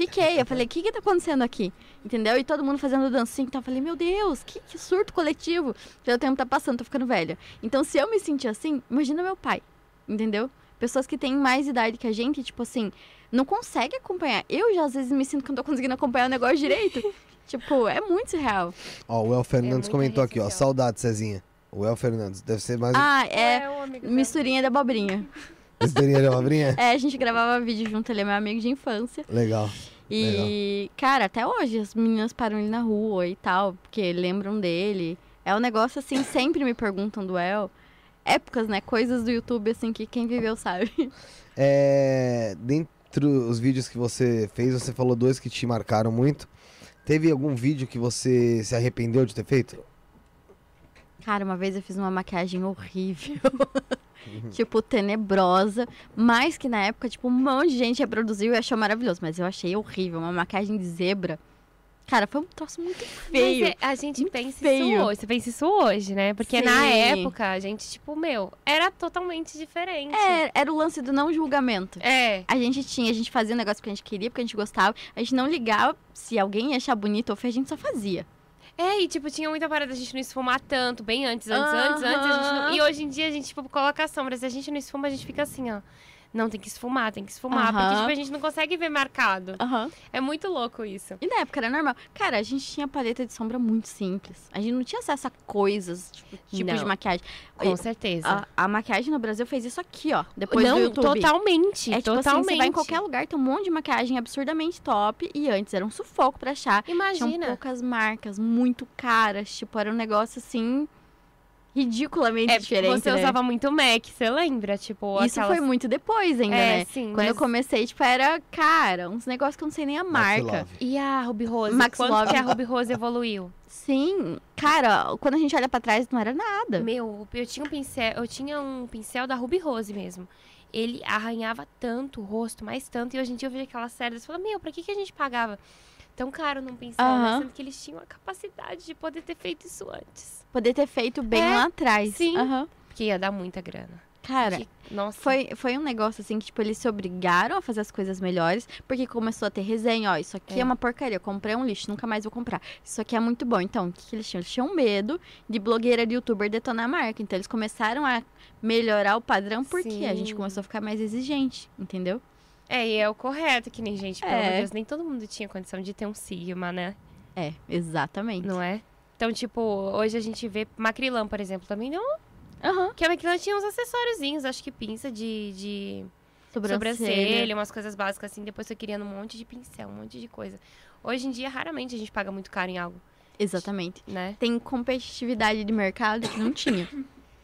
Fiquei. Eu falei, o que que tá acontecendo aqui? Entendeu? E todo mundo fazendo dancinha. Então eu falei, meu Deus, que, que surto coletivo. Pelo tempo tá passando, tô ficando velha. Então se eu me sentir assim, imagina meu pai. Entendeu? Pessoas que têm mais idade que a gente, tipo assim, não consegue acompanhar. Eu já às vezes me sinto que não tô conseguindo acompanhar o negócio direito. tipo, é muito real. Ó, o El Fernandes muita comentou aqui, ó. Saudade, Cezinha. O El Fernandes. Deve ser mais Ah, é. o amigo dela. Misturinha da abobrinha. misturinha de abobrinha? É, a gente gravava vídeo junto, ele é meu amigo de infância. Legal. E, cara, até hoje as meninas param ele na rua e tal, porque lembram dele. É um negócio assim, sempre me perguntam do El. Épocas, né? Coisas do YouTube, assim, que quem viveu sabe. É, dentre os vídeos que você fez, você falou dois que te marcaram muito. Teve algum vídeo que você se arrependeu de ter feito? Cara, uma vez eu fiz uma maquiagem horrível. tipo, tenebrosa. Mas que na época, tipo, um monte de gente reproduziu e achou maravilhoso. Mas eu achei horrível. Uma maquiagem de zebra. Cara, foi um troço muito feio. Mas é, a gente pensa feio. isso hoje. Você pensa isso hoje, né? Porque na Sim. época, a gente, tipo, meu, era totalmente diferente. É, era o lance do não julgamento. É. A gente tinha, a gente fazia o negócio que a gente queria, porque a gente gostava. A gente não ligava se alguém ia achar bonito ou feio, a gente só fazia. É, e tipo, tinha muita parada da gente não esfumar tanto, bem antes, antes, antes, antes. a gente não-. E hoje em dia a gente, tipo, coloca a sombra. Se a gente não esfuma, a gente fica assim, ó. Não, tem que esfumar, tem que esfumar. Porque, Aham. tipo, a gente não consegue ver marcado. Aham. É muito louco isso. E na época era normal. Cara, a gente tinha paleta de sombra muito simples. A gente não tinha acesso a coisas, tipo, tipos de maquiagem. Com certeza. A, a maquiagem no Brasil fez isso aqui, ó. Depois não, do YouTube. totalmente. É tipo totalmente. assim, você vai em qualquer lugar, tem um monte de maquiagem absurdamente top. E antes era um sufoco pra achar. Tinham Imagina. poucas marcas, muito caras. Tipo, era um negócio assim. Ridiculamente É, diferente. você né? usava muito MAC, você lembra? Tipo, Isso aquelas... foi muito depois ainda, É, né? sim. Quando eu mas- comecei, tipo, era, cara, uns negócios que eu não sei nem a marca. Love. E a Ruby Rose? Max Quanto Love. que a Ruby Rose evoluiu? Sim, cara, quando a gente olha pra trás, não era nada. Meu, eu tinha um pincel, eu tinha um pincel da Ruby Rose mesmo. Ele arranhava tanto o rosto, mais tanto, e hoje em dia eu vejo aquelas séries e falo, meu, pra que, que a gente pagava tão caro num pincel, né? Aham. Sendo que eles tinham a capacidade de poder ter feito isso antes. Poder ter feito bem É, lá atrás. sim. Aham. Porque ia dar muita grana. Cara, Que- nossa. foi, foi um negócio assim que, tipo, eles se obrigaram a fazer as coisas melhores, porque começou a ter resenha, ó, isso aqui é, É. uma porcaria, eu comprei um lixo, nunca mais vou comprar. Isso aqui é muito bom. Então, o que, que eles tinham? Eles tinham medo de blogueira de youtuber detonar a marca. Então, eles começaram a melhorar o padrão, porque a gente Sim. começou a ficar mais exigente, entendeu? É, e é o correto, que nem gente, pelo É. amor de Deus, nem todo mundo tinha condição de ter um Sigma, né? É, exatamente. Não é? Então, tipo, hoje a gente vê Macrylan, por exemplo, também não. Aham. Que a Macrylan tinha uns acessóriozinhos, acho que pinça de, de Sobrancelha. sobrancelha, umas coisas básicas assim. Depois foi criando um monte de pincel, um monte de coisa. Hoje em dia, raramente a gente paga muito caro em algo, Exatamente. né? Tem competitividade de mercado que não tinha.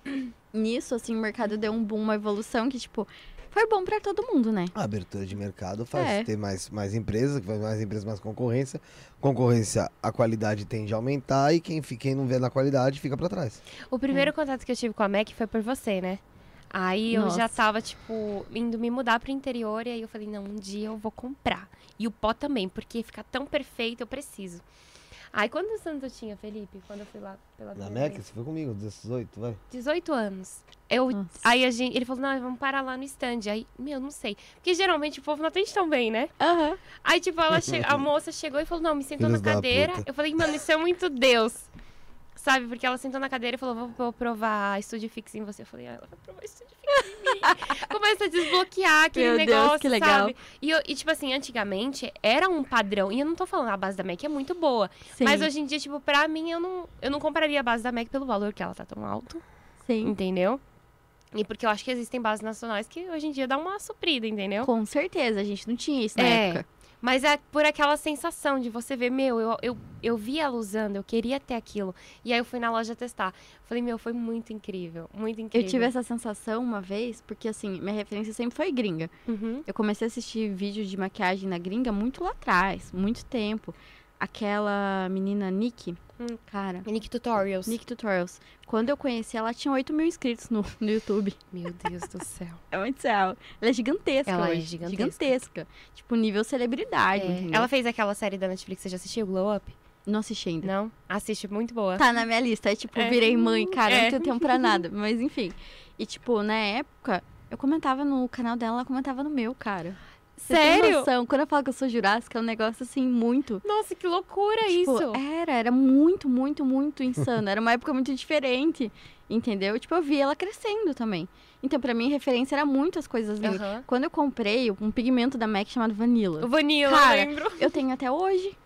Nisso, assim, o mercado deu um boom, uma evolução que, tipo, foi bom pra todo mundo, né? A abertura de mercado faz É. ter mais, mais empresas, que faz mais empresas, mais concorrência. Concorrência, a qualidade tende a aumentar e quem, quem não vê na qualidade fica pra trás. O primeiro contato que eu tive com a Mac foi por você, né? Aí eu já Nossa. tava, tipo, indo me mudar pro interior e aí eu falei, não, um dia eu vou comprar. E o pó também, porque fica tão perfeito, eu preciso. Aí quantos anos eu tinha, Felipe? Quando eu fui lá pela Na primeira vez? você foi comigo, 18, vai. 18 anos. Eu, Nossa. aí a gente, ele falou, não, vamos parar lá no stand. Aí, meu, não sei. Porque geralmente o povo não atende tão bem, né? Aham. Aí, tipo, ela che- a moça chegou e falou, não, me sentou Filhos na cadeira. Eu falei, mano, isso é muito Deus. Sabe? Porque ela sentou na cadeira e falou, vou, vou provar Studio Fix em você. Eu falei, ah, ela vai provar Studio Fix em mim. Começa a desbloquear aquele Meu Deus, negócio, que legal. sabe? E, eu- e, tipo assim, antigamente era um padrão. E eu não tô falando, a base da MAC é muito boa. Sim. Mas hoje em dia, tipo, pra mim, eu não, eu não compraria a base da MAC pelo valor que ela tá tão alto. Sim. Entendeu? E porque eu acho que existem bases nacionais que hoje em dia dá uma suprida, entendeu? Com certeza, a gente não tinha isso na É. época. Mas é por aquela sensação de você ver, meu, eu, eu, eu vi ela usando, eu queria ter aquilo. E aí eu fui na loja testar. Falei, meu, foi muito incrível, muito incrível. Eu tive essa sensação uma vez, porque assim, minha referência sempre foi gringa. Uhum. Eu comecei a assistir vídeos de maquiagem na gringa muito lá atrás, muito tempo. Aquela menina Nick, Hum. cara, Nick Tutorials. Nick Tutorials. Quando eu conheci ela, tinha 8 mil inscritos no, no YouTube. Meu Deus do céu. É muito céu. Ela é gigantesca Ela é hoje. gigantesca. Gigantesca. Tipo, nível celebridade, É? Ela fez aquela série da Netflix, você já assistiu, Glow Up? Não assisti ainda. Não? Assiste, muito boa. Tá na minha lista. É tipo, É. virei mãe, cara, É. não tenho tempo pra nada. Mas enfim. E tipo, na época, eu comentava no canal dela, ela comentava no meu, cara. Sério? noção? Quando eu falo que eu sou jurássica, é um negócio assim, muito. Nossa, que loucura Tipo, isso. Era, era muito, muito, muito insano. Era uma época muito diferente, entendeu? Tipo, eu vi ela crescendo também. Então, pra mim, referência era muito as coisas lindas. Aham. Quando eu comprei um pigmento da MAC chamado Vanilla, O Vanilla, Cara, eu lembro. eu tenho até hoje.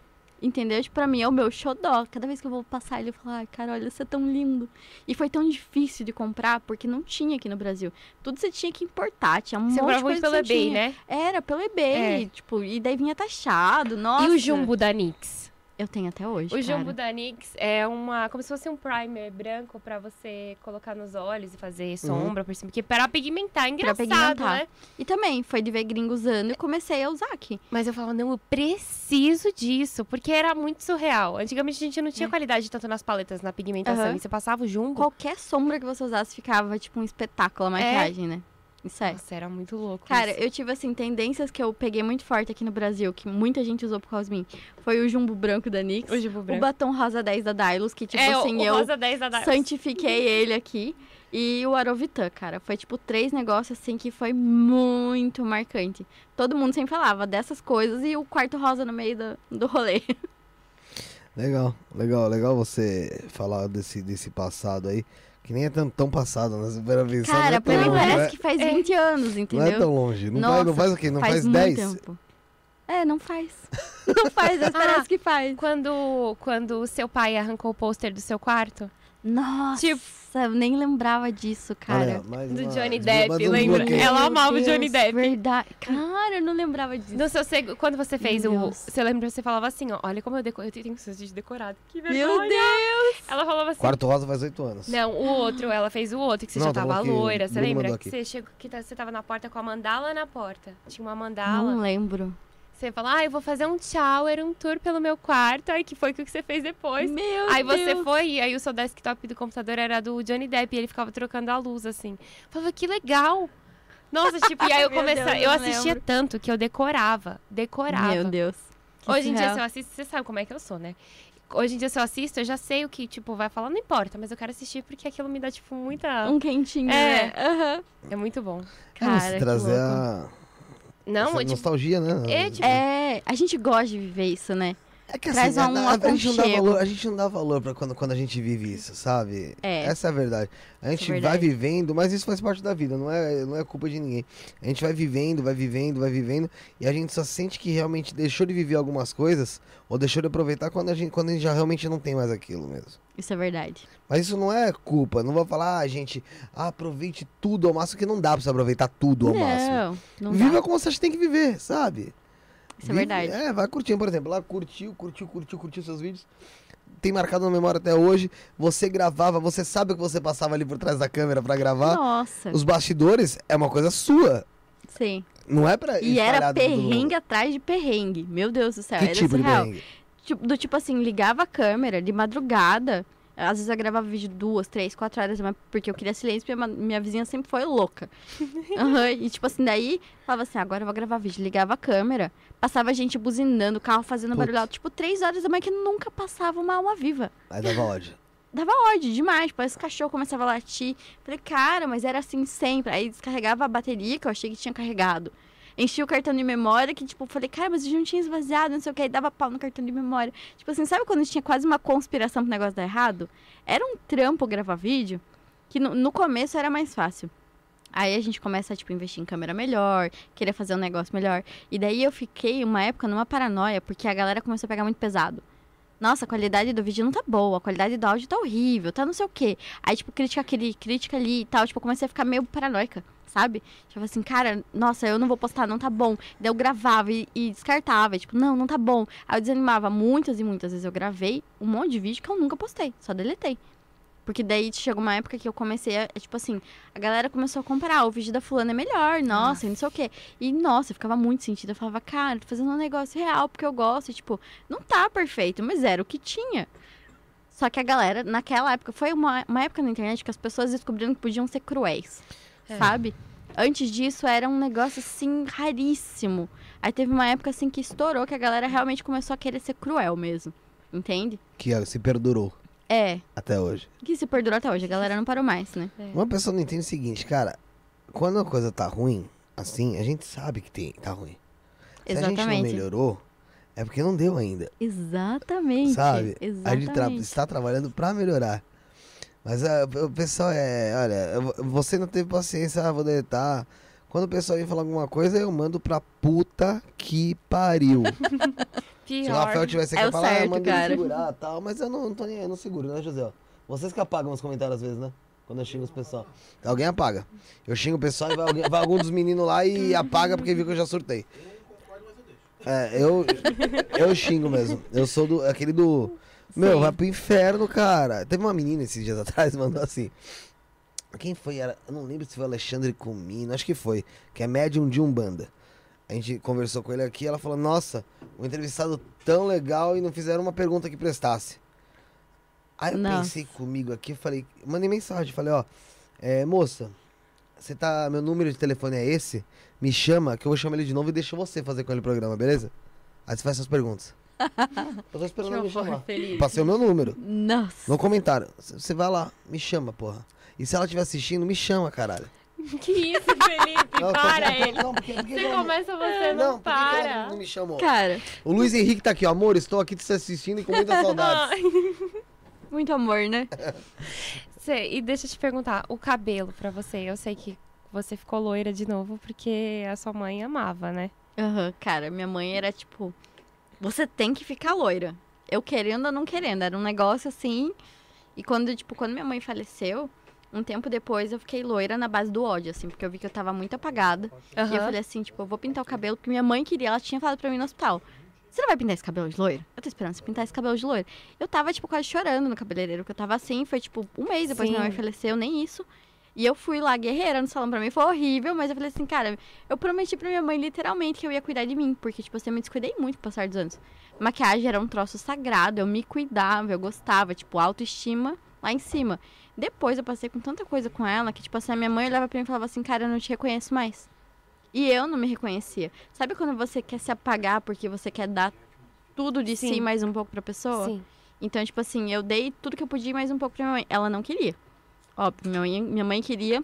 Entendeu? Tipo, pra mim é o meu xodó. Cada vez que eu vou passar ele, eu falo, ai, cara, olha, você é tão lindo. E foi tão difícil de comprar, porque não tinha aqui no Brasil. Tudo você tinha que importar, tinha um Você monte de coisa pelo eBay, tinha. né? Era, pelo eBay, É. tipo, e daí vinha taxado, nossa. E o jumbo da NYX? Eu tenho até hoje, O cara. jumbo da NYX é uma, como se fosse um primer branco pra você colocar nos olhos e fazer sombra por cima, porque para pigmentar, é engraçado, pigmentar. né? E também, foi de ver gringo usando e comecei a usar aqui. Mas eu falava, não, eu preciso disso, porque era muito surreal. Antigamente a gente não tinha É. qualidade tanto nas paletas, na pigmentação, Aham. e você passava o jumbo. Qualquer sombra que você usasse ficava, tipo, um espetáculo a maquiagem, né? Isso é. Nossa, era muito louco Cara, isso. eu tive, assim, tendências que eu peguei muito forte aqui no Brasil, que muita gente usou por causa de mim. Foi o jumbo branco da NYX, O jumbo o branco. batom rosa 10 da Dylos, que, tipo é, o- assim, o eu rosa 10 da Dylos. santifiquei ele aqui. E o Arovitan, cara. Foi, tipo, três negócios, assim, que foi muito marcante. Todo mundo sempre falava dessas coisas e o quarto rosa no meio do, do rolê. Legal, legal, legal você falar desse, desse passado aí, que nem é tão, tão passado, né? Você pensar, não Cara, é tão pra mim longe, parece não é, que faz É. 20 anos, não entendeu? é tão longe. Não, Nossa, faz, não faz o quê? Não faz, muito 10? tempo. É, não faz. Não faz, mas Ah. parece que faz. Quando, quando o seu pai arrancou o pôster do seu quarto, Nossa, Tipo- eu nem lembrava disso, cara. Do uma- Johnny Depp, um lembra? bloqueio. Ela Meu amava o Johnny Deus, Depp. Verdade. Cara, eu não lembrava disso. No seu seg... Quando você fez Meu o. Deus. Você lembra, você falava assim, ó. Olha como eu decorei. Eu tenho esse vídeo decorado. Que Meu vergonha. Deus! Ela falava assim. Quarto Rosa faz 8 anos. Não, o outro, ela fez o outro, que você Não, já tá tava que o loira. Você Bruno lembra? Que aqui. você, chegou, que tá- você tava na porta com a mandala na porta. Tinha uma mandala. Não lembro. Você falou, ah, eu vou fazer um shower, um tour pelo meu quarto. Aí que foi o que você fez depois. Meu Aí você Deus. foi, e aí o seu desktop do computador era do Johnny Depp, e ele ficava trocando a luz, assim. Eu falava, que legal! Nossa, tipo, e aí eu comecei. Deus, eu assistia lembro. tanto que eu decorava. Decorava. Meu Deus. Que Hoje em dia, se eu assisto, você sabe como é que eu sou, né? Hoje em dia, se eu assisto, eu já sei o que, tipo, vai falar, não importa, mas eu quero assistir porque aquilo me dá, tipo, muita. Um quentinho, É. né? Aham. É muito bom. É, mas Cara, que trazer louco. a Não, essa tipo, nostalgia, né? é, tipo, É, a gente gosta de viver isso, né? É que Traz assim, um a, a, gente não dá valor, a gente não dá valor pra quando, quando a gente vive isso, sabe? É. Essa é a verdade. A gente vai verdade. vivendo, mas isso faz parte da vida, não é, não é culpa de ninguém. A gente vai vivendo, vai vivendo, vai vivendo, e a gente só sente que realmente deixou de viver algumas coisas, ou deixou de aproveitar quando a gente, quando a gente já realmente não tem mais aquilo mesmo. Isso é verdade. Mas isso não é culpa, não vou falar, ah, gente, aproveite tudo ao máximo, que não dá pra você aproveitar tudo ao máximo. Não, não Viva dá. como você tem que viver, sabe? Isso é verdade. É, vai curtindo, por exemplo, lá curtiu, curtiu, curtiu, curtiu seus vídeos. Tem marcado na memória até hoje. Você gravava, você sabe o que você passava ali por trás da câmera pra gravar. Nossa, Os bastidores é uma coisa sua. sim. Não é pra. E era perrengue atrás de perrengue. Meu Deus do céu, Que era tipo de surreal. perrengue? Tipo, do tipo assim, ligava a câmera de madrugada. Às vezes eu gravava vídeo duas, três, quatro horas, mas porque eu queria silêncio, porque minha, minha vizinha sempre foi louca. Aham, E tipo assim, daí falava assim, agora eu vou gravar vídeo. Ligava a câmera, passava gente buzinando, o carro fazendo Putz. barulho alto. Tipo, três horas da manhã que nunca passava uma alma viva. Aí dava ódio. Dava ódio demais, tipo, esse cachorro começava a latir. Falei, cara, mas era assim sempre. Aí descarregava a bateria, que eu achei que tinha carregado. Enchia o cartão de memória, que tipo, falei, cara, mas eu não tinha esvaziado, não sei o que. Aí dava pau no cartão de memória. Tipo assim, sabe quando tinha quase uma conspiração pro negócio dar errado? Era um trampo gravar vídeo, que no, no começo era mais fácil. Aí a gente começa a, tipo, investir em câmera melhor, querer fazer um negócio melhor. E daí eu fiquei, uma época, numa paranoia, porque a galera começou a pegar muito pesado. Nossa, a qualidade do vídeo não tá boa, a qualidade do áudio tá horrível, tá não sei o quê. Aí, tipo, crítica aqui, crítica ali e tal. Tipo, eu comecei a ficar meio paranoica, sabe? Tipo assim, cara, nossa, eu não vou postar, não tá bom. Daí eu gravava e, e descartava, e, tipo, não, não tá bom. Aí eu desanimava muitas e muitas vezes eu gravei um monte de vídeo que eu nunca postei, só deletei. Porque daí chegou uma época que eu comecei a, tipo assim, a galera começou a comparar, o vídeo da fulana é melhor, nossa, e não sei o quê. E, nossa, eu ficava muito sentido. Eu falava, cara, tô fazendo um negócio real porque eu gosto. E, tipo, não tá perfeito, mas era o que tinha. Só que a galera, naquela época, foi uma, uma época na internet que as pessoas descobriram que podiam ser cruéis, É. sabe? Antes disso era um negócio assim raríssimo. Aí teve uma época assim que estourou que a galera realmente começou a querer ser cruel mesmo. Entende? Que se perdurou É, até hoje. que se perdurou até hoje. A galera não parou mais, né? Uma pessoa não entende o seguinte, cara. Quando a coisa tá ruim, assim, a gente sabe que tem, tá ruim. Se a gente não Exatamente. melhorou, é porque não deu ainda. Exatamente. Sabe? A Exatamente. gente tra- está trabalhando pra melhorar. Mas ah, o pessoal é, olha, você não teve paciência, ah, vou deletar. Quando o pessoal vem falar alguma coisa, eu mando pra puta que pariu. Se o Pior. Rafael tivesse aqui É pra falar, ah, ele cara. segurar tal, mas eu não, não tô nem aí, eu não seguro, né, José? Vocês que apagam os comentários às vezes, né? Quando eu xingo os pessoal. Alguém apaga. Eu xingo o pessoal e vai, alguém- vai algum dos meninos lá e apaga porque viu que eu já surtei. É, eu, eu xingo mesmo. Eu sou do, aquele do. Meu, Sim. vai pro inferno, cara. Teve uma menina esses dias atrás, mandou assim. Quem foi? Era, eu não lembro se foi o Alexandre Comino, acho que foi. Que é médium de Umbanda. A gente conversou com ele aqui ela falou: Nossa, um entrevistado tão legal e não fizeram uma pergunta que prestasse. Aí eu Nossa. pensei comigo aqui, eu falei, mandei mensagem, falei, ó, é, moça, você tá. Meu número de telefone é esse? Me chama, que eu vou chamar ele de novo e deixa você fazer com ele o programa, beleza? Aí você faz suas perguntas. eu tô esperando Que ele me horror, chamar. Felipe. Passei o meu número. Nossa. No comentário. Você vai lá, me chama, porra. E se ela estiver assistindo, me chama, caralho. Que isso, Felipe? Não, para que- ele. Não, porque, porque Você não- começa, você não, por que que ela para. não me chamou? Cara, O Luiz Henrique tá aqui, ó. Amor, estou aqui te assistindo e com muita saudade. muito amor, né? Cê- e deixa eu te perguntar, o cabelo pra você, eu sei que você ficou loira de novo porque a sua mãe amava, né? Aham, cara, minha mãe era tipo, você tem que ficar loira. Eu querendo ou não querendo, era um negócio assim. E quando, tipo, quando minha mãe faleceu, um tempo depois eu fiquei loira na base do ódio, assim, porque eu vi que eu tava muito apagada. E eu falei assim, tipo, eu vou pintar o cabelo, porque minha mãe queria, ela tinha falado pra mim no hospital. Você não vai pintar esse cabelo de loiro? Eu tô esperando você pintar esse cabelo de loiro. Eu tava, tipo, quase chorando no cabeleireiro, porque eu tava assim, foi, tipo, um mês depois que minha mãe Sim. faleceu, nem isso. E eu fui lá guerreira no salão pra mim, foi horrível, mas eu falei assim, cara, eu prometi pra minha mãe literalmente que eu ia cuidar de mim, porque, tipo, assim, eu me descuidei muito com o passar dos anos. Maquiagem era um troço sagrado, eu me cuidava, eu gostava, tipo, autoestima lá em cima. Depois eu passei com tanta coisa com ela que, tipo assim, a minha mãe olhava pra mim e falava assim, cara, eu não te reconheço mais. E eu não me reconhecia. Sabe quando você quer se apagar porque você quer dar tudo de si Sim. mais um pouco pra pessoa? Sim. Então, tipo assim, eu dei tudo que eu podia mais um pouco pra minha mãe. Ela não queria. Óbvio, minha mãe, minha mãe queria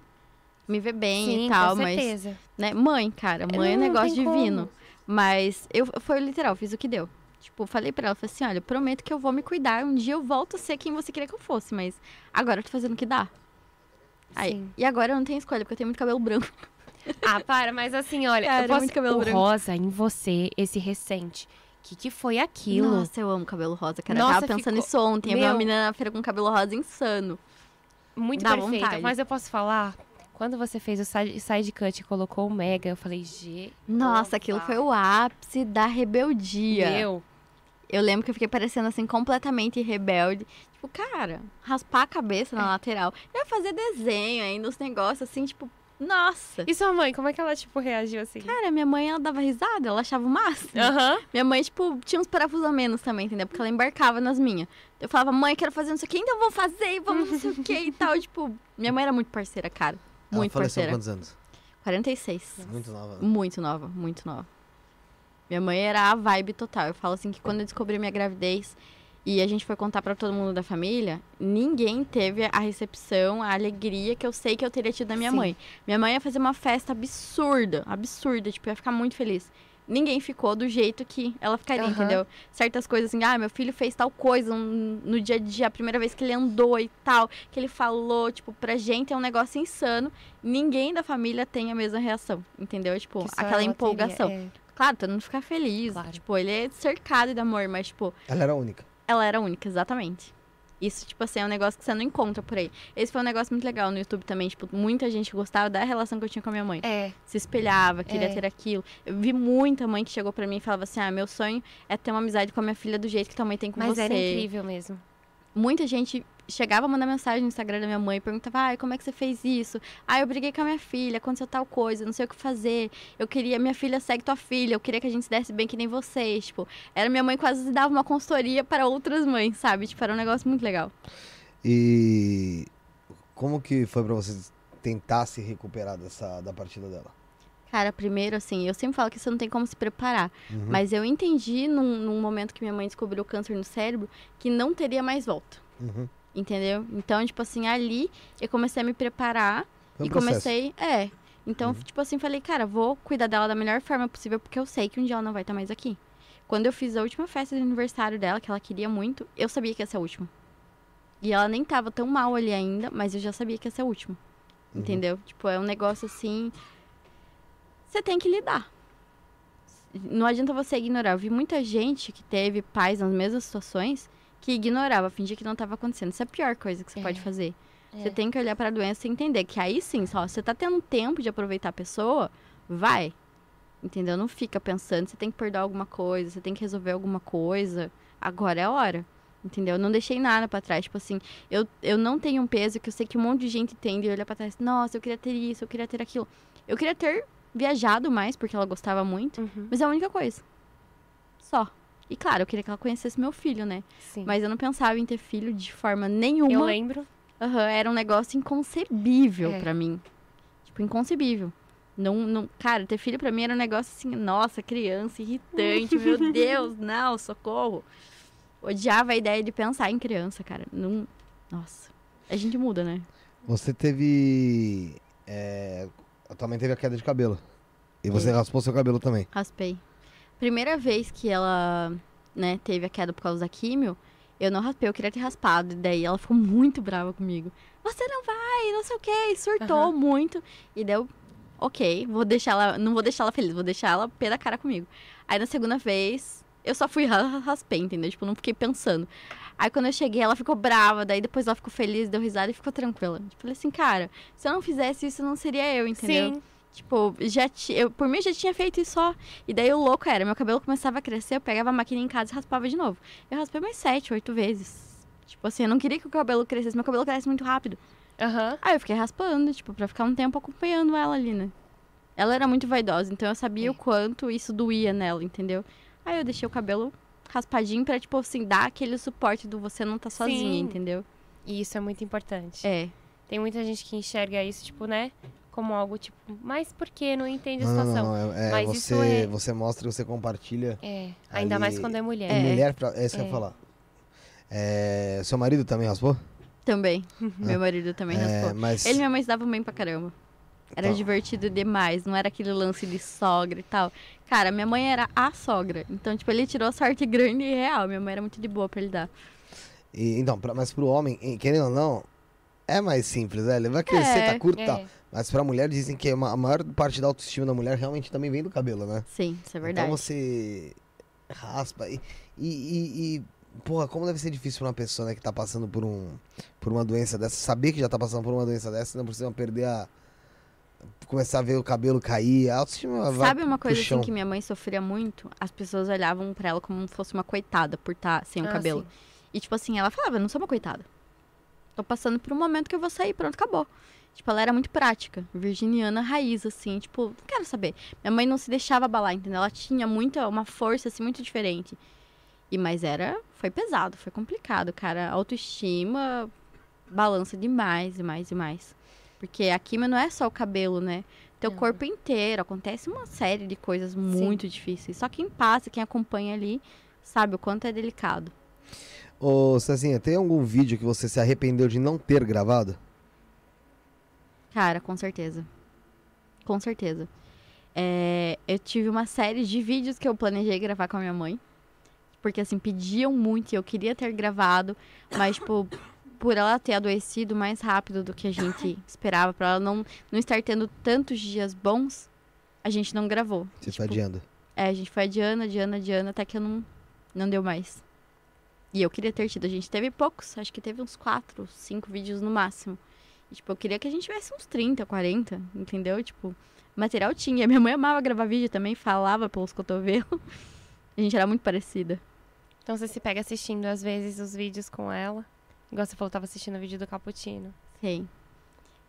me ver bem Sim, e tal, com mas. certeza. Né? Mãe, cara, mãe é Não, negócio tem divino. como. Mas eu foi literal, fiz o que deu. Tipo, falei pra ela, falei assim, olha, prometo que eu vou me cuidar. Um dia eu volto a ser quem você queria que eu fosse, mas agora eu tô fazendo o que dá. Aí, Sim. e agora eu não tenho escolha, porque eu tenho muito cabelo branco. Ah, para, mas assim, olha, Cara, eu posso... muito cabelo o branco. rosa em você, esse recente, que que foi aquilo? Nossa, eu amo cabelo rosa, cara. Nossa, eu tava pensando ficou- nisso ontem. Eu vi uma Meu. menina na feira com cabelo rosa insano. Muito Dá perfeita. vontade. Mas eu posso falar, quando você fez o side, side cut e colocou o mega, eu falei, G. Nossa, aquilo foi o ápice da rebeldia. Meu, Eu lembro que eu fiquei parecendo assim, completamente rebelde. Tipo, cara, raspar a cabeça É. na lateral. Eu ia fazer desenho ainda, uns negócios assim, tipo, nossa. E sua mãe, como é que ela, tipo, reagiu assim? Cara, minha mãe, ela dava risada, ela achava o máximo. Aham. Minha mãe, tipo, tinha uns parafusos a menos também, entendeu? Porque ela embarcava nas minhas. Eu falava, mãe, quero fazer não sei o que, ainda vou fazer, e vamos não sei o que e tal. Tipo, minha mãe era muito parceira, cara. Ela Muito faleceu com parceira. quantos anos? 46. Muito nova. né? Muito nova, muito nova. Minha mãe era a vibe total. Eu falo assim que quando eu descobri minha gravidez e a gente foi contar pra todo mundo da família, ninguém teve a recepção, a alegria que eu sei que eu teria tido da minha Sim. mãe. Minha mãe ia fazer uma festa absurda, absurda, tipo, ia ficar muito feliz. Ninguém ficou do jeito que ela ficaria, Aham. entendeu? Certas coisas assim, ah, meu filho fez tal coisa um- no dia a dia, a primeira vez que ele andou e tal, que ele falou, tipo, pra gente é um negócio insano. Ninguém da família tem a mesma reação, entendeu? Tipo, aquela ela empolgação. teria, é. Claro, todo mundo fica feliz. Claro. Tipo, ele é cercado de amor, mas, tipo, Ela era única. ela era única, exatamente. Isso, tipo assim, é um negócio que você não encontra por aí. Esse foi um negócio muito legal no YouTube também. Tipo, muita gente gostava da relação que eu tinha com a minha mãe. É, Se espelhava, queria É. ter aquilo. Eu vi muita mãe que chegou pra mim e falava assim: ah, meu sonho é ter uma amizade com a minha filha do jeito que tua mãe tem com mas você. era incrível mesmo. Muita gente chegava a mandar mensagem no Instagram da minha mãe, perguntava, ai, como é que você fez isso? Ai, eu briguei com a minha filha, aconteceu tal coisa, não sei o que fazer. Eu queria, minha filha segue tua filha, eu queria que a gente se desse bem que nem vocês. Tipo, era minha mãe quase dava uma consultoria para outras mães, sabe? Tipo, era um negócio muito legal. E como que foi pra você tentar se recuperar dessa, da partida dela? Cara, primeiro, assim, eu sempre falo que você não tem como se preparar. Uhum. Mas eu entendi num, num momento que minha mãe descobriu o câncer no cérebro que não teria mais volta. Uhum. Entendeu? Então, tipo assim, ali eu comecei a me preparar Foi um e processo. comecei. É. Então, Uhum. tipo assim, falei, cara, vou cuidar dela da melhor forma possível, porque eu sei que um dia ela não vai estar mais aqui. Quando eu fiz a última festa de aniversário dela, que ela queria muito, eu sabia que ia ser a última. E ela nem tava tão mal ali ainda, mas eu já sabia que ia ser a última. Uhum. Entendeu? Tipo, é um negócio assim. Você tem que lidar. Não adianta você ignorar. Eu vi muita gente que teve pais nas mesmas situações que ignorava, fingia que não estava acontecendo. Isso é a pior coisa que você É. pode fazer. É. Você tem que olhar para a doença e entender que aí sim, só você tá tendo tempo de aproveitar a pessoa, vai. Entendeu? Não fica pensando, você tem que perdoar alguma coisa, você tem que resolver alguma coisa. Agora é a hora. Entendeu? Eu não deixei nada pra trás. Tipo assim, eu, eu não tenho um peso que eu sei que um monte de gente tem de olhar pra trás. Nossa, eu queria ter isso, eu queria ter aquilo. Eu queria ter viajado mais, porque ela gostava muito. Uhum. Mas é a única coisa. Só. E claro, eu queria que ela conhecesse meu filho, né? Sim. Mas eu não pensava em ter filho de forma nenhuma. eu lembro. Aham, era um negócio inconcebível É. pra mim. Tipo, inconcebível. Não, não, cara, ter filho pra mim era um negócio assim, nossa, criança, irritante, meu Deus, não, socorro. Odiava a ideia de pensar em criança, cara. Não, nossa. A gente muda, né? Você teve. É, a tua mãe teve a queda de cabelo. E você raspou seu cabelo também. Raspei. Primeira vez que ela, né, teve a queda por causa da químio, eu não raspei, eu queria ter raspado. E daí ela ficou muito brava comigo. Você não vai, não sei o quê. E surtou Aham. muito. E deu, ok, vou deixar ela. Não vou deixar ela feliz, vou deixar ela pé da cara comigo. Aí na segunda vez, eu só fui ra- raspei, entendeu? Tipo, não fiquei pensando. Aí quando eu cheguei, ela ficou brava, daí depois ela ficou feliz, deu risada e ficou tranquila. Tipo, falei assim, cara, se eu não fizesse isso, não seria eu, entendeu? Sim. Tipo, já eu, por mim já tinha feito isso só. E daí o louco era, meu cabelo começava a crescer, eu pegava a máquina em casa e raspava de novo. Eu raspei mais sete, oito vezes. Tipo assim, eu não queria que o cabelo crescesse, meu cabelo cresce muito rápido. Aham. Aí eu fiquei raspando, tipo, pra ficar um tempo acompanhando ela ali, né? Ela era muito vaidosa, então eu sabia É. o quanto isso doía nela, entendeu? Aí eu deixei o cabelo raspadinho pra, tipo assim, dar aquele suporte do você não tá sozinha, Sim. entendeu? E isso é muito importante. É. Tem muita gente que enxerga isso, tipo, né? Como algo, tipo, mas por que? Não entende a Não, não, situação. não. É, é Mas você, isso é- você mostra, você compartilha. É. Ainda mais Ali- quando é mulher. É. Mulher, pra, é isso que eu É. ia falar. É, seu marido também raspou? Também. Meu marido também É, raspou. mas. Ele e minha mãe se davam bem pra caramba. Era Tá. divertido demais, não era aquele lance de sogra e tal. Cara, minha mãe era a sogra. Então, tipo, ele tirou sorte grande e real. Minha mãe era muito de boa pra ele dar. E, então, pra- mas pro homem, querendo ou não, é mais simples, né? Ele vai crescer, É, tá curto e É. tal. Mas pra mulher dizem que uma- a maior parte da autoestima da mulher realmente também vem do cabelo, né? Sim, isso é verdade. Então você raspa e, e, e- e, porra, como deve ser difícil pra uma pessoa né, que tá passando por um por uma doença dessa, saber que já tá passando por uma doença dessa, não precisa perder a começar a ver o cabelo cair, a autoestima vai Sabe uma coisa assim que minha mãe sofria muito? As pessoas olhavam pra ela como se fosse uma coitada por estar sem o Ah, cabelo. sim. E, tipo assim, ela falava, eu não sou uma coitada. Tô passando por um momento que eu vou sair, pronto, acabou. Tipo, ela era muito prática, virginiana raiz, assim, tipo, não quero saber. Minha mãe não se deixava abalar, entendeu? Ela tinha muita, uma força, assim, muito diferente. E, mas era, foi pesado, foi complicado, cara. A autoestima balança demais, demais, demais. Porque a químio não é só o cabelo, né? Teu Não. corpo inteiro, acontece uma série de coisas muito difíceis. Só quem passa, quem acompanha ali, sabe o quanto é delicado. Ô, Cezinha, tem algum vídeo que você se arrependeu de não ter gravado? Cara, com certeza. Com certeza. É, eu tive uma série de vídeos que eu planejei gravar com a minha mãe. Porque, assim, pediam muito e eu queria ter gravado. Mas, tipo, por ela ter adoecido mais rápido do que a gente esperava, pra ela não, não estar tendo tantos dias bons, a gente não gravou. Você Tipo, tá adiando? É, a gente foi adiando, adiando, adiando, até que eu não, não deu mais. E eu queria ter tido. A gente teve poucos, acho que teve uns quatro, cinco vídeos no máximo. E, tipo, eu queria que a gente tivesse uns 30, 40, entendeu? Tipo, material tinha. Minha mãe amava gravar vídeo também, falava pelos cotovelos. A gente era muito parecida. Então você se pega assistindo, às vezes, os vídeos com ela. Igual você falou, tava assistindo o vídeo do Cappuccino. Sim.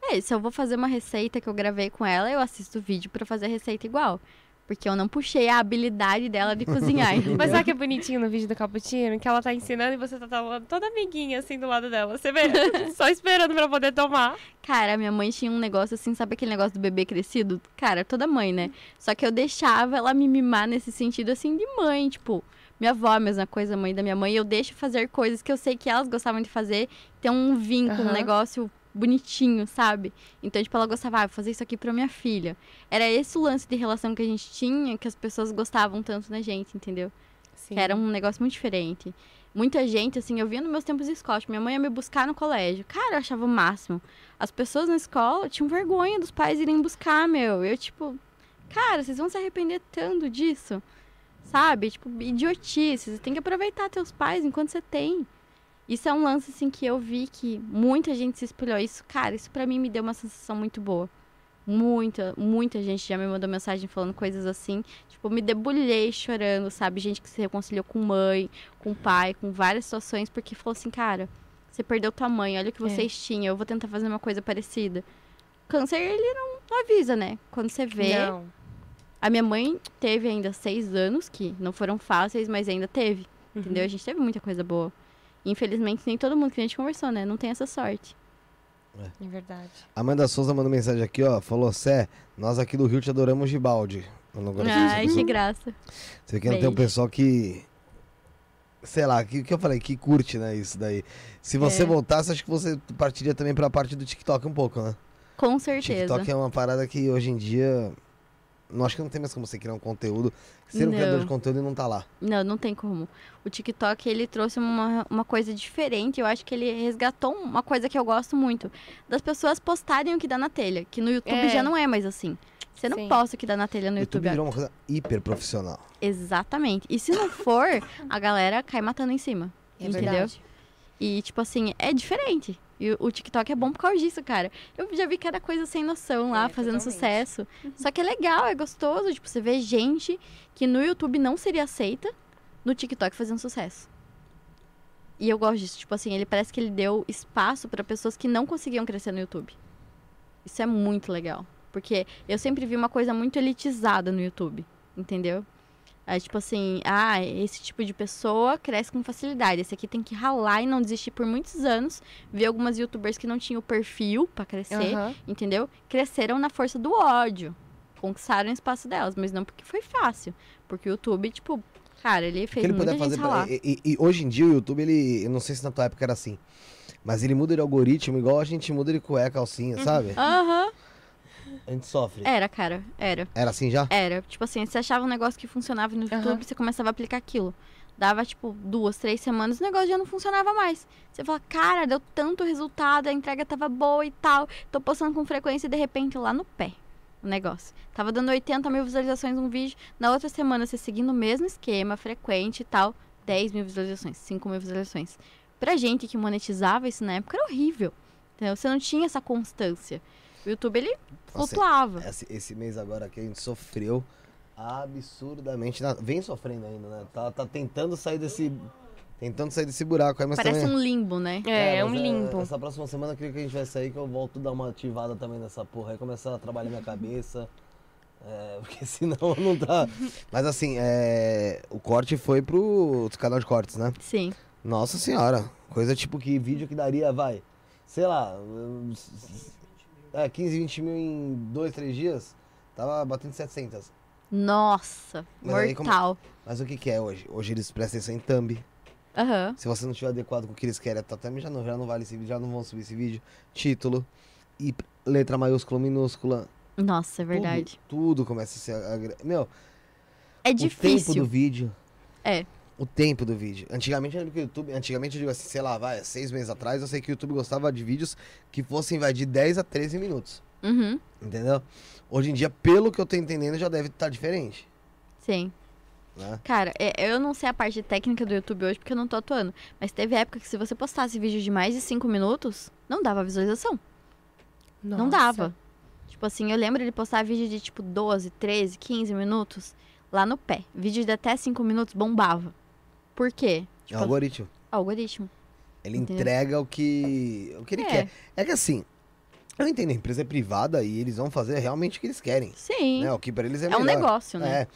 É, se eu vou fazer uma receita que eu gravei com ela, eu assisto o vídeo pra fazer a receita igual. Porque eu não puxei a habilidade dela de cozinhar. Mas sabe que é bonitinho no vídeo do Cappuccino? Que ela tá ensinando e você tá tomando toda amiguinha assim do lado dela. Você vê? Só esperando pra poder tomar. Cara, minha mãe tinha um negócio assim, sabe aquele negócio do bebê crescido? Cara, toda mãe, né? Só que eu deixava ela me mimar nesse sentido assim de mãe, tipo, minha avó, a mesma coisa, mãe da minha mãe, eu deixo fazer coisas que eu sei que elas gostavam de fazer, ter um vínculo, um Aham. negócio bonitinho, sabe? Então, tipo, ela gostava, ah, vou fazer isso aqui pra minha filha. Era esse o lance de relação que a gente tinha, que as pessoas gostavam tanto da gente, entendeu? Sim. Que era um negócio muito diferente. Muita gente, assim, eu via nos meus tempos de escola. tipo, Minha mãe ia me buscar no colégio. Cara, eu achava o máximo. As pessoas na escola tinham vergonha dos pais irem buscar, meu. Eu, tipo, cara, vocês vão se arrepender tanto disso. Sabe? Tipo, idiotice. Você tem que aproveitar teus pais enquanto você tem. Isso é um lance, assim, que eu vi que muita gente se espelhou. Isso, cara, isso pra mim me deu uma sensação muito boa. Muita, muita gente já me mandou mensagem falando coisas assim. Tipo, me debulhei chorando, sabe? Gente que se reconciliou com mãe, com pai, com várias situações, porque falou assim, cara, você perdeu tua mãe, olha o que É. vocês tinham, eu vou tentar fazer uma coisa parecida. Câncer, ele não, não avisa, né? Quando você vê. Não. A minha mãe teve ainda seis anos, que não foram fáceis, mas ainda teve. Uhum. Entendeu? A gente teve muita coisa boa. Infelizmente, nem todo mundo que a gente conversou, né? Não tem essa sorte. É verdade. Amanda Souza mandou mensagem aqui, ó. Falou, Sé, nós aqui do Rio te adoramos de balde. Eu não gosto Ai, que graça. Você vê que não tem um pessoal que. Sei lá, que, que eu falei, que curte, né, isso daí. Se você É. voltasse, acho que você partiria também pra parte do TikTok um pouco, né? Com certeza. TikTok é uma parada que hoje em dia. Não acho que não tem mais como você criar um conteúdo. Ser um Não. criador de conteúdo e não tá lá. Não, não tem como. O TikTok, ele trouxe uma, uma coisa diferente. Eu acho que ele resgatou uma coisa que eu gosto muito. Das pessoas postarem o que dá na telha. Que no YouTube É. já não é mais assim. Você não Sim. posta o que dá na telha no YouTube YouTube. virou uma coisa hiper profissional. Exatamente. E se não for, a galera cai matando em cima. É entendeu? verdade. E, tipo assim, é diferente. E o- TikTok é bom por causa disso, cara. Eu já vi cada coisa sem noção lá, É, fazendo totalmente. sucesso. Só que é legal, é gostoso. Tipo, você vê gente que no YouTube não seria aceita, no TikTok fazendo sucesso. E eu gosto disso. Tipo assim, ele parece que ele deu espaço pra pessoas que não conseguiam crescer no YouTube. Isso é muito legal. Porque eu sempre vi uma coisa muito elitizada no YouTube. Entendeu? Aí, tipo assim, ah, esse tipo de pessoa cresce com facilidade. Esse aqui tem que ralar e não desistir por muitos anos. Vi algumas youtubers que não tinham o perfil pra crescer, Aham. entendeu? Cresceram na força do ódio. Conquistaram o espaço delas, mas não porque foi fácil. Porque o YouTube, tipo, cara, ele fez que ele muita gente fazer. ralar. E, e- e hoje em dia o YouTube, ele. Eu não sei se na tua época era assim. Mas ele muda de algoritmo igual a gente muda de cueca, calcinha, sabe? Aham. A gente sofre. Era, cara, era. Era assim já? Era. Tipo assim, você achava um negócio que funcionava no YouTube, Aham. você começava a aplicar aquilo. Dava, tipo, duas, três semanas, o negócio já não funcionava mais. Você fala, cara, deu tanto resultado, a entrega tava boa e tal. Tô postando com frequência e de repente lá no pé o negócio. Tava dando 80 mil visualizações um vídeo. Na outra semana, você seguindo o mesmo esquema, frequente e tal, 10 mil visualizações, 5 mil visualizações. Pra gente que monetizava isso na época era horrível. Entendeu? Você não tinha essa constância. O YouTube, ele Nossa, flutuava. Esse, esse mês agora aqui a gente sofreu absurdamente. na- Vem sofrendo ainda, né? Tá, tá tentando sair desse. Tentando sair desse buraco aí, mas Parece também. um limbo, né? É, é um limbo. Essa próxima semana eu queria que a gente vai sair, que eu volto a dar uma ativada também nessa porra aí, começar a trabalhar minha cabeça. É, porque senão não tá. Mas assim, é, o corte foi pro canal de cortes, né? Sim. Nossa senhora. Coisa tipo que vídeo que daria, vai. Sei lá. É, 15, 20 mil em 2, 3 dias. Tava batendo 700. Nossa, Mas aí como- mortal. Mas o que que é hoje? Hoje eles prestam atenção em thumb. Aham. Se você não estiver adequado com o que eles querem, tá, também já não, já não vale esse vídeo, já não vão subir esse vídeo. Título. E letra maiúscula, minúscula. Nossa, é verdade. Tudo, tudo começa a ser. Meu, É o tempo difícil. do vídeo. É. O tempo do vídeo. Antigamente eu lembro que o YouTube. Antigamente eu digo assim, sei lá, vai, seis meses atrás, eu sei que o YouTube gostava de vídeos que fossem, vai, de 10 a 13 minutos. Uhum. Entendeu? Hoje em dia, pelo que eu tô entendendo, já deve estar diferente. Sim. Né? Cara, é- eu não sei a parte técnica do YouTube hoje porque eu não tô atuando. Mas teve época que se você postasse vídeo de mais de 5 minutos, não dava visualização. Não Nossa. dava. Tipo assim, eu lembro de postar vídeo de tipo 12, 13, 15 minutos lá no pé. Vídeo de até 5 minutos bombava. Por quê? É Tipo, o algoritmo. algoritmo. Ele Entendeu? entrega o que, o que ele É. quer. É que assim, eu entendo, a empresa é privada e eles vão fazer realmente o que eles querem. Sim. Né? O que pra eles é é um melhor. negócio, né? É.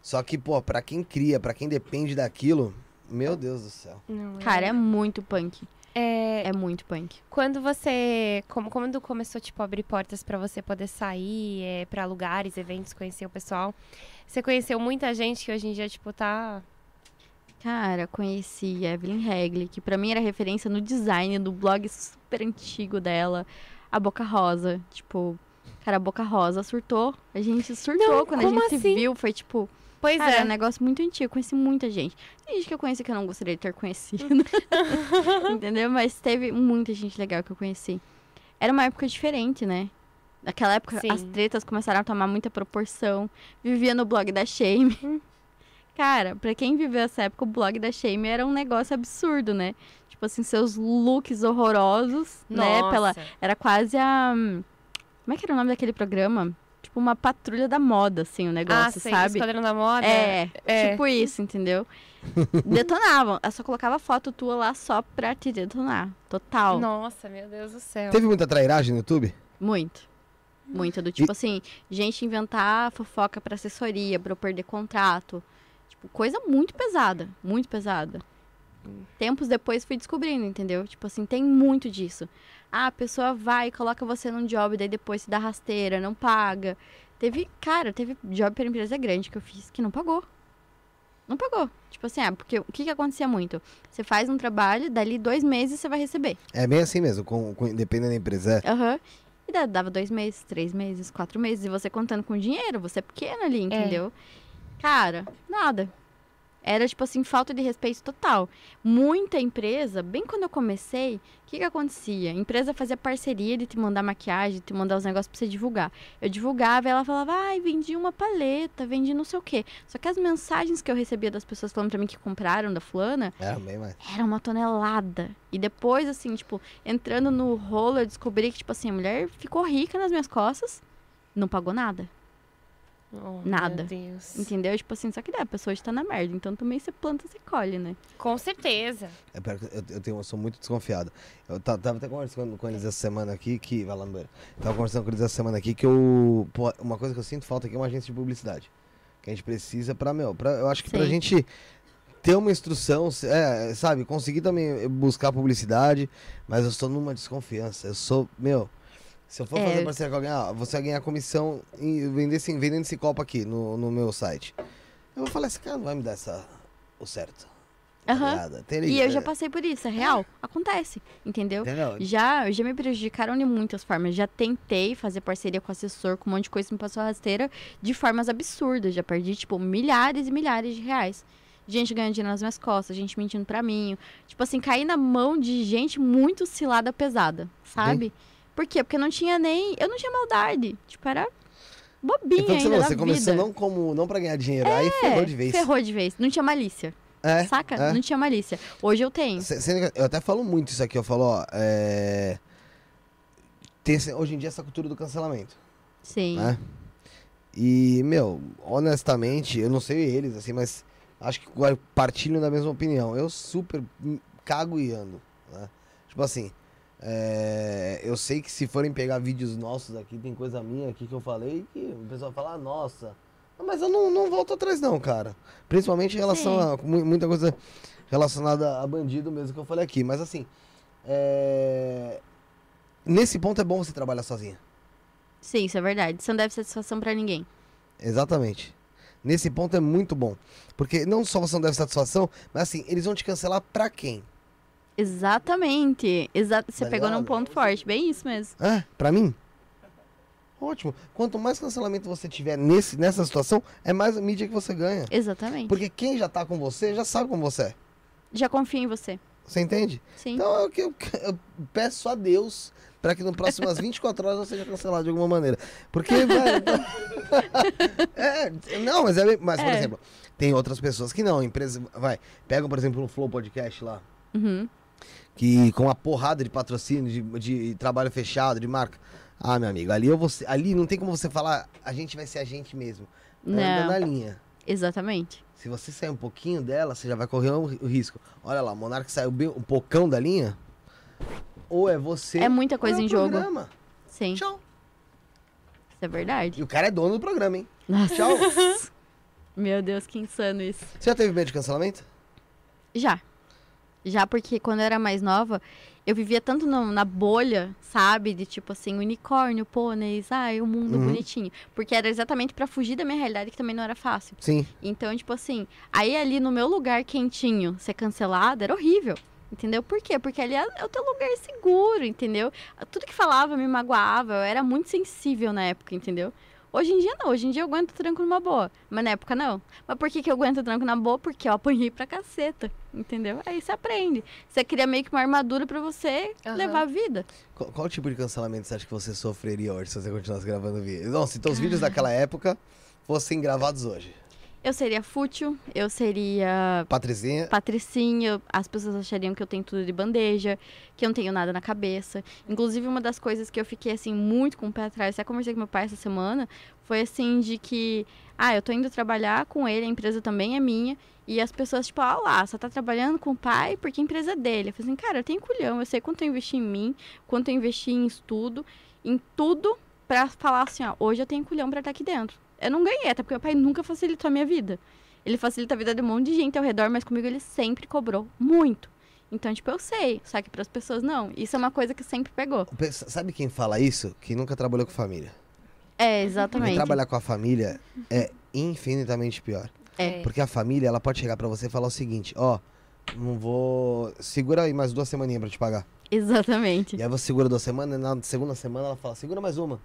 Só que, pô, pra quem cria, pra quem depende daquilo, meu Deus do céu. Não, Cara, é muito punk. é, É muito punk. Quando você. Como, quando começou, tipo, a abrir portas pra você poder sair é, para lugares, eventos, conhecer o pessoal, você conheceu muita gente que hoje em dia, tipo, tá. Cara, conheci a Evelyn Regli, que pra mim era referência no design do blog super antigo dela, a Boca Rosa. Tipo, cara, a Boca Rosa surtou. A gente surtou Não, quando a gente se assim? viu. Foi tipo, Pois cara, é é. um negócio muito antigo. Conheci muita gente. Tem gente que eu conheci que eu não gostaria de ter conhecido. Entendeu? Mas teve muita gente legal que eu conheci. Era uma época diferente, né? Naquela época, Sim. as tretas começaram a tomar muita proporção. Vivia no blog da Shame. Cara, pra quem viveu essa época, o blog da Shame era um negócio absurdo, né? Tipo assim, seus looks horrorosos, né? Nossa. Pela, era quase a. Como é que era o nome daquele programa? Tipo uma patrulha da moda, assim, o Ah, negócio, sei, sabe? Esquadrão da Moda. É, É. tipo isso, entendeu? Detonavam. Eu só colocava foto tua lá só pra te detonar. Total. Nossa, meu Deus do céu. Teve muita trairagem no YouTube? Muito. Muita. Do tipo assim, gente inventar fofoca pra assessoria, pra eu perder contrato. Tipo, coisa muito pesada. Muito pesada. Tempos depois fui descobrindo, entendeu? Tipo assim, tem muito disso. Ah, a pessoa vai e coloca você num job, daí depois se dá rasteira, não paga. Teve, cara, teve job pra empresa grande que eu fiz que não pagou. Não pagou. Tipo assim, ah, porque o que que acontecia muito? Você faz um trabalho, dali dois meses você vai receber. É bem assim mesmo, com, com, dependendo da empresa. É. Aham. E da- dava dois meses, três meses, quatro meses. E você contando com dinheiro, você é pequeno ali, entendeu? Cara, nada. Era, tipo assim, falta de respeito total. Muita empresa, bem quando eu comecei, o que que acontecia? A empresa fazia parceria de te mandar maquiagem, de te mandar os negócios pra você divulgar. Eu divulgava e ela falava, ai, vendi uma paleta, vendi não sei o quê. Só que as mensagens que eu recebia das pessoas falando pra mim que compraram da fulana, Era bem mais. era uma tonelada. E depois, assim, tipo, entrando no rolo, eu descobri que, tipo assim, a mulher ficou rica nas minhas costas, não pagou nada. Oh, Nada. Meu Deus. Entendeu? Tipo assim, só que daí a pessoa está na merda. Então também você planta, você colhe, né? Com certeza. É, eu, eu, tenho, eu sou muito desconfiado. Eu ta- tava até conversando com eles essa semana aqui, que. Vai lá. Tava conversando com eles essa semana aqui que eu. Pô, uma coisa que eu sinto falta aqui é uma agência de publicidade. Que a gente precisa pra, meu, pra, eu acho que pra Sim. gente ter uma instrução, é, sabe, conseguir também buscar publicidade, mas eu estou numa desconfiança. Eu sou, meu. Se eu for É. fazer parceria com alguém, ó, você vai ganhar comissão em vender esse, vendendo esse copo aqui no, no meu site. Eu vou falar, esse cara não vai me dar essa, o certo. tá? Tem- E eu já é, passei por isso, é real. Acontece, entendeu? Entendeu? Já, já me prejudicaram de muitas formas. Já tentei fazer parceria com assessor, com um monte de coisa que me passou rasteira de formas absurdas. Já perdi, tipo, milhares e milhares de reais. Gente ganhando dinheiro nas minhas costas, gente mentindo pra mim. Tipo assim, caí na mão de gente muito cilada pesada, sabe? Por quê? Porque não tinha nem. Eu não tinha maldade. Tipo, era bobinha Então, você, ainda. você começou não como não para ganhar dinheiro, aí ferrou de vez. Ferrou de vez. Não tinha malícia. É, Saca? é. Não tinha malícia. Hoje eu tenho. Eu até falo muito isso aqui, eu falo, ó, é... tem hoje em dia essa cultura do cancelamento, Sim. né? E, meu, honestamente, eu não sei eles, assim, mas acho que partilham da mesma opinião. Eu super hum, cago e ando, né? Tipo assim, é, eu sei que se forem pegar vídeos nossos aqui, tem coisa minha aqui que eu falei que o pessoal fala, "Ah, nossa. Mas eu não, não volto atrás não, cara. Principalmente em relação a mu- muita coisa relacionada a bandido mesmo que eu falei aqui. Mas assim, é, nesse ponto é bom você trabalhar sozinha. Sim, isso é verdade. Isso não deve satisfação pra ninguém. Exatamente. Nesse ponto é muito bom. Porque não só você não deve satisfação, mas assim, eles vão te cancelar pra quem? Exatamente. Exa você pegou num ponto forte. Bem isso mesmo. Ah, pra mim? Ótimo. Quanto mais cancelamento você tiver nesse, nessa situação, é mais mídia que você ganha. Exatamente. Porque quem já tá com você já sabe como você é. Já confio em você. Você entende? Sim. Então é o que eu, eu peço a Deus para que no próximas 24 horas eu seja cancelado de alguma maneira. Porque, velho. é, não, mas é. Mas, por É. exemplo, tem outras pessoas que não. Empresa. Vai, pegam, por exemplo, um Flow Podcast lá. Uhum. Que com uma porrada de patrocínio, de, de trabalho fechado, de marca. Ah, meu amigo, ali eu vou ali não tem como você falar, a gente vai ser a gente mesmo. Anda Não. na linha. Exatamente. Se você sair um pouquinho dela, você já vai correr o risco. Olha lá, o Monark saiu bem, um pocão da linha. Ou é você. É muita coisa é em jogo. programa. Sim, isso Tchau. é verdade. E o cara é dono do programa, hein? Nossa. Tchau. Meu Deus, que insano isso. Você já teve medo de cancelamento? Já. Já porque quando eu era mais nova, eu vivia tanto no- na bolha, sabe? De tipo assim, unicórnio, pôneis, ai, o mundo Uhum. bonitinho. Porque era exatamente pra fugir da minha realidade, que também não era fácil. Sim. Então, tipo assim, aí ali no meu lugar quentinho ser cancelado era horrível. Entendeu? Por quê? Porque ali é o teu lugar seguro, entendeu? Tudo que falava me magoava, eu era muito sensível na época, entendeu? Hoje em dia não, hoje em dia eu aguento tranco numa boa. Mas na época não. Mas por que, que eu aguento tranco na boa? Porque eu apanhei pra caceta, entendeu? Aí você aprende. Você cria meio que uma armadura pra você Aham. levar a vida. Qual, qual tipo de cancelamento você acha que você sofreria hoje se você continuasse gravando vídeo? Não, se teus vídeos daquela época fossem gravados hoje. Eu seria fútil, eu seria Patricinha, patricinha, as pessoas achariam que eu tenho tudo de bandeja, que eu não tenho nada na cabeça. Inclusive, uma das coisas que eu fiquei, assim, muito com o pé atrás, até conversei com meu pai essa semana, foi assim, de que, ah, eu tô indo trabalhar com ele, a empresa também é minha, e as pessoas, tipo, ah lá, só tá trabalhando com o pai porque a empresa é dele. Eu falei assim, cara, eu tenho culhão, eu sei quanto eu investi em mim, quanto eu investi em estudo, em tudo, pra falar assim, ó, hoje eu tenho culhão pra estar aqui dentro. Eu não ganhei, até porque meu pai nunca facilitou a minha vida. Ele facilita a vida de um monte de gente ao redor, mas comigo ele sempre cobrou muito. Então, tipo, eu sei, só que para as pessoas não. Isso é uma coisa que sempre pegou. sabe quem fala isso? Quem nunca trabalhou com família. É, Quem exatamente. trabalhar com a família é infinitamente pior. É. Porque a família, ela pode chegar pra você e falar o seguinte, ó, não vou... Segura aí mais duas semaninhas pra te pagar. Exatamente. E aí você segura duas semanas, e na segunda semana ela fala, segura mais uma.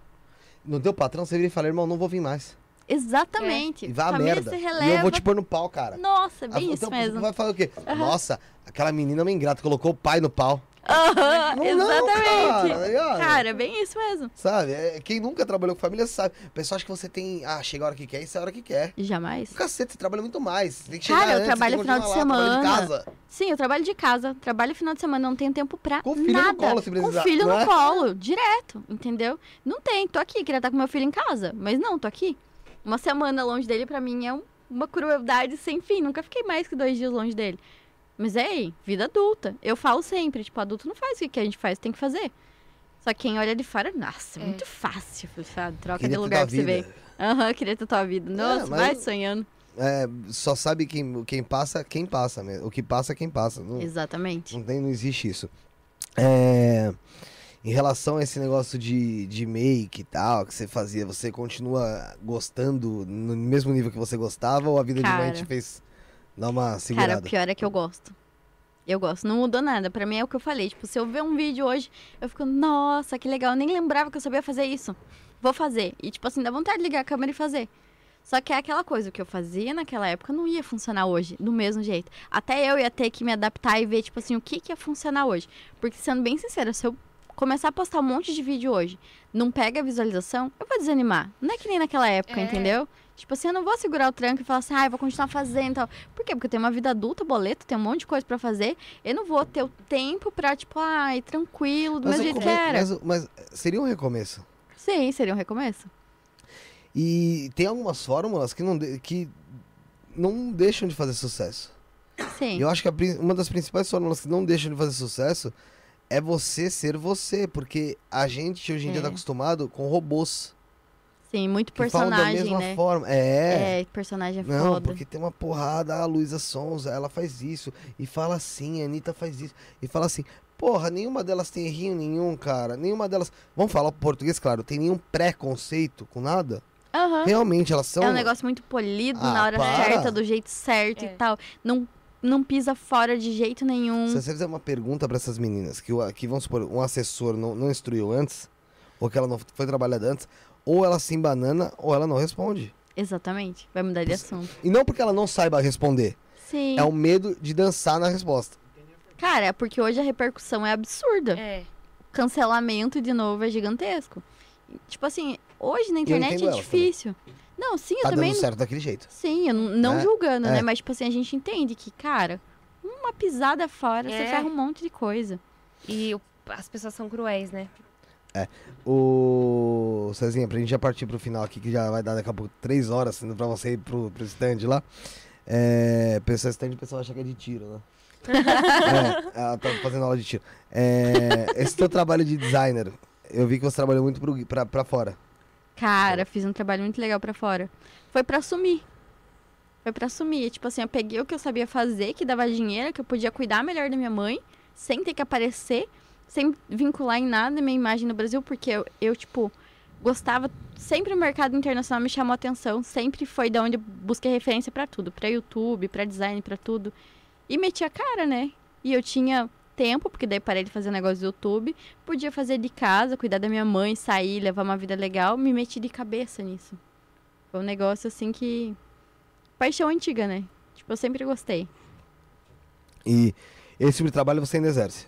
No teu patrão, você vira e fala, irmão, não vou vir mais. Exatamente. E vai a merda. se E eu vou te pôr no pau, cara. Nossa, bem Ah, isso então, mesmo. Vai falar o quê? Nossa, aquela menina é uma ingrata, colocou o pai no pau. Aham, Não, não, exatamente. cara, tá ligado? Cara, bem isso mesmo. Sabe? É, quem nunca trabalhou com família sabe. O pessoal acha que você tem. Ah, chega a hora que quer, isso é a hora que quer. Jamais. Cacete, você trabalha muito mais. Você tem que chegar Cara, eu antes, trabalho tem que final de lá, trabalho semana. de casa. Sim, eu trabalho de casa, trabalho final de semana, não tenho tempo pra Com o filho no nada. colo, se com precisar, o filho não no é? colo, direto, entendeu? Não tem, tô aqui, queria estar com meu filho em casa, mas não, tô aqui. Uma semana longe dele pra mim é um- uma crueldade sem fim, nunca fiquei mais que dois dias longe dele. Mas ei, vida adulta. Eu falo sempre, tipo, adulto não faz o que a gente faz, tem que fazer. Só que quem olha de fora, nossa, é É. muito fácil, sabe? Troca Queria de lugar pra você ver. Aham, queria ter tua vida. Nossa, mas- vai sonhando. É, só sabe quem, quem passa, quem passa mesmo. O que passa, quem passa. Não, Exatamente. não, tem, não existe isso. É, em relação a esse negócio de, de make e tal, que você fazia, você continua gostando no mesmo nível que você gostava ou a vida de mãe Cara. te fez dar uma Cara, segurada? o pior é que eu gosto. Eu gosto, não mudou nada. Pra mim é o que eu falei. Tipo, se eu ver um vídeo hoje, eu fico, nossa, que legal. Eu nem lembrava que eu sabia fazer isso. Vou fazer. E, tipo assim, dá vontade de ligar a câmera e fazer. Só que é aquela coisa, o que eu fazia naquela época não ia funcionar hoje, do mesmo jeito. Até eu ia ter que me adaptar e ver, tipo assim, o que, que ia funcionar hoje. Porque, sendo bem sincera, se eu começar a postar um monte de vídeo hoje, não pega a visualização, eu vou desanimar. Não é que nem naquela época, É. entendeu? Tipo assim, eu não vou segurar o tranco e falar assim, ah, eu vou continuar fazendo e tal. Por quê? Porque eu tenho uma vida adulta, boleto, tenho um monte de coisa pra fazer. Eu não vou ter o tempo pra, tipo, ai, tranquilo, do Mas, mesmo o jeito que era. mas, mas seria um recomeço. Sim, seria um recomeço. E tem algumas fórmulas que não, de- que não deixam de fazer sucesso. Sim. E eu acho que a prin- uma das principais fórmulas que não deixam de fazer sucesso é você ser você, porque a gente hoje em dia É. tá acostumado com robôs Sim, muito que falam da personagem, mesma né? forma. É. É, personagem é Não, foda. porque tem uma porrada, a Luísa Sonza, ela faz isso, e fala assim, a Anitta faz isso, e fala assim, porra, nenhuma delas tem errinho nenhum, cara, nenhuma delas, vamos falar português, claro, tem nenhum preconceito com nada, Aham. realmente, elas são... É um negócio muito polido Ah, na hora para. certa, do jeito certo É. e tal. Não, não pisa fora de jeito nenhum. Se você fizer uma pergunta pra essas meninas, que, o- que vamos supor, um assessor não, não instruiu antes, ou que ela não foi trabalhada antes, ou ela se embanana, ou ela não responde. Exatamente. Vai mudar de assunto. E não porque ela não saiba responder, Sim. é o medo de dançar na resposta. Cara, é porque hoje a repercussão é absurda. É. Cancelamento, de novo, é gigantesco. Tipo assim, hoje na internet é ela difícil. Não, sim, eu Tá também. dando certo daquele jeito. Sim, eu não, não É, julgando, é. né? Mas, tipo assim, a gente entende que, cara, uma pisada fora, você É. ferra um monte de coisa. E o- as pessoas são cruéis, né? O Cezinha, pra gente já partir pro final aqui, que já vai dar daqui a pouco três horas, sendo pra você ir pro, pro stand lá. É, pessoa stand, o pessoal acha que é de tiro, né? é, ela tá fazendo aula de tiro. É, esse teu trabalho de designer, eu vi que você trabalhou muito pro, pra, pra fora. Cara, fiz um trabalho muito legal pra fora. Foi pra assumir. Foi pra assumir. Tipo assim, eu peguei o que eu sabia fazer, que dava dinheiro, que eu podia cuidar melhor da minha mãe, sem ter que aparecer, sem vincular em nada minha imagem no Brasil, porque eu, eu tipo, gostava. Sempre o mercado internacional me chamou a atenção, sempre foi da onde eu busquei referência pra tudo, pra YouTube, pra design, pra tudo. E meti a cara, né? E eu tinha tempo, porque daí parei de fazer negócio do YouTube, podia fazer de casa, cuidar da minha mãe, sair, levar uma vida legal, me meti de cabeça nisso. Foi um negócio assim que. Paixão antiga, né? Tipo, eu sempre gostei. E esse tipo de trabalho você ainda exerce,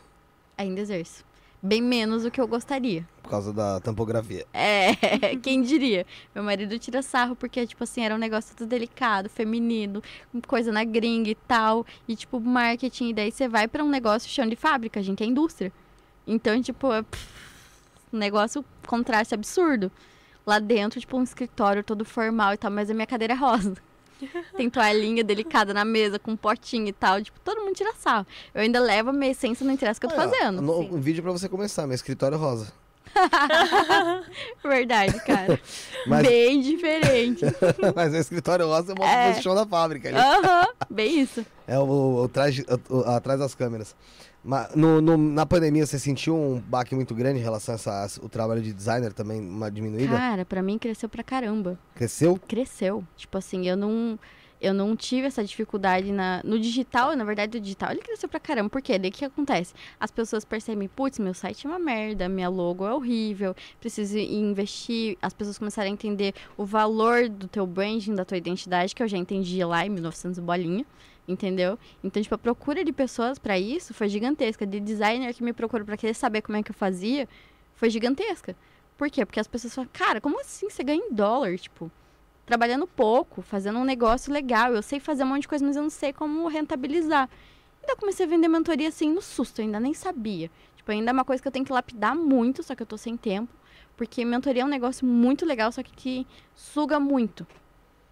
Ainda exerço. Bem menos do que eu gostaria. por causa da tampografia. É, quem diria? Meu marido tira sarro porque, tipo assim, era um negócio tudo delicado, feminino, coisa na gringa e tal. E, tipo, marketing. E daí você vai pra um negócio chão de fábrica, a gente é indústria. Então, tipo, é pff, um negócio contraste absurdo. Lá dentro, tipo, um escritório todo formal e tal, mas a minha cadeira é rosa. Tem toalhinha delicada na mesa, com um potinho e tal. Tipo, todo mundo tira sarro. Eu ainda levo a minha essência, não interessa o que eu tô fazendo. no- um vídeo pra você começar, meu escritório rosa. Verdade, cara. Mas, Bem diferente. mas o escritório rosa eu mostro É. no chão da fábrica. Aham, bem isso. É o, o traje- o- o- atrás das câmeras. Mas no, no- na pandemia você sentiu um baque muito grande em relação a essa, o trabalho de designer também, uma diminuída? Cara, pra mim cresceu pra caramba. Cresceu? Cresceu. Tipo assim, eu não. Eu não tive essa dificuldade na, no digital, na verdade, o digital ele cresceu pra caramba. Por quê? Daí o que acontece? As pessoas percebem, putz, meu site é uma merda, minha logo é horrível, preciso investir. As pessoas começaram a entender o valor do teu branding, da tua identidade, que eu já entendi lá em 1900 bolinha. Entendeu? Então, tipo, a procura de pessoas pra isso foi gigantesca. De designer que me procurou pra querer saber como é que eu fazia, foi gigantesca. Por quê? Porque as pessoas falam, cara, como assim você ganha em dólar? Tipo, trabalhando pouco, fazendo um negócio legal. Eu sei fazer um monte de coisa, mas eu não sei como rentabilizar. Eu comecei a vender mentoria assim no susto, ainda nem sabia. Tipo, ainda é uma coisa que eu tenho que lapidar muito, só que eu tô sem tempo. Porque mentoria é um negócio muito legal, só que te suga muito.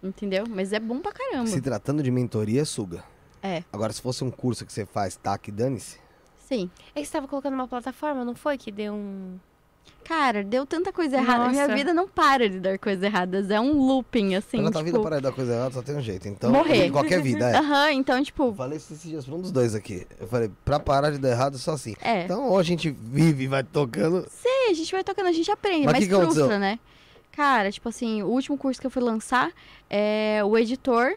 Entendeu? Mas é bom pra caramba. Se tratando de mentoria, suga. É. Agora, se fosse um curso que você faz, tac, dane-se. Sim. É que você tava colocando uma plataforma, não foi? Que deu um. Cara, deu tanta coisa errada. Minha Nossa. vida não para de dar coisas erradas. É um looping, assim. Tua tipo... vida parar de dar coisa errada, só tem um jeito. Então, Morrer. em qualquer vida, é. Aham, então, Eu tipo, falei isso esses dias pra um dos dois aqui. Eu falei, pra parar de dar errado, é só assim. é. Então, ou a gente vive e vai tocando. Sim, a gente vai tocando, a gente aprende, Mas mas que que frustra, né? Cara, tipo assim, o último curso que eu fui lançar, é, o editor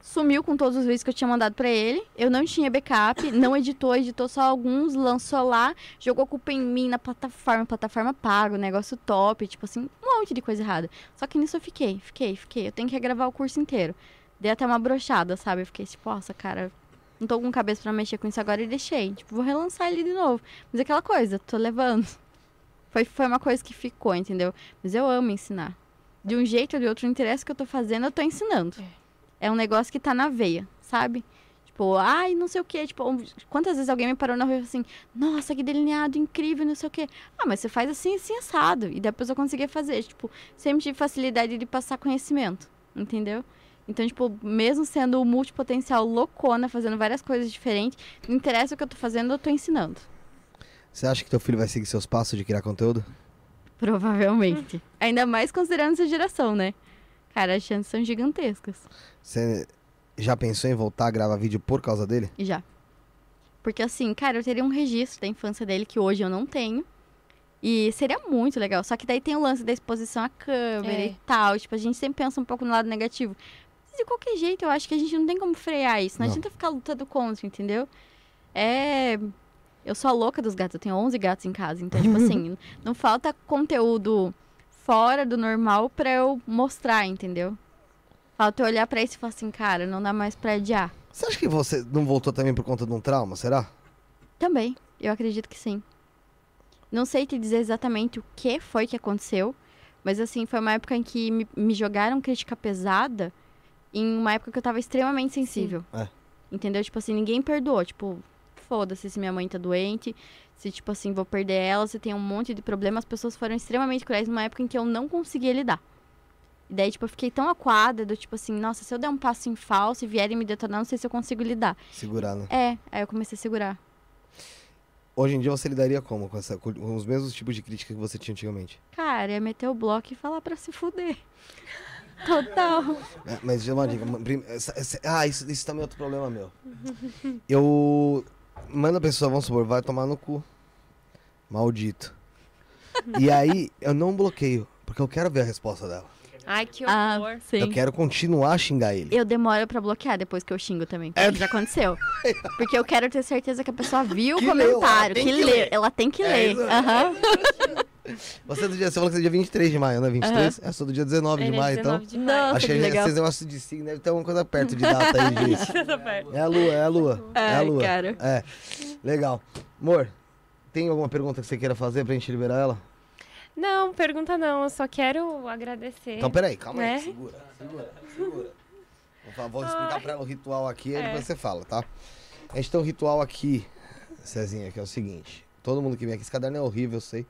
sumiu com todos os vídeos que eu tinha mandado pra ele. Eu não tinha backup, não editou, editou só alguns, lançou lá, jogou culpa em mim na plataforma, plataforma paga, negócio top, tipo assim, um monte de coisa errada. Só que nisso eu fiquei, fiquei, fiquei. Eu tenho que gravar o curso inteiro. Dei até uma brochada, sabe? Eu fiquei tipo, nossa, cara, não tô com cabeça pra mexer com isso agora e deixei. Tipo, vou relançar ele de novo. Mas é aquela coisa, tô levando. Foi, foi uma coisa que ficou, entendeu? Mas eu amo ensinar. De um jeito ou de outro, não interessa o que eu tô fazendo, eu tô ensinando. É, um negócio que tá na veia, sabe? Tipo, ai, não sei o quê. Tipo, quantas vezes alguém me parou na rua e falou assim, nossa, que delineado incrível, não sei o quê. Ah, mas você faz assim, assim, assado. E depois eu conseguia fazer. Tipo, sempre tive facilidade de passar conhecimento, entendeu? Então, tipo, mesmo sendo multipotencial loucona, fazendo várias coisas diferentes, não interessa o que eu tô fazendo, eu tô ensinando. Você acha que teu filho vai seguir seus passos de criar conteúdo? Provavelmente. Ainda mais considerando essa geração, né? Cara, as chances são gigantescas. Você já pensou em voltar a gravar vídeo por causa dele? E já. Porque assim, cara, eu teria um registro da infância dele que hoje eu não tenho. E seria muito legal. Só que daí tem o lance da exposição à câmera É. e tal. Tipo, a gente sempre pensa um pouco no lado negativo. Mas de qualquer jeito, eu acho que a gente não tem como frear isso. Não, Não. adianta ficar lutando contra, entendeu? É. Eu sou a louca dos gatos. Eu tenho 11 gatos em casa. Então, tipo assim, não falta conteúdo fora do normal pra eu mostrar, entendeu? Falta eu olhar pra isso e falar assim, cara, não dá mais pra adiar. Você acha que você não voltou também por conta de um trauma, será? Também, eu acredito que sim. Não sei te dizer exatamente o que foi que aconteceu, mas assim, foi uma época em que me, me jogaram crítica pesada em uma época que eu tava extremamente sensível. É. Entendeu? Tipo assim, ninguém perdoou. Tipo, foda-se se minha mãe tá doente, se, tipo assim, vou perder ela, se tem um monte de problemas. As pessoas foram extremamente cruéis numa época em que eu não conseguia lidar. E daí, tipo, eu fiquei tão acuada do tipo assim, nossa, se eu der um passo em falso e vierem me detonar, não sei se eu consigo lidar. Segurar, né? É, aí eu comecei a segurar. Hoje em dia você lidaria como com, essa, com os mesmos tipos de crítica que você tinha antigamente? Cara, ia meter o bloco e falar pra se fuder. Total. É, mas uma dica. ah, isso, isso também é outro problema meu. Eu mando a pessoa, vamos supor, vai tomar no cu. Maldito. E aí eu não bloqueio, porque eu quero ver a resposta dela. Ai, que Ah, horror. sim. Eu quero continuar a xingar ele. Eu demoro pra bloquear depois que eu xingo também. É. Já aconteceu. Porque eu quero ter certeza que a pessoa viu Que o leu, comentário, ela tem que, que leu. ler. Ela tem que É ler. Aham. Você é do dia, você falou que você é dia 23 de maio, não é 23? Eu sou do dia 19 de é maio, 19 então. de maio. Nossa, Acho que que legal. esses negócios de signo deve ter alguma coisa perto de data aí, perto. É a lua, é a lua. É a lua. cara. É. Legal. Amor, tem alguma pergunta que você queira fazer pra gente liberar ela? Não, pergunta não. Eu só quero agradecer. Então, peraí, calma aí. Né? Segura, segura, segura. Vou, vou explicar pra ela o ritual aqui, aí É. depois você fala, tá? A gente tem um ritual aqui, Cezinha, que é o seguinte. Todo mundo que vem aqui, esse caderno é horrível, eu sei.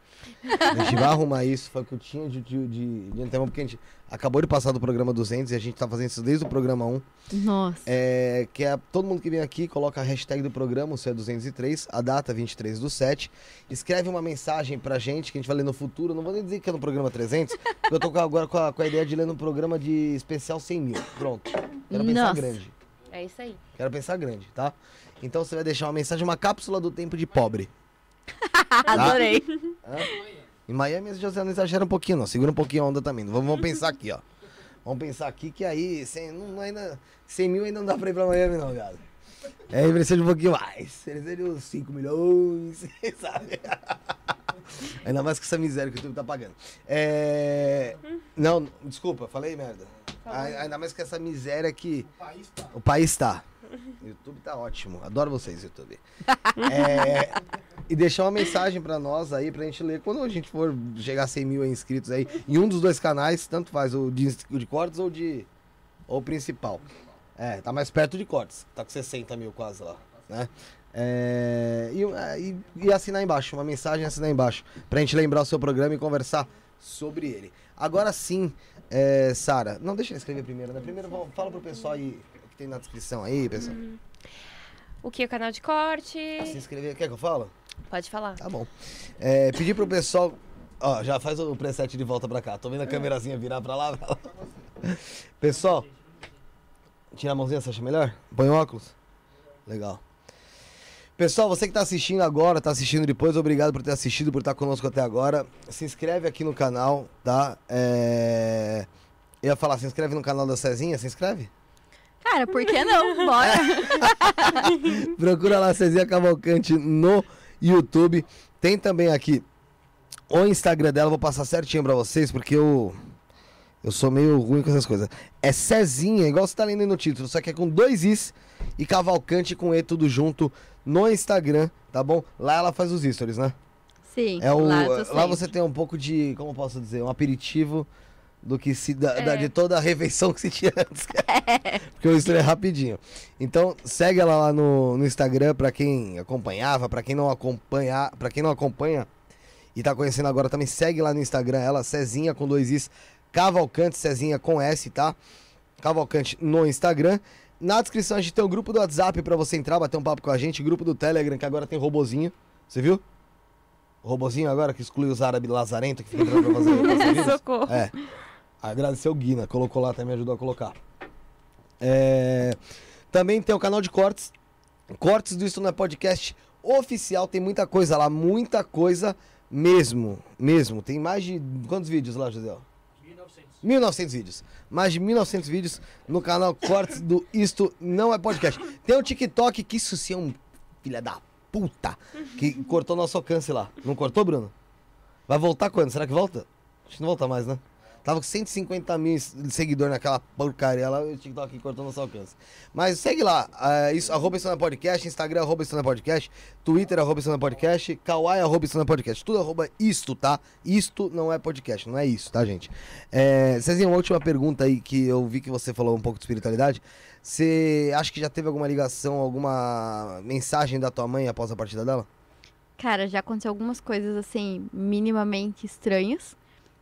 A gente vai arrumar isso, foi o que eu tinha de, de, de, de antemão, porque a gente acabou de passar do programa 200 e a gente tá fazendo isso desde o programa 1. Nossa. É, que é todo mundo que vem aqui coloca a hashtag do programa, o C203, a data 23 do 7. Escreve uma mensagem pra gente que a gente vai ler no futuro. Não vou nem dizer que é no programa 300, porque eu tô agora com a, com a ideia de ler no programa de especial 100 mil. Pronto. Quero pensar Nossa. grande. É isso aí. Quero pensar grande, tá? Então você vai deixar uma mensagem, uma cápsula do tempo de pobre. Adorei. Em Miami já não exagera um pouquinho, não. Segura um pouquinho a onda também. Vamos, vamos pensar aqui, ó. Vamos pensar aqui que aí 100, não, ainda, 100 mil ainda não dá pra ir pra Miami, não, viado. É, aí precisa de um pouquinho mais. Seria uns 5 milhões, sabe? Ainda mais com essa miséria que o YouTube tá pagando. É... Não, desculpa, falei merda. Ai- Ainda mais com essa miséria que O país tá. o país tá. O YouTube tá ótimo. Adoro vocês, YouTube. É, e deixar uma mensagem pra nós aí, pra gente ler. Quando a gente for chegar a 100 mil inscritos aí, em um dos dois canais, tanto faz, o de, de cortes ou de. ou principal. É, tá mais perto de cortes. Tá com 60 mil quase lá, né? É, e, é, e, e assinar embaixo, uma mensagem assinar embaixo. Pra gente lembrar o seu programa e conversar sobre ele. Agora sim, é, Sara, não deixa eu escrever primeiro, né? Primeiro fala pro pessoal aí que tem na descrição aí, pessoal. O que? O canal de corte? Se inscrever, quer que eu falo? Pode falar. Tá bom. É, pedir pro pessoal. Ó, já faz o preset de volta pra cá. Tô vendo a câmerazinha virar pra lá. pra lá. Pessoal, tira a mãozinha, você acha melhor? Põe o óculos. Legal. Pessoal, você que tá assistindo agora, tá assistindo depois, obrigado por ter assistido, por estar conosco até agora. Se inscreve aqui no canal, tá? É... Eu ia falar, se inscreve no canal da Cezinha, se inscreve? Cara, por que não? Bora. Procura lá Cezinha Cavalcante no YouTube. Tem também aqui o Instagram dela, vou passar certinho pra vocês, porque eu. Eu sou meio ruim com essas coisas. É Cezinha, igual você tá lendo aí no título, só que é com dois Is e Cavalcante com E tudo junto no Instagram, tá bom? Lá ela faz os stories, né? Sim. É o, lá, lá você tem um pouco de, como posso dizer, um aperitivo do que se da, da- É. de toda a refeição que se tinha antes. Porque o story é rapidinho. Então, segue ela lá no, no Instagram pra quem acompanhava, pra quem não acompanha, para quem não acompanha e tá conhecendo agora também, segue lá no Instagram ela, Cezinha com dois Is, Cavalcante Cezinha com S, tá? Cavalcante no Instagram. Na descrição a gente tem o grupo do WhatsApp pra você entrar, bater um papo com a gente, grupo do Telegram que agora tem robozinho. Você viu? O robozinho agora que exclui os árabes lazarento que fica entrando pra fazer? Socorro. É. Agradecer o Guina, colocou lá, me ajudou a colocar. É, Também tem o canal de cortes. Cortes do Isto Não é Podcast oficial. Tem muita coisa lá, muita coisa mesmo. Mesmo. Tem mais de. Quantos vídeos lá, José? 1900. 1900 vídeos. Mais de 1900 vídeos no canal Cortes do Isto Não É Podcast. Tem o TikTok, que isso sim é um filha da puta, que cortou nosso alcance lá. Não cortou, Bruno? Vai voltar quando? Será que volta? Acho que não volta mais, né? Tava com 150 mil seguidores naquela porcaria lá, o TikTok cortou nosso alcance. Mas segue lá, é, isso, arroba é podcast, Instagram, arroba é podcast, Twitter, arroba é podcast, Kawaii, arroba é podcast. Tudo arroba isto, tá? Isto não é podcast, não é isso, tá, gente? É, Cezinha, uma última pergunta aí que eu vi que você falou um pouco de espiritualidade. Você acha que já teve alguma ligação, alguma mensagem da tua mãe após a partida dela? Cara, já aconteceu algumas coisas assim, minimamente estranhas.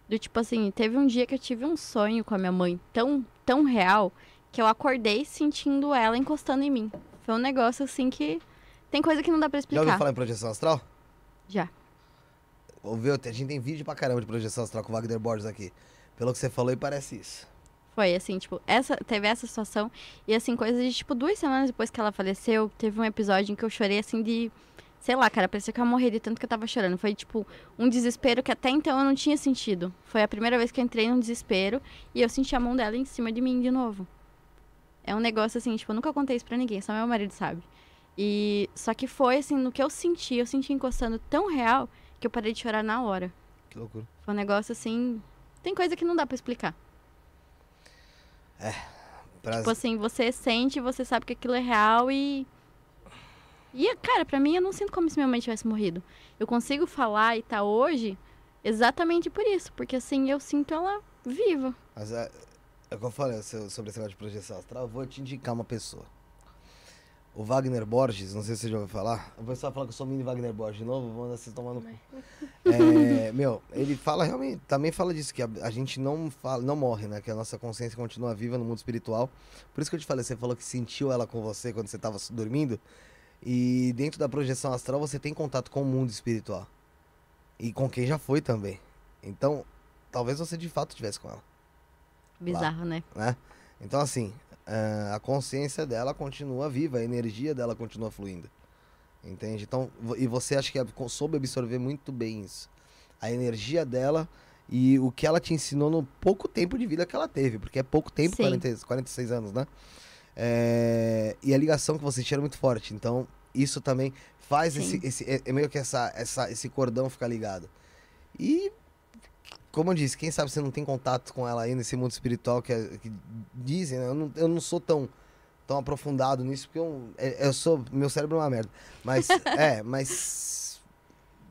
Do tipo assim, teve um dia que eu tive um sonho com a minha mãe tão, tão real que eu acordei sentindo ela encostando em mim. Foi um negócio assim que. Tem coisa que não dá pra Já ouviu explicar. falar em projeção astral? Já. Ouviu? A gente tem vídeo pra caramba de projeção astral com o Wagner Borges aqui. Pelo que você falou, e parece isso. Foi assim, tipo, essa, teve essa situação. E assim, coisa de, tipo, duas semanas depois que ela faleceu, teve um episódio em que eu chorei assim de. Sei lá, cara, parecia que eu ia morrer de tanto que eu tava chorando. Foi, tipo, um desespero que até então eu não tinha sentido. Foi a primeira vez que eu entrei num desespero e eu senti a mão dela em cima de mim de novo. É um negócio assim, tipo, eu nunca contei isso pra ninguém, só meu marido sabe. E. Só que foi assim, no que eu senti, eu senti encostando tão real que eu parei de chorar na hora. Que loucura. Foi um negócio assim. Tem coisa que não dá pra explicar. Pra- Tipo assim, você sente, você sabe que aquilo é real e. E, cara, pra mim eu não sinto como se minha mãe tivesse morrido. Eu consigo falar e tá hoje exatamente por isso. Porque assim, eu sinto ela viva. Mas é, é o que eu falei so- sobre esse negócio de projeção astral. Eu vou te indicar uma pessoa. O Wagner Borges, não sei se você já ouviu falar. O pessoal fala que eu sou mini Wagner Borges de novo, vou mandar vocês tomar no cu. É, meu, ele fala realmente, também fala disso, que a, a gente não, fala, não morre, né? Que a nossa consciência continua viva no mundo espiritual. Por isso que eu te falei, você falou que sentiu ela com você quando você estava dormindo. E dentro da projeção astral você tem contato com o mundo espiritual. E com quem já foi também. Então, talvez você de fato estivesse com ela Bizarro, né? né? Então, assim, eh, a consciência dela continua viva, a energia dela continua fluindo. Entende? Então, e você acha que soube absorver muito bem isso. A energia dela e o que ela te ensinou no pouco tempo de vida que ela teve, porque é pouco tempo, Sim. 40, 46 anos, né? Eh, e a ligação que você tinha era muito forte. Então, isso também faz esse, esse é, é meio que essa, essa, esse cordão ficar ligado. E como eu disse, quem sabe você não tem contato com ela aí nesse mundo espiritual que, é- que dizem, né? Eu não, eu não sou tão, tão aprofundado nisso, porque eu, é- eu sou. Meu cérebro é uma merda. Mas, é, mas.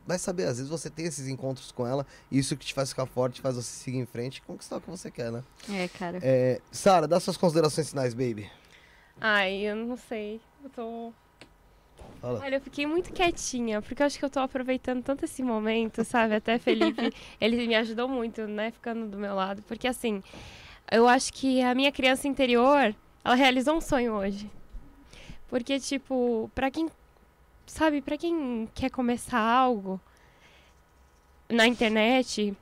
Vai saber, às vezes você tem esses encontros com ela, e isso que te faz ficar forte, faz você seguir em frente e conquistar o que você quer, né? É, cara. É, Sara, dá suas considerações finais, baby. Ai, eu não sei. Eu tô. Fala. Olha, eu fiquei muito quietinha, porque eu acho que eu tô aproveitando tanto esse momento, sabe? Até Felipe, ele me ajudou muito, né? Ficando do meu lado. Porque assim, eu acho que a minha criança interior, ela realizou um sonho hoje. Porque, tipo, pra quem. Sabe, pra quem quer começar algo na internet,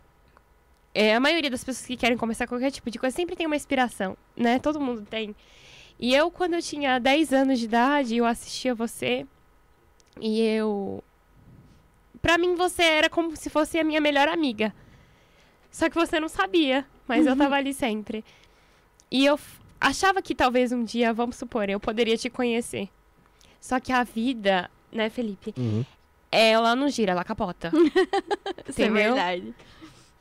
é, a maioria das pessoas que querem começar qualquer tipo de coisa sempre tem uma inspiração, né? Todo mundo tem. E eu, quando eu tinha 10 anos de idade, eu assistia você e eu. Pra mim, você era como se fosse a minha melhor amiga. Só que você não sabia, mas eu tava ali sempre. E eu achava que talvez um dia, vamos supor, eu poderia te conhecer. Só que a vida, né, Felipe? Ela não gira, ela capota. Isso é verdade.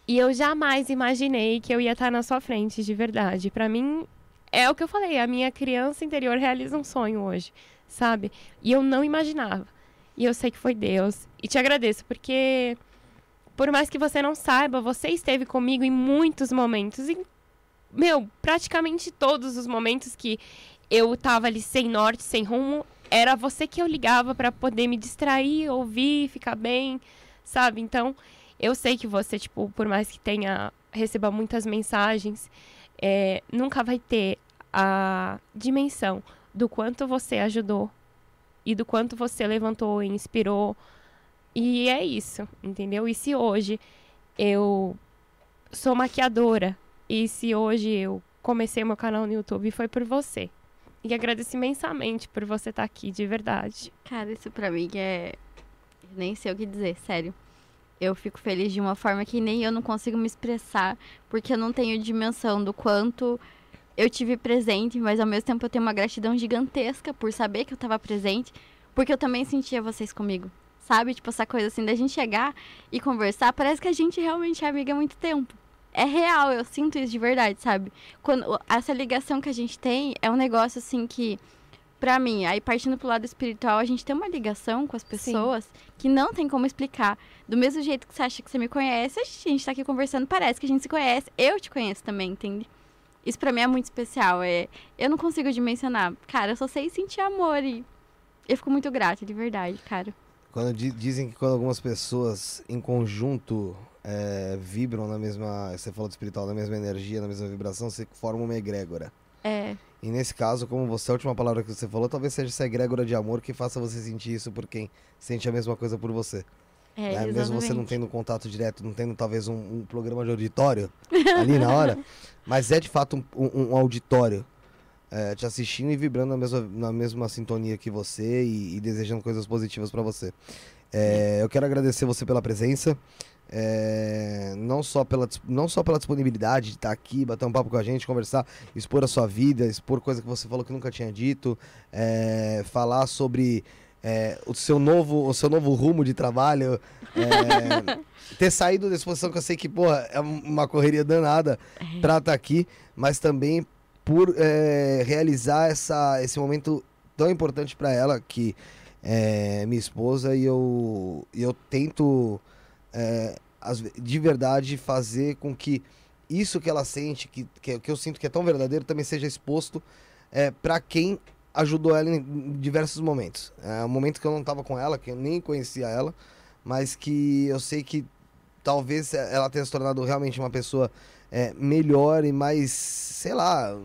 E eu jamais imaginei que eu ia estar na sua frente, de verdade. Pra mim, é o que eu falei, a minha criança interior realiza um sonho hoje, sabe? E eu não imaginava. E eu sei que foi Deus. E te agradeço, porque por mais que você não saiba, você esteve comigo em muitos momentos. E, meu, praticamente todos os momentos que eu tava ali sem norte, sem rumo, era você que eu ligava pra poder me distrair, ouvir, ficar bem, sabe? Então, eu sei que você, tipo, por mais que tenha, receba muitas mensagens, é, nunca vai ter a dimensão do quanto você ajudou e do quanto você levantou e inspirou. E é isso, entendeu? E se hoje eu sou maquiadora e se hoje eu comecei meu canal no YouTube foi por você. E agradeço imensamente por você estar aqui, de verdade. Cara, isso pra mim é. Nem sei o que dizer, sério. Eu fico feliz de uma forma que nem eu não consigo me expressar, porque eu não tenho dimensão do quanto eu tive presente, mas ao mesmo tempo eu tenho uma gratidão gigantesca por saber que eu tava presente, porque eu também sentia vocês comigo. Sabe? Tipo, essa coisa assim, da gente chegar e conversar, parece que a gente realmente é amiga há muito tempo. É real, eu sinto isso de verdade, sabe? Quando essa ligação que a gente tem é um negócio assim que Pra mim, aí partindo pro lado espiritual, a gente tem uma ligação com as pessoas que não tem como explicar. Do mesmo jeito que você acha que você me conhece, a gente tá aqui conversando, parece que a gente se conhece. Eu te conheço também, entende? Isso pra mim é muito especial. É, eu não consigo dimensionar. Cara, eu só sei sentir amor e eu fico muito grata, de verdade, cara. Quando di- dizem que quando algumas pessoas em conjunto é, vibram na mesma. Você falou do espiritual, na mesma energia, na mesma vibração, você forma uma egrégora. É, E nesse caso, como você, a última palavra que você falou, talvez seja essa egrégora de amor que faça você sentir isso por quem sente a mesma coisa por você. é, né? Mesmo você não tendo contato direto, não tendo talvez um, um programa de auditório ali na hora, mas é de fato um, um- um auditório é, te assistindo e vibrando na mesma, na mesma sintonia que você e, e desejando coisas positivas pra você. É, eu quero agradecer você pela presença. É, não, só pela, não só pela disponibilidade de estar aqui, bater um papo com a gente, conversar, expor a sua vida, expor coisa que você falou que nunca tinha dito, é, falar sobre é, o, seu novo, o seu novo rumo de trabalho, é, ter saído da exposição que eu sei que, porra, é uma correria danada pra estar aqui, mas também por é, realizar essa, esse momento tão importante pra ela, que é minha esposa, e eu, e eu tento, é, de verdade, fazer com que isso que ela sente, que, que, que eu sinto que é tão verdadeiro, também seja exposto é, para quem ajudou ela em diversos momentos. É um momento que eu não estava com ela, que eu nem conhecia ela, mas que eu sei que talvez ela tenha se tornado realmente uma pessoa é, melhor e mais, sei lá,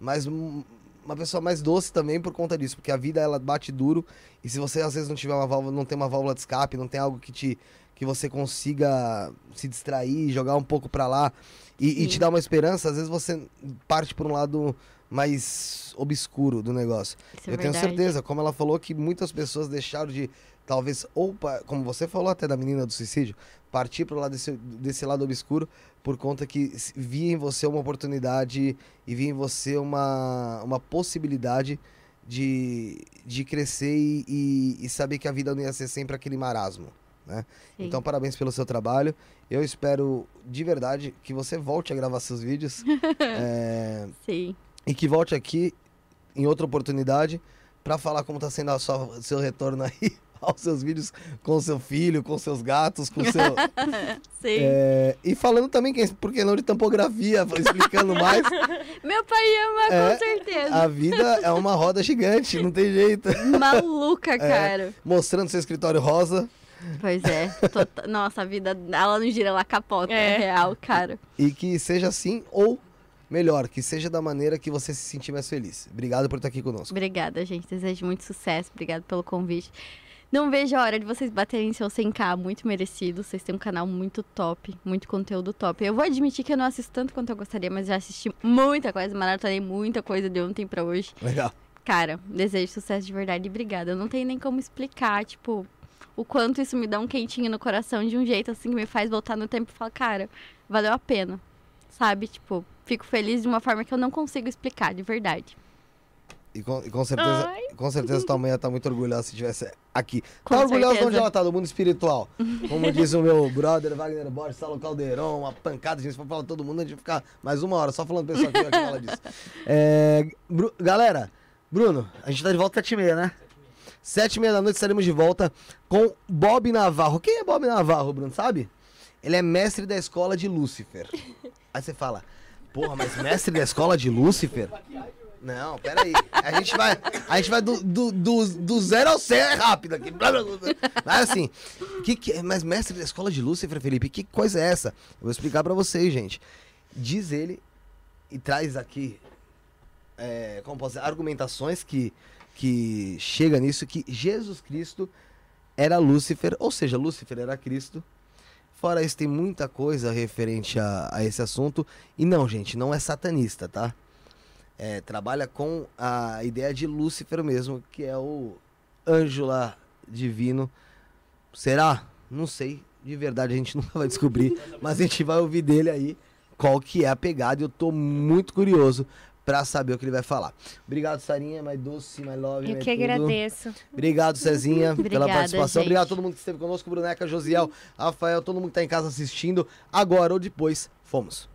mais um- uma pessoa mais doce também por conta disso, porque a vida ela bate duro e se você às vezes não tiver uma válvula, não tem uma válvula de escape, não tem algo que te que você consiga se distrair, jogar um pouco pra lá e, e te dar uma esperança, às vezes você parte por um lado mais obscuro do negócio. Isso é eu tenho verdade. certeza, como ela falou, que muitas pessoas deixaram de, talvez, ou como você falou até da menina do suicídio, partir para lado desse, desse lado obscuro por conta que via em você uma oportunidade e via em você uma, uma possibilidade de, de crescer e, e- e saber que a vida não ia ser sempre aquele marasmo. Né? Então, parabéns pelo seu trabalho. Eu espero de verdade que você volte a gravar seus vídeos. é, Sim. e que volte aqui em outra oportunidade para falar como tá sendo a sua, seu retorno aí aos seus vídeos com seu filho, com seus gatos, com seu Sim. é, e falando também por que não de tampografia, explicando mais. Meu pai ama, É, com certeza. A vida é uma roda gigante, não tem jeito. Maluca, cara. Mostrando seu escritório rosa Pois é. Tota- Nossa, a vida, ela não gira, ela capota. É, É. real, cara. e que seja assim ou melhor, que seja da maneira que você se sentir mais feliz. Obrigado por estar aqui conosco. Obrigada, gente. Desejo muito sucesso. Obrigado pelo convite. Não vejo a hora de vocês baterem seu 100k, muito merecido. Vocês têm um canal muito top, muito conteúdo top. Eu vou admitir que eu não assisto tanto quanto eu gostaria, mas já assisti muita coisa, maratonei muita coisa de ontem pra hoje. Legal. Cara, desejo sucesso de verdade e obrigada. Eu não tenho nem como explicar, tipo, o quanto isso me dá um quentinho no coração de um jeito assim que me faz voltar no tempo e falar, cara, valeu a pena. Sabe? Tipo, fico feliz de uma forma que eu não consigo explicar, de verdade. E com, e com certeza, Ai. com certeza tua mãe ia estar muito orgulhosa se tivesse aqui. Com tá orgulhosa de onde ela tá, do mundo espiritual. Como diz o meu brother Wagner Borges, Saulo Caldeirão, uma pancada de gente pra falar todo mundo, a gente ficar mais uma hora só falando pessoal que aqui fala disso. É, Bru- galera, Bruno, a gente tá de volta às 7h30, né? Sete e meia da noite estaremos de volta com Bob Navarro. Quem é Bob Navarro, Bruno, sabe? Ele é mestre da escola de Lúcifer. Aí você fala, porra, mas mestre da escola de Lúcifer? Não, peraí. A gente vai, a gente vai do, do, do, do zero ao cem é rápido aqui. Blá, blá, blá. Mas assim, que que é, mas mestre da escola de Lúcifer, Felipe, que coisa é essa? Eu vou explicar pra vocês, gente. Diz ele e traz aqui, é, como posso dizer, argumentações que, que chega nisso, que Jesus Cristo era Lúcifer, ou seja, Lúcifer era Cristo. Fora isso, tem muita coisa referente a, a esse assunto. E não, gente, não é satanista, tá? É, trabalha com a ideia de Lúcifer mesmo, que é o anjo lá divino. Será? Não sei. De verdade a gente nunca vai descobrir. mas a gente vai ouvir dele aí qual que é a pegada. Eu tô muito curioso pra saber o que ele vai falar. Obrigado, Sarinha, mais doce, mais love, Eu que tudo. agradeço. Obrigado, Cezinha, pela Obrigada, participação. gente. Obrigado a todo mundo que esteve conosco, Bruneca, Josiel, Rafael, todo mundo que tá em casa assistindo. Agora ou depois, fomos.